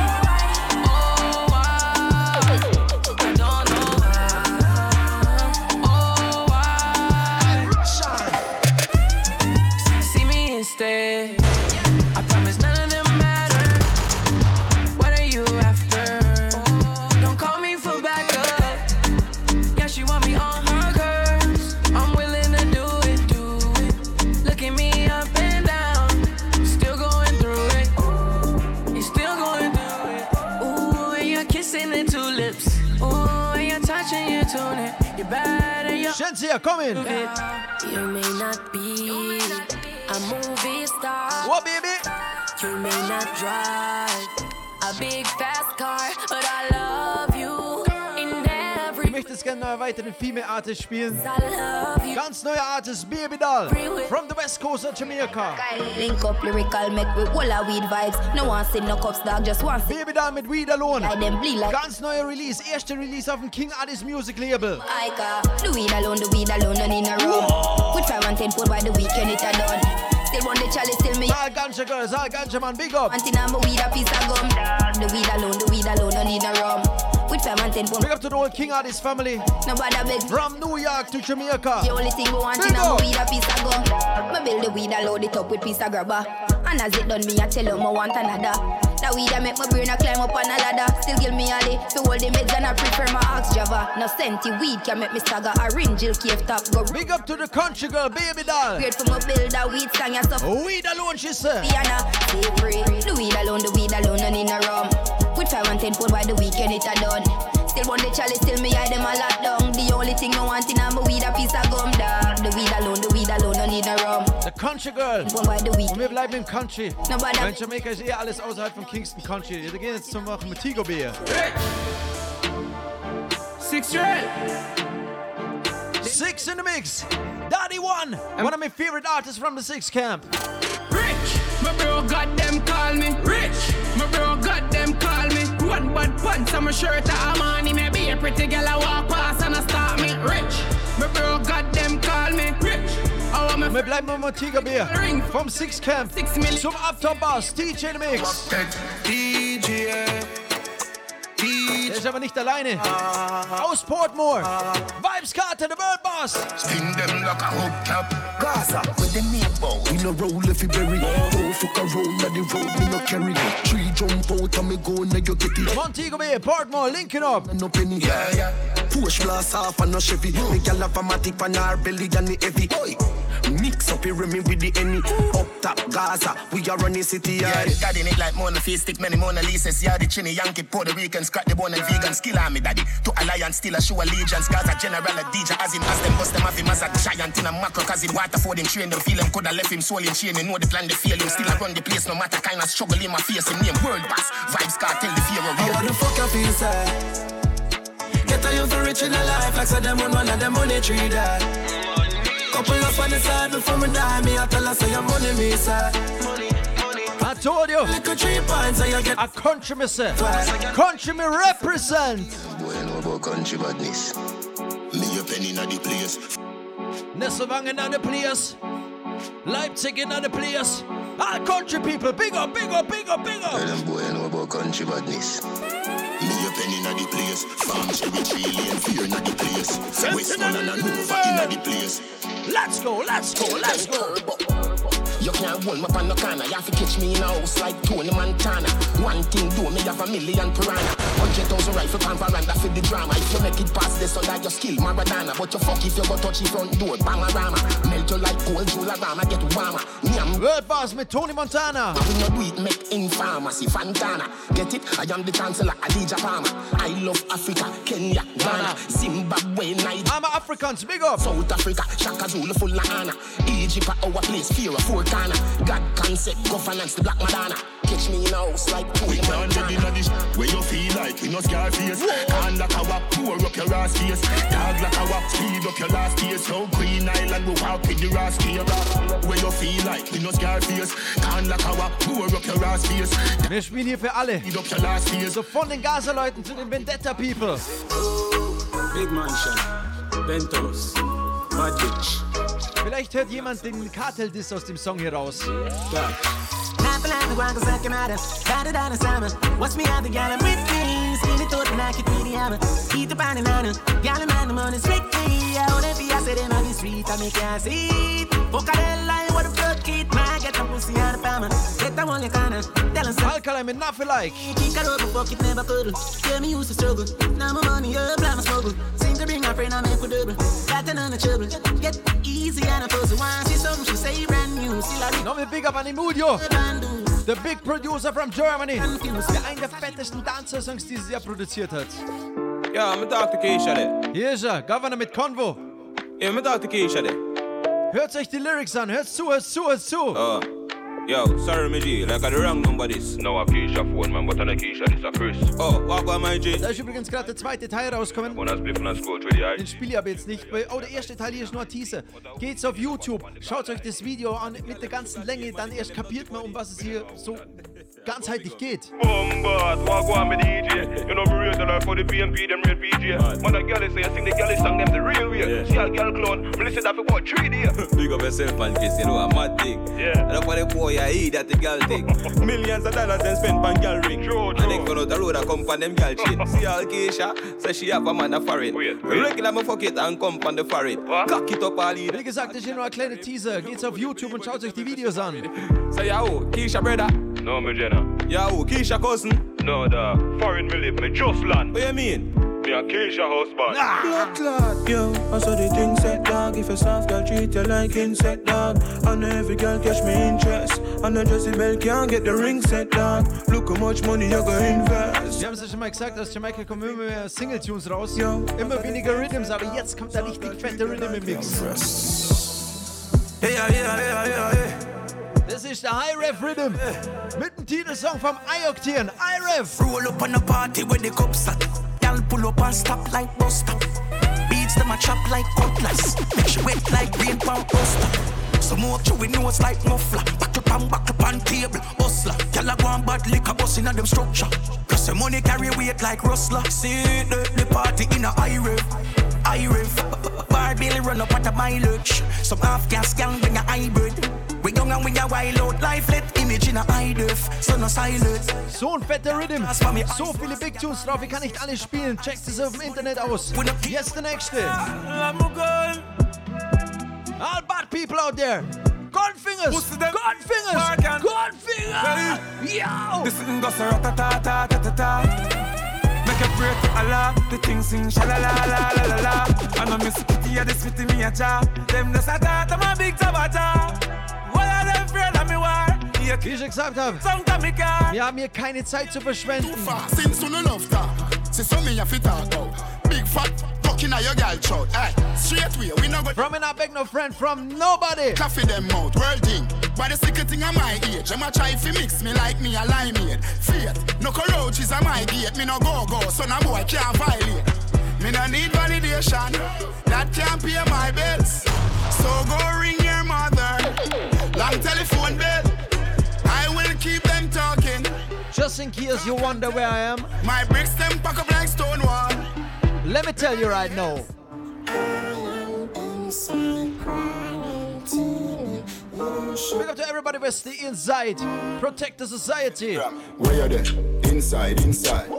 Speaker 5: Ich möchte jetzt gerne einen weiteren Female Artist spielen. Ganz neuer Artist, Baby Doll. From the West Coast of Jamaica.
Speaker 14: Link up lyrical, make we all our weed vibes. No one see no cups, dog, just one.
Speaker 5: Baby Doll mit Weed Alone.
Speaker 14: I
Speaker 5: Ganz neuer Release, erste Release auf dem King Addis Music Label.
Speaker 14: Ica. The weed alone, the weed alone, none in a room. We try one ten foot by the weekend, it a done. Still want the chalice, still me.
Speaker 5: All Ganja Girls, all Ganja Man, big up.
Speaker 14: One thing I'm a weed, a piece of gum. The weed alone, the weed alone, none in a rum. One ten foot.
Speaker 5: Big up to the whole King Addis family.
Speaker 14: Nobody beg.
Speaker 5: From New York to Jamaica.
Speaker 14: The only thing we want in a
Speaker 5: up.
Speaker 14: weed, a piece of gum. Me build the weed, I load it up with piece of grabber. And as it done, me I tell them I want another. That weed I make my brain a climb up on a ladder. Still give me a day to hold the meds and I prefer my ox java. No senti weed can make me stagger. A ring Jill cave top go.
Speaker 5: Big up to the country girl, Baby Doll.
Speaker 14: Great for my build a weed song and stuff.
Speaker 5: Weed alone, she said.
Speaker 14: Piano, stay free. The weed alone, the weed alone, none in a rum. We try one ten foot by the weekend, it a done. Still want the chalice, still me hide them a lot down. The only thing I want in a weed a piece of gum, dog. The weed alone, the weed alone, none in a rum.
Speaker 5: The Country Girl.
Speaker 14: One by the week.
Speaker 5: Und wir bleiben im Country.
Speaker 14: Nobody-
Speaker 5: Weil Jamaika ist eh alles außerhalb von Kingston Country. Wir gehen jetzt zum Machen mit Tigo Beer.
Speaker 12: Six Drill.
Speaker 5: Six in the mix. Daddy One. One of my favorite artists from the Six Camp.
Speaker 12: Rich, my bro got them call me. Rich, my bro got them call me. One bad pants on my shirt, I'm on him. Maybe a pretty girl I walk past and I start me. Rich, my bro got them call me. Rich, oh I'm a
Speaker 5: Wir bleiben immer mit Tiger Beer. Vom Six Camp zum Uptop Boss. DJ in Mix.
Speaker 11: DJ.
Speaker 5: Der ist aber nicht alleine. Ah. Aus Portmore. Ah. Vibeskarte, the World Boss.
Speaker 15: Sting them like a hubcap. Gaza, with the meat bow. We no roll if you bury. Don't oh, fuck around on the road, me no carry. Tree jump out and me go now you get it.
Speaker 5: Montego Bay, Portmore, linking up.
Speaker 15: No penny. Yeah, yeah. Push blast off and no Chevy. Me gal have a matic on her belly and the heavy. Oi. Mix up here me with the enemy. Up top Gaza, we are running city
Speaker 13: Yeah,
Speaker 15: yard.
Speaker 13: daddy it like Mona Face, stick many Mona Lisa's. Yeah, the chinny Yankee, Puerto Rican, scratch the bone and vegan. Skill on me, daddy. To alliance, still a show allegiance. Gaza general, a DJ, as him, as them bust them, have him as a giant in a macro. Cause him water for them train, them feel him, coulda left him soul in chain. They know the plan, they feel him. Still I run the place, no matter kind of struggle in my face. Him name, world boss. Vibes cartel, the fear of real.
Speaker 11: How the fuck I feel sad? Get a youth rich in a life like say them on one of them money tree that. Couple up on the side before me die, me I tell her say your money me sad.
Speaker 5: I told you.
Speaker 11: Little three points get
Speaker 5: a country me say. Country me represent.
Speaker 15: Boy, know about country badness. Me a penny inna the place.
Speaker 5: Nesselwangen in the place. Leipzig in the place. All country people, big up, big up, big up, big up.
Speaker 15: Tell them boy know about country badness. A inna the place. Farm cherry tree lane fear inna the place. Westmoreland and Nova inna the place.
Speaker 5: Let's go, let's go, let's go.
Speaker 13: You can't hold me up on the corner. You have to catch me in a house like Tony Montana. One thing do me have a million piranha. Hundred thousand rifle pan veranda for the drama. If you make it past this, so that your skill Maradona. But you fuck if you go touch the front door, Bamarama. Melt you like gold, Jularama, get warmer. Me am
Speaker 5: World Boss with Tony Montana.
Speaker 13: I will not do it, make in pharmacy, Fantana. Get it? I am the chancellor, Adija Palmer. I love Africa, Kenya, Ghana, Zimbabwe, Nigeria.
Speaker 5: I'm Africans, big up.
Speaker 13: South Africa, Shaka Zulu full of honor. Egypt our place, fear of four corner. God concept, governance, the Black Madonna. Catch me in a house like
Speaker 15: We
Speaker 13: Tony
Speaker 15: can't
Speaker 13: Montana.
Speaker 15: inna this where you feel like we no scar face. Can't like a wap, pour up your ass face. Dog like a wap, speed up your last face. So Queen Island, we walk with the rascal. Where you feel like we no scar face. Can't like a wap, pour up your ass face.
Speaker 5: Wir spielen hier für alle.
Speaker 15: Speed up your last face.
Speaker 5: So von den Gaza-Leuten zu den Vendetta-People.
Speaker 16: Big Mansion, Bentos, Bitch.
Speaker 5: Vielleicht hört jemand den Kartel-Diss aus dem Song hier raus.
Speaker 17: Laugh like the guac, cause I can matter. Better than a salmon. Watch me out the gallon with me. Skinny thought and I could be the hammer. Eat the banana. Gallon man, the money's strictly. I own it for I said them on the street. I make you what the fuck it. Man,
Speaker 5: Alkaline mit Nothing Like.
Speaker 17: Kick a rubber, fuck it, never could. Tell me used to struggle. Now my money up, now my struggle. Seem to bring a friend, I make for double. Got to none of trouble. Get easy and a pussy. One see something, she say brand new. See like
Speaker 5: Noch mit Big Up an Imudio. The big producer from Germany. Der einen der fettesten Dancer-Songs dieses Jahr produziert hat.
Speaker 8: Ja, I'm Dr. Keisha.
Speaker 5: Hier ist er, Governor mit Convo.
Speaker 8: Yeah, I'm Dr. Keisha.
Speaker 5: Hört euch die Lyrics an, hört zu, hört zu, hört zu.
Speaker 8: Uh, Yo, sorry, me G, like I the wrong number this. No, a Keisha phone, man, but a Keisha, this a Chris. Oh, walk on my G.
Speaker 5: Da ist übrigens gerade der zweite Teil
Speaker 8: the
Speaker 5: Den spiele ich aber jetzt nicht. weil- Oh, der erste Teil hier ist nur ein Teaser. Geht's auf YouTube, schaut euch das Video an mit der ganzen Länge, dann erst kapiert man, um was es hier so ganzheitlich geht.
Speaker 8: Bombard, walk on me DJ. You know me rate the life for the BNP, them real PJ. Man, a girl is say, sing the girl is song, them the real way. See a girl clone, me listen that for about three days.
Speaker 1: Big up yourself and kiss, you know, a mad thing.
Speaker 8: Yeah.
Speaker 1: And up for the boy, I eat that the girl thing. Millions of dollars then spent on girl ring.
Speaker 8: True,
Speaker 1: And
Speaker 8: true.
Speaker 1: next one out the road, I come from them girl shit. See all Keisha, say she have a man a foreign.
Speaker 8: Wait, wait.
Speaker 1: Regular me fuck it and come from the foreign. Cock it up all
Speaker 5: Wie
Speaker 1: in.
Speaker 5: gesagt, das ist hier nur ein kleiner Teaser. Geht's auf YouTube und schaut euch die Videos an.
Speaker 1: Say, yo, Keisha brother.
Speaker 8: No, me Jenna.
Speaker 1: Yo, Keisha cousin.
Speaker 8: No, da. Foreign me live, me just land.
Speaker 1: What you mean?
Speaker 8: Me a Keisha husband.
Speaker 1: Blood clot.
Speaker 18: Yo, I saw the thing set dog. If a soft girl treat you like insect dog. And every girl catch me interest. And the Jesse Bell can't get the ring set dog. Look how much money you go invest.
Speaker 5: Wir haben es ja schon mal gesagt, aus Jamaika kommen immer mehr Single-Tunes raus. Immer weniger Rhythms, aber jetzt kommt da richtig fette Rhythm im Mix.
Speaker 18: Yeah, yeah, yeah, yeah, yeah.
Speaker 5: Das ist der High Ref Rhythm. Mit dem Titelsong vom iOctane. iRef.
Speaker 19: Roll up on a party when the cops at. Y'all pull up and stop like bus stop. Beats them a chop like cutlass. Make she wet like green pound buster. Smoke you with nose like muffler. Back up and back up on table. Hustler. Y'all a go on bad liquor bus in a them structure. Plus the money carry weight like rustler. See the, the party in a high rev. High rev. Bar run up at a mileage. Some half gas gang bring a hybrid. We young and we a wild out. Life let image in a high def. So no silence.
Speaker 5: So ein fetter Rhythm. So viele Big Tunes drauf, ich kann nicht alle spielen. Checkt es auf dem Internet aus. Jetzt der nächste. All bad people out there. Gunfingers. Gunfingers. Gunfingers. Yo.
Speaker 18: This thing goes a ta ta ta ta ta ta. Make a pray to Allah. The thing sing sha la la la la. I know Miss Kitty this with me a cha. Them just a ta big tabata. What are afraid of me war? Hier
Speaker 5: Wie ich gesagt habe, wir haben hier keine Zeit zu verschwenden.
Speaker 2: Since you love talk, see some me have to talk. Big fat fucking a your girl throat. Hey, straight way, we no go.
Speaker 5: From an I beg no friend from nobody.
Speaker 2: Coffee them mouth, world thing. But the secret thing of my age, I'm a try fi mix me like me a limeade. Faith, no cockroaches are my gate. Me no go go, so no boy can't violate. Me no need validation, that can't pay my bills. So go ring your mother, long telephone bill. I will keep them talking.
Speaker 5: Just in case you wonder where I am.
Speaker 2: My bricks them pack up like stone wall.
Speaker 5: Let me tell you right now. Big up to everybody with the inside. Protect the society.
Speaker 2: Where you there? Inside, inside.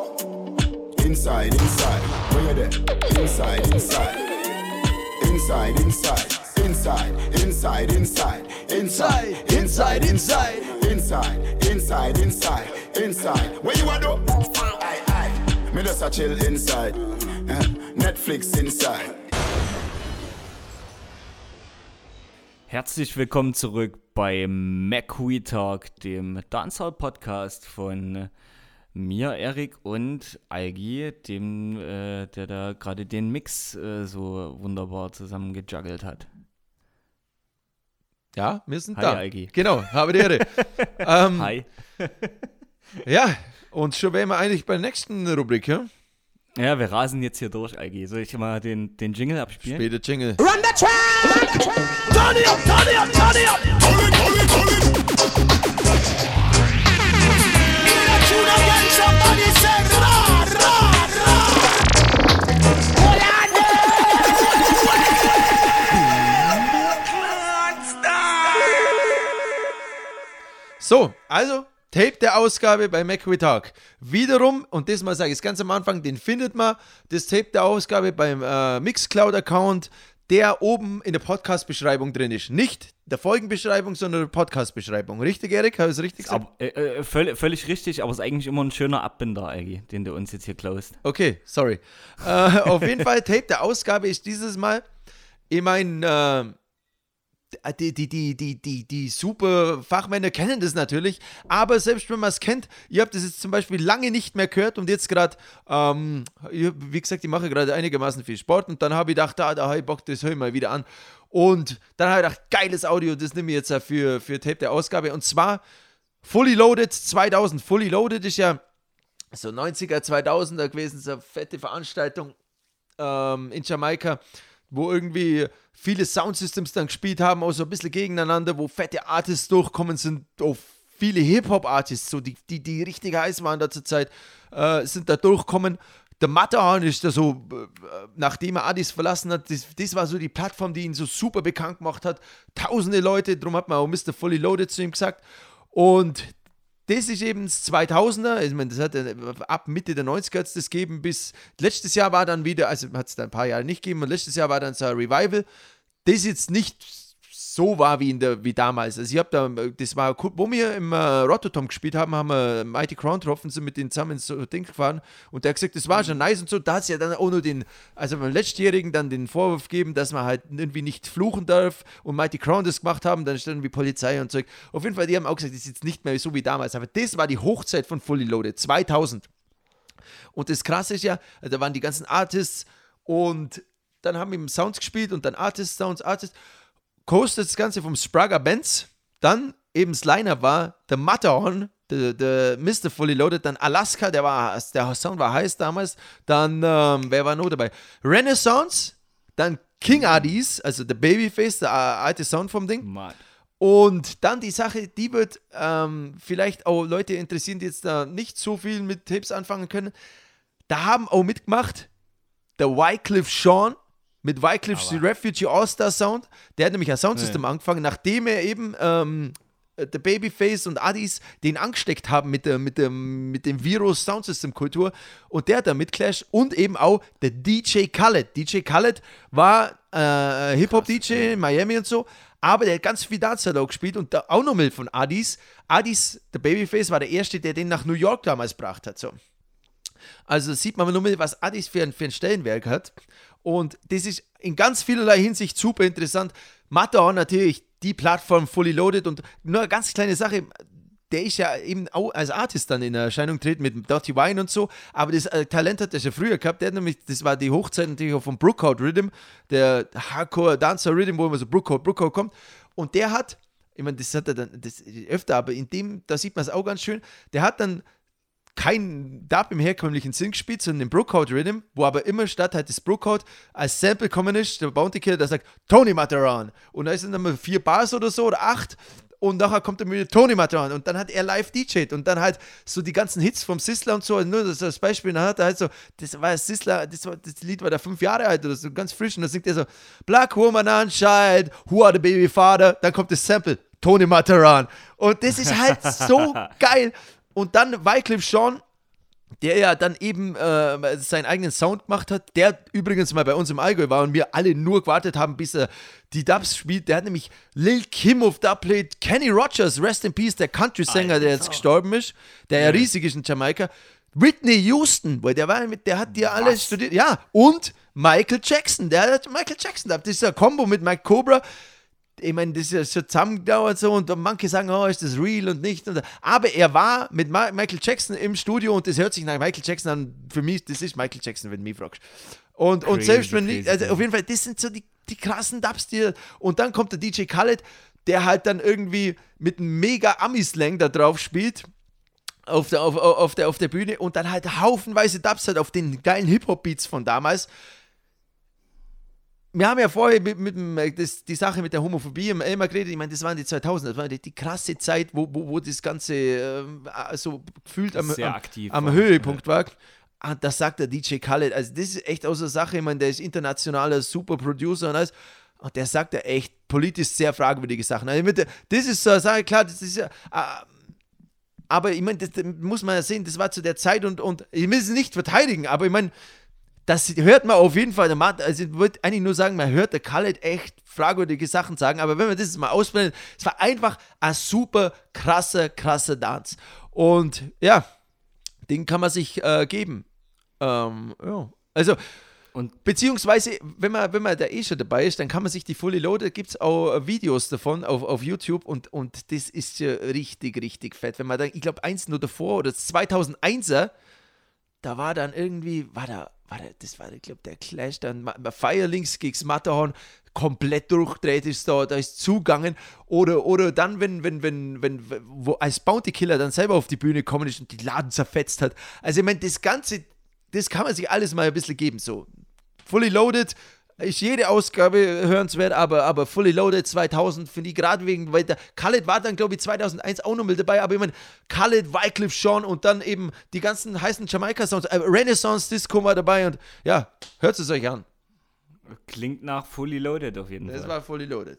Speaker 2: Inside, inside. Where you there? Inside, inside. Inside, inside. Inside, inside, inside. Inside, inside, inside. Inside, inside, inside. Inside. Where you are though? Aye, aye. Me just a chill inside. Eh, Netflix inside.
Speaker 4: Herzlich willkommen zurück bei McWe Talk, dem Dancehall-Podcast von äh, mir, Erik und Algi, dem, äh, der da gerade den Mix äh, so wunderbar zusammengejuggelt hat.
Speaker 5: Ja, wir sind
Speaker 4: Hi,
Speaker 5: da.
Speaker 4: Algi.
Speaker 5: Genau, habe die Ehre. ähm,
Speaker 4: Hi.
Speaker 5: ja, und schon wären wir eigentlich bei der nächsten Rubrik, ja?
Speaker 4: Ja, wir rasen jetzt hier durch, Algi. Soll ich mal den, den Jingle abspielen?
Speaker 5: Später Jingle.
Speaker 12: Run the track! Run the track! Turn it up, turn it up, turn it up! Turn it, turn it, turn it!
Speaker 5: Also Tape der Ausgabe bei McWe Talk. Wiederum, und das mal sage ich es ganz am Anfang, den findet man, das Tape der Ausgabe beim äh, Mixcloud-Account, der oben in der Podcast-Beschreibung drin ist. Nicht der Folgenbeschreibung, sondern der Podcast-Beschreibung. Richtig, Erik? Habe ich es richtig gesagt?
Speaker 4: Aber, äh, äh, völlig, völlig richtig, aber es ist eigentlich immer ein schöner Abbinder, Algi, den du uns jetzt hier klaust.
Speaker 5: Okay, sorry. Äh, auf jeden Fall, Tape der Ausgabe ist dieses Mal, ich meine, äh, die, die, die, die, die, die super Fachmänner kennen das natürlich, aber selbst wenn man es kennt, ihr habt das jetzt zum Beispiel lange nicht mehr gehört und jetzt gerade, ähm, wie gesagt, ich mache gerade einigermaßen viel Sport und dann habe ich gedacht, da, da habe ich Bock, das höre ich mal wieder an. Und dann habe ich gedacht, geiles Audio, das nehme ich jetzt für, für Tape der Ausgabe. Und zwar Fully Loaded 2000. Fully Loaded ist ja so 90er, 2000er gewesen, so eine fette Veranstaltung ähm, in Jamaika, wo irgendwie viele Soundsystems dann gespielt haben, auch so ein bisschen gegeneinander, wo fette Artists durchkommen sind, auch viele Hip-Hop-Artists, so die, die, die richtig heiß waren da zur Zeit, äh, sind da durchkommen. Der Matterhorn ist da so, äh, nachdem er Addis verlassen hat, das, das, war so die Plattform, die ihn so super bekannt gemacht hat. Tausende Leute, darum hat man auch Mr. Fully Loaded zu ihm gesagt. Und das ist eben das 2000er, ich meine, das hat äh, ab Mitte der 90er hat es das gegeben, bis letztes Jahr war dann wieder, also hat es dann ein paar Jahre nicht gegeben und letztes Jahr war dann so ein Revival, das jetzt nicht so war wie, in der, wie damals. Also ich habe da, das war, wo wir im äh, Rotterdam gespielt haben, haben wir Mighty Crown getroffen, sind mit denen zusammen ins so Ding gefahren und der hat gesagt, das war schon nice und so. Da hat ja dann auch nur den, also beim Letztjährigen dann den Vorwurf gegeben, dass man halt irgendwie nicht fluchen darf und Mighty Crown das gemacht haben, dann standen wie Polizei und Zeug. Auf jeden Fall, die haben auch gesagt, das ist jetzt nicht mehr so wie damals, aber das war die Hochzeit von Fully Loaded, 2000. Und das Krasse ist ja, da waren die ganzen Artists und dann haben wir Sounds gespielt und dann Artist Sounds, Artist kostet das Ganze vom Sprague Benz. Dann eben das Liner war der Matterhorn, der Mr. Fully Loaded, dann Alaska, der war, der Sound war heiß damals. Dann, ähm, wer war noch dabei? Renaissance, dann King Addies, also der Babyface, der äh, alte Sound vom Ding.
Speaker 4: Mad.
Speaker 5: Und dann die Sache, die wird ähm, vielleicht auch Leute interessieren, die jetzt da nicht so viel mit Tapes anfangen können. Da haben auch mitgemacht der Wycliffe Sean, mit Wycliffe's Refugee All-Star Sound. Der hat nämlich ein Soundsystem
Speaker 4: Ja.
Speaker 5: angefangen, nachdem er eben ähm, der Babyface und Addis den angesteckt haben mit, der, mit, dem, mit dem Virus Soundsystem Kultur. Und der hat da mitclasht und eben auch der DJ Khaled. DJ Khaled war äh, Hip-Hop-DJ in Miami und so. Aber der hat ganz viel auch gespielt und da auch noch mit von Addis. Addis, der Babyface, war der Erste, der den nach New York damals gebracht hat. So. Also sieht man nur, was Addis für ein, für ein Stellenwerk hat. Und das ist in ganz vielerlei Hinsicht super interessant. Matterhorn natürlich die Plattform fully loaded und nur eine ganz kleine Sache. Der ist ja eben auch als Artist dann in Erscheinung treten mit Dirty Wine und so. Aber das äh, Talent hat er schon früher gehabt. Der hat nämlich, das war die Hochzeit natürlich auch von Brookout Rhythm, der Hardcore Dancer Rhythm, wo immer so Brookout, Brookout kommt. Und der hat, ich meine, das hat er dann das öfter, aber in dem, da sieht man es auch ganz schön, der hat dann kein Dub im herkömmlichen Sinn gespielt, sondern den Brookout Rhythm, wo aber immer statt halt das Brookout als Sample kommen ist, der Bounty Killer, der sagt Tony Materan und da sind dann mal vier Bars oder so oder acht. Und nachher kommt dann wieder Tony Materan und dann hat er live DJt und dann halt so die ganzen Hits vom Sizzler und so, nur das als Beispiel, dann hat er halt so, das war Sizzler, das, war, das Lied war da fünf Jahre alt oder so, ganz frisch. Und dann singt er so Black Woman Unchild, Who are the Baby Father, dann kommt das Sample, Tony Materan und das ist halt so geil und dann Wycliffe Sean, der ja dann eben äh, seinen eigenen Sound gemacht hat, der übrigens mal bei uns im Allgäu war und wir alle nur gewartet haben, bis er die Dubs spielt. Der hat nämlich Lil Kim auf Dub played, Kenny Rogers, Rest in Peace, der Country-Sänger, der jetzt gestorben ist, der ja riesig ist in Jamaika. Whitney Houston, weil der war mit, der hat ja alles studiert. Ja, und Michael Jackson, der hat Michael Jackson gehabt. Das ist ein Kombo mit Mike Cobra ich meine, das ist ja schon zusammengedauert so und manche sagen, oh, ist das real und nicht. Und, aber er war mit Ma Michael Jackson im Studio und das hört sich nach Michael Jackson an. Für mich, das ist Michael Jackson, wenn du mich fragst. Und, und selbst wenn nicht, also auf jeden Fall, das sind so die, die krassen Dubs, die. Und dann kommt der DJ Khaled, der halt dann irgendwie mit einem mega Ami-Slang da drauf spielt. Auf der, auf, auf, der, auf der Bühne und dann halt haufenweise Dubs halt auf den geilen Hip-Hop-Beats von damals wir haben ja vorher mit, mit äh, das, die Sache mit der Homophobie im Elmar geredet. Ich meine, das waren die 2000er, das war die, die krasse Zeit, wo, wo, wo das Ganze äh, so gefühlt am, am, am
Speaker 4: war.
Speaker 5: Höhepunkt war. Ah, das sagt der DJ Khaled. Also, das ist echt außer Sache. Ich meine, der ist internationaler Super-Producer und alles. Und der sagt ja echt politisch sehr fragwürdige Sachen. Also, mit der- das ist so eine Sache, klar, das ist ja. äh, aber ich meine, das, das muss man ja sehen, das war zu der Zeit und, und ich will es nicht verteidigen, aber ich meine, das hört man auf jeden Fall. Also ich würde eigentlich nur sagen, man hört der Khaled echt fragwürdige Sachen sagen, aber wenn man das mal ausblendet, es war einfach ein super krasser, krasser Dance. Und ja, den kann man sich äh, geben. Ähm, ja. Also,
Speaker 4: Und
Speaker 5: Beziehungsweise, wenn man, wenn man da eh schon dabei ist, dann kann man sich die Fully Loaded, gibt es auch äh, Videos davon auf, auf YouTube und, und das ist ja richtig, richtig fett. Wenn man da, ich glaube, eins nur davor oder das 2001er, da war dann irgendwie, war da, war da das war, ich glaube, der Clash dann, Firelings gegen Matterhorn, komplett durchdreht ist da, da ist zugangen. Oder, oder dann, wenn, wenn, wenn, wenn, wo als Bounty Killer dann selber auf die Bühne gekommen ist und die Laden zerfetzt hat. Also, ich meine, das Ganze, das kann man sich alles mal ein bisschen geben, so. Fully Loaded ist jede Ausgabe hörenswert, aber, aber Fully Loaded 2000 finde ich gerade wegen, weil der Khaled war dann, glaube ich, 2001 auch noch mit dabei, aber ich meine, Khaled, Wycliffe Sean und dann eben die ganzen heißen Jamaika-Sounds, äh, Renaissance Disco war dabei und ja, hört es euch an.
Speaker 4: Klingt nach Fully Loaded auf jeden
Speaker 5: Das
Speaker 4: Fall.
Speaker 5: war Fully Loaded.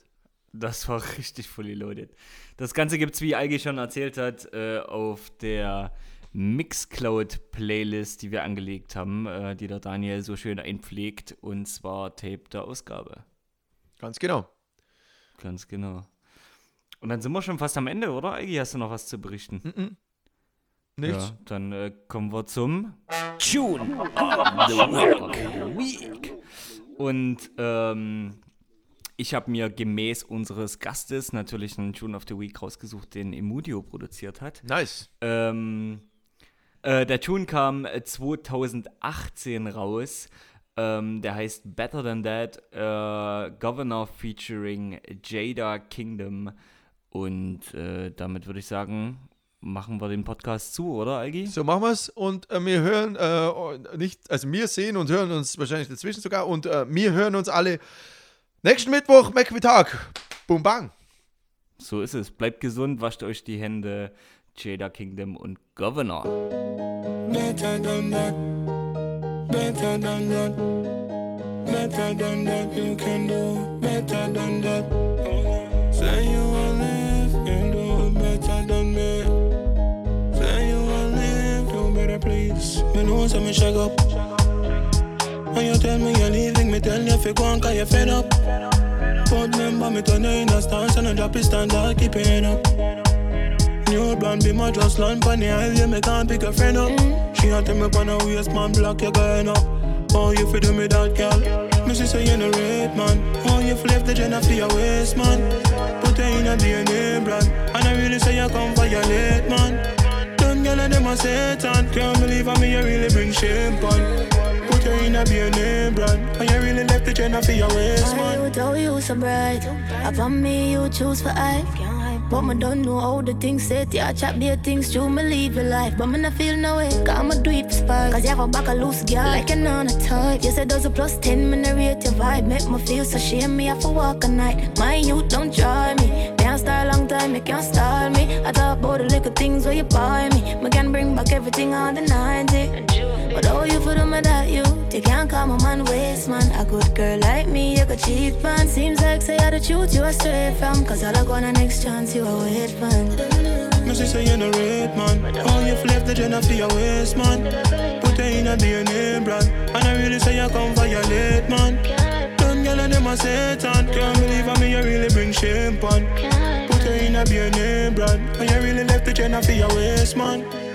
Speaker 4: Das war richtig fully loaded. Das Ganze gibt es, wie Algi schon erzählt hat, äh, auf der Mixcloud-Playlist, die wir angelegt haben, äh, die der Daniel so schön einpflegt, und zwar Tape der Ausgabe.
Speaker 5: Ganz genau.
Speaker 4: Ganz genau. Und dann sind wir schon fast am Ende, oder? Algi, hast du noch was zu berichten?
Speaker 5: Mhm. Nichts.
Speaker 4: Ja, dann äh, kommen wir zum Tune of the Week. Und ähm, ich habe mir gemäß unseres Gastes natürlich einen Tune of the Week rausgesucht, den Emudio produziert hat.
Speaker 5: Nice.
Speaker 4: Ähm, äh, der Tune kam äh, 2018 raus. Ähm, der heißt Better Than That, äh, Governor featuring Jada Kingdom. Und äh, damit würde ich sagen, machen wir den Podcast zu, oder, Algi?
Speaker 5: So machen wir es und äh, wir hören äh, nicht, also wir sehen und hören uns wahrscheinlich dazwischen sogar und äh, wir hören uns alle nächsten Mittwoch, Mittag. Boom bang.
Speaker 4: So ist es. Bleibt gesund, wascht euch die Hände. Jada Kingdom und Governor.
Speaker 11: Better than that. Better than that. Better than that. You can do better than that. Say you will live, you do better than me. Say you will live, you better please. Me know some me shake up. When you tell me you're leaving, me tell you if you go on, cause you're fed up. But me turn you in a stance and I drop it standard, keep it up. New blonde be my just land pon the highway, me can't pick a friend up. Mm. She a tell me pon a waist, man, block you going up. Oh, you fi do me that, girl. Me see say you no rate, man. Oh, you flip the Jenna for your waist, man. Put her in a DNA brand, and I really say you come violate, man. Them girl and them a Satan. Can't believe how me you really bring shame. Put her in a DNA brand, and you really left the Jenna for your waist, man.
Speaker 20: I told you so bright. Upon me, you choose for I. But me don't know how the things set. Yeah, chat their things true, me live your life. But me not feel no way. Cause do it for spite. Cause you have a back a loose girl. Like a non a type. You said those a plus 10, me not rate your vibe. Make me feel so shame me have to walk a night. My youth don't try me. Can't style long time, you can't style me. I talk about the little things where you buy me. Me can bring back everything on the 90. But all you for them that you You can't call my man waste man A good girl like me, you could cheat man Seems like say I the truth you are straight from Cause all I go on the next chance you are wait fan
Speaker 11: Me see say you no rate, man. Oh, you flip the Jenna for your waist, man. Put her in a DNA brand, and I really say you come violate, man. Girl and them a Satan. Can't believe how me you really bring shame pon. Put her in a DNA brand, and you really left the Jenna for your waist, man.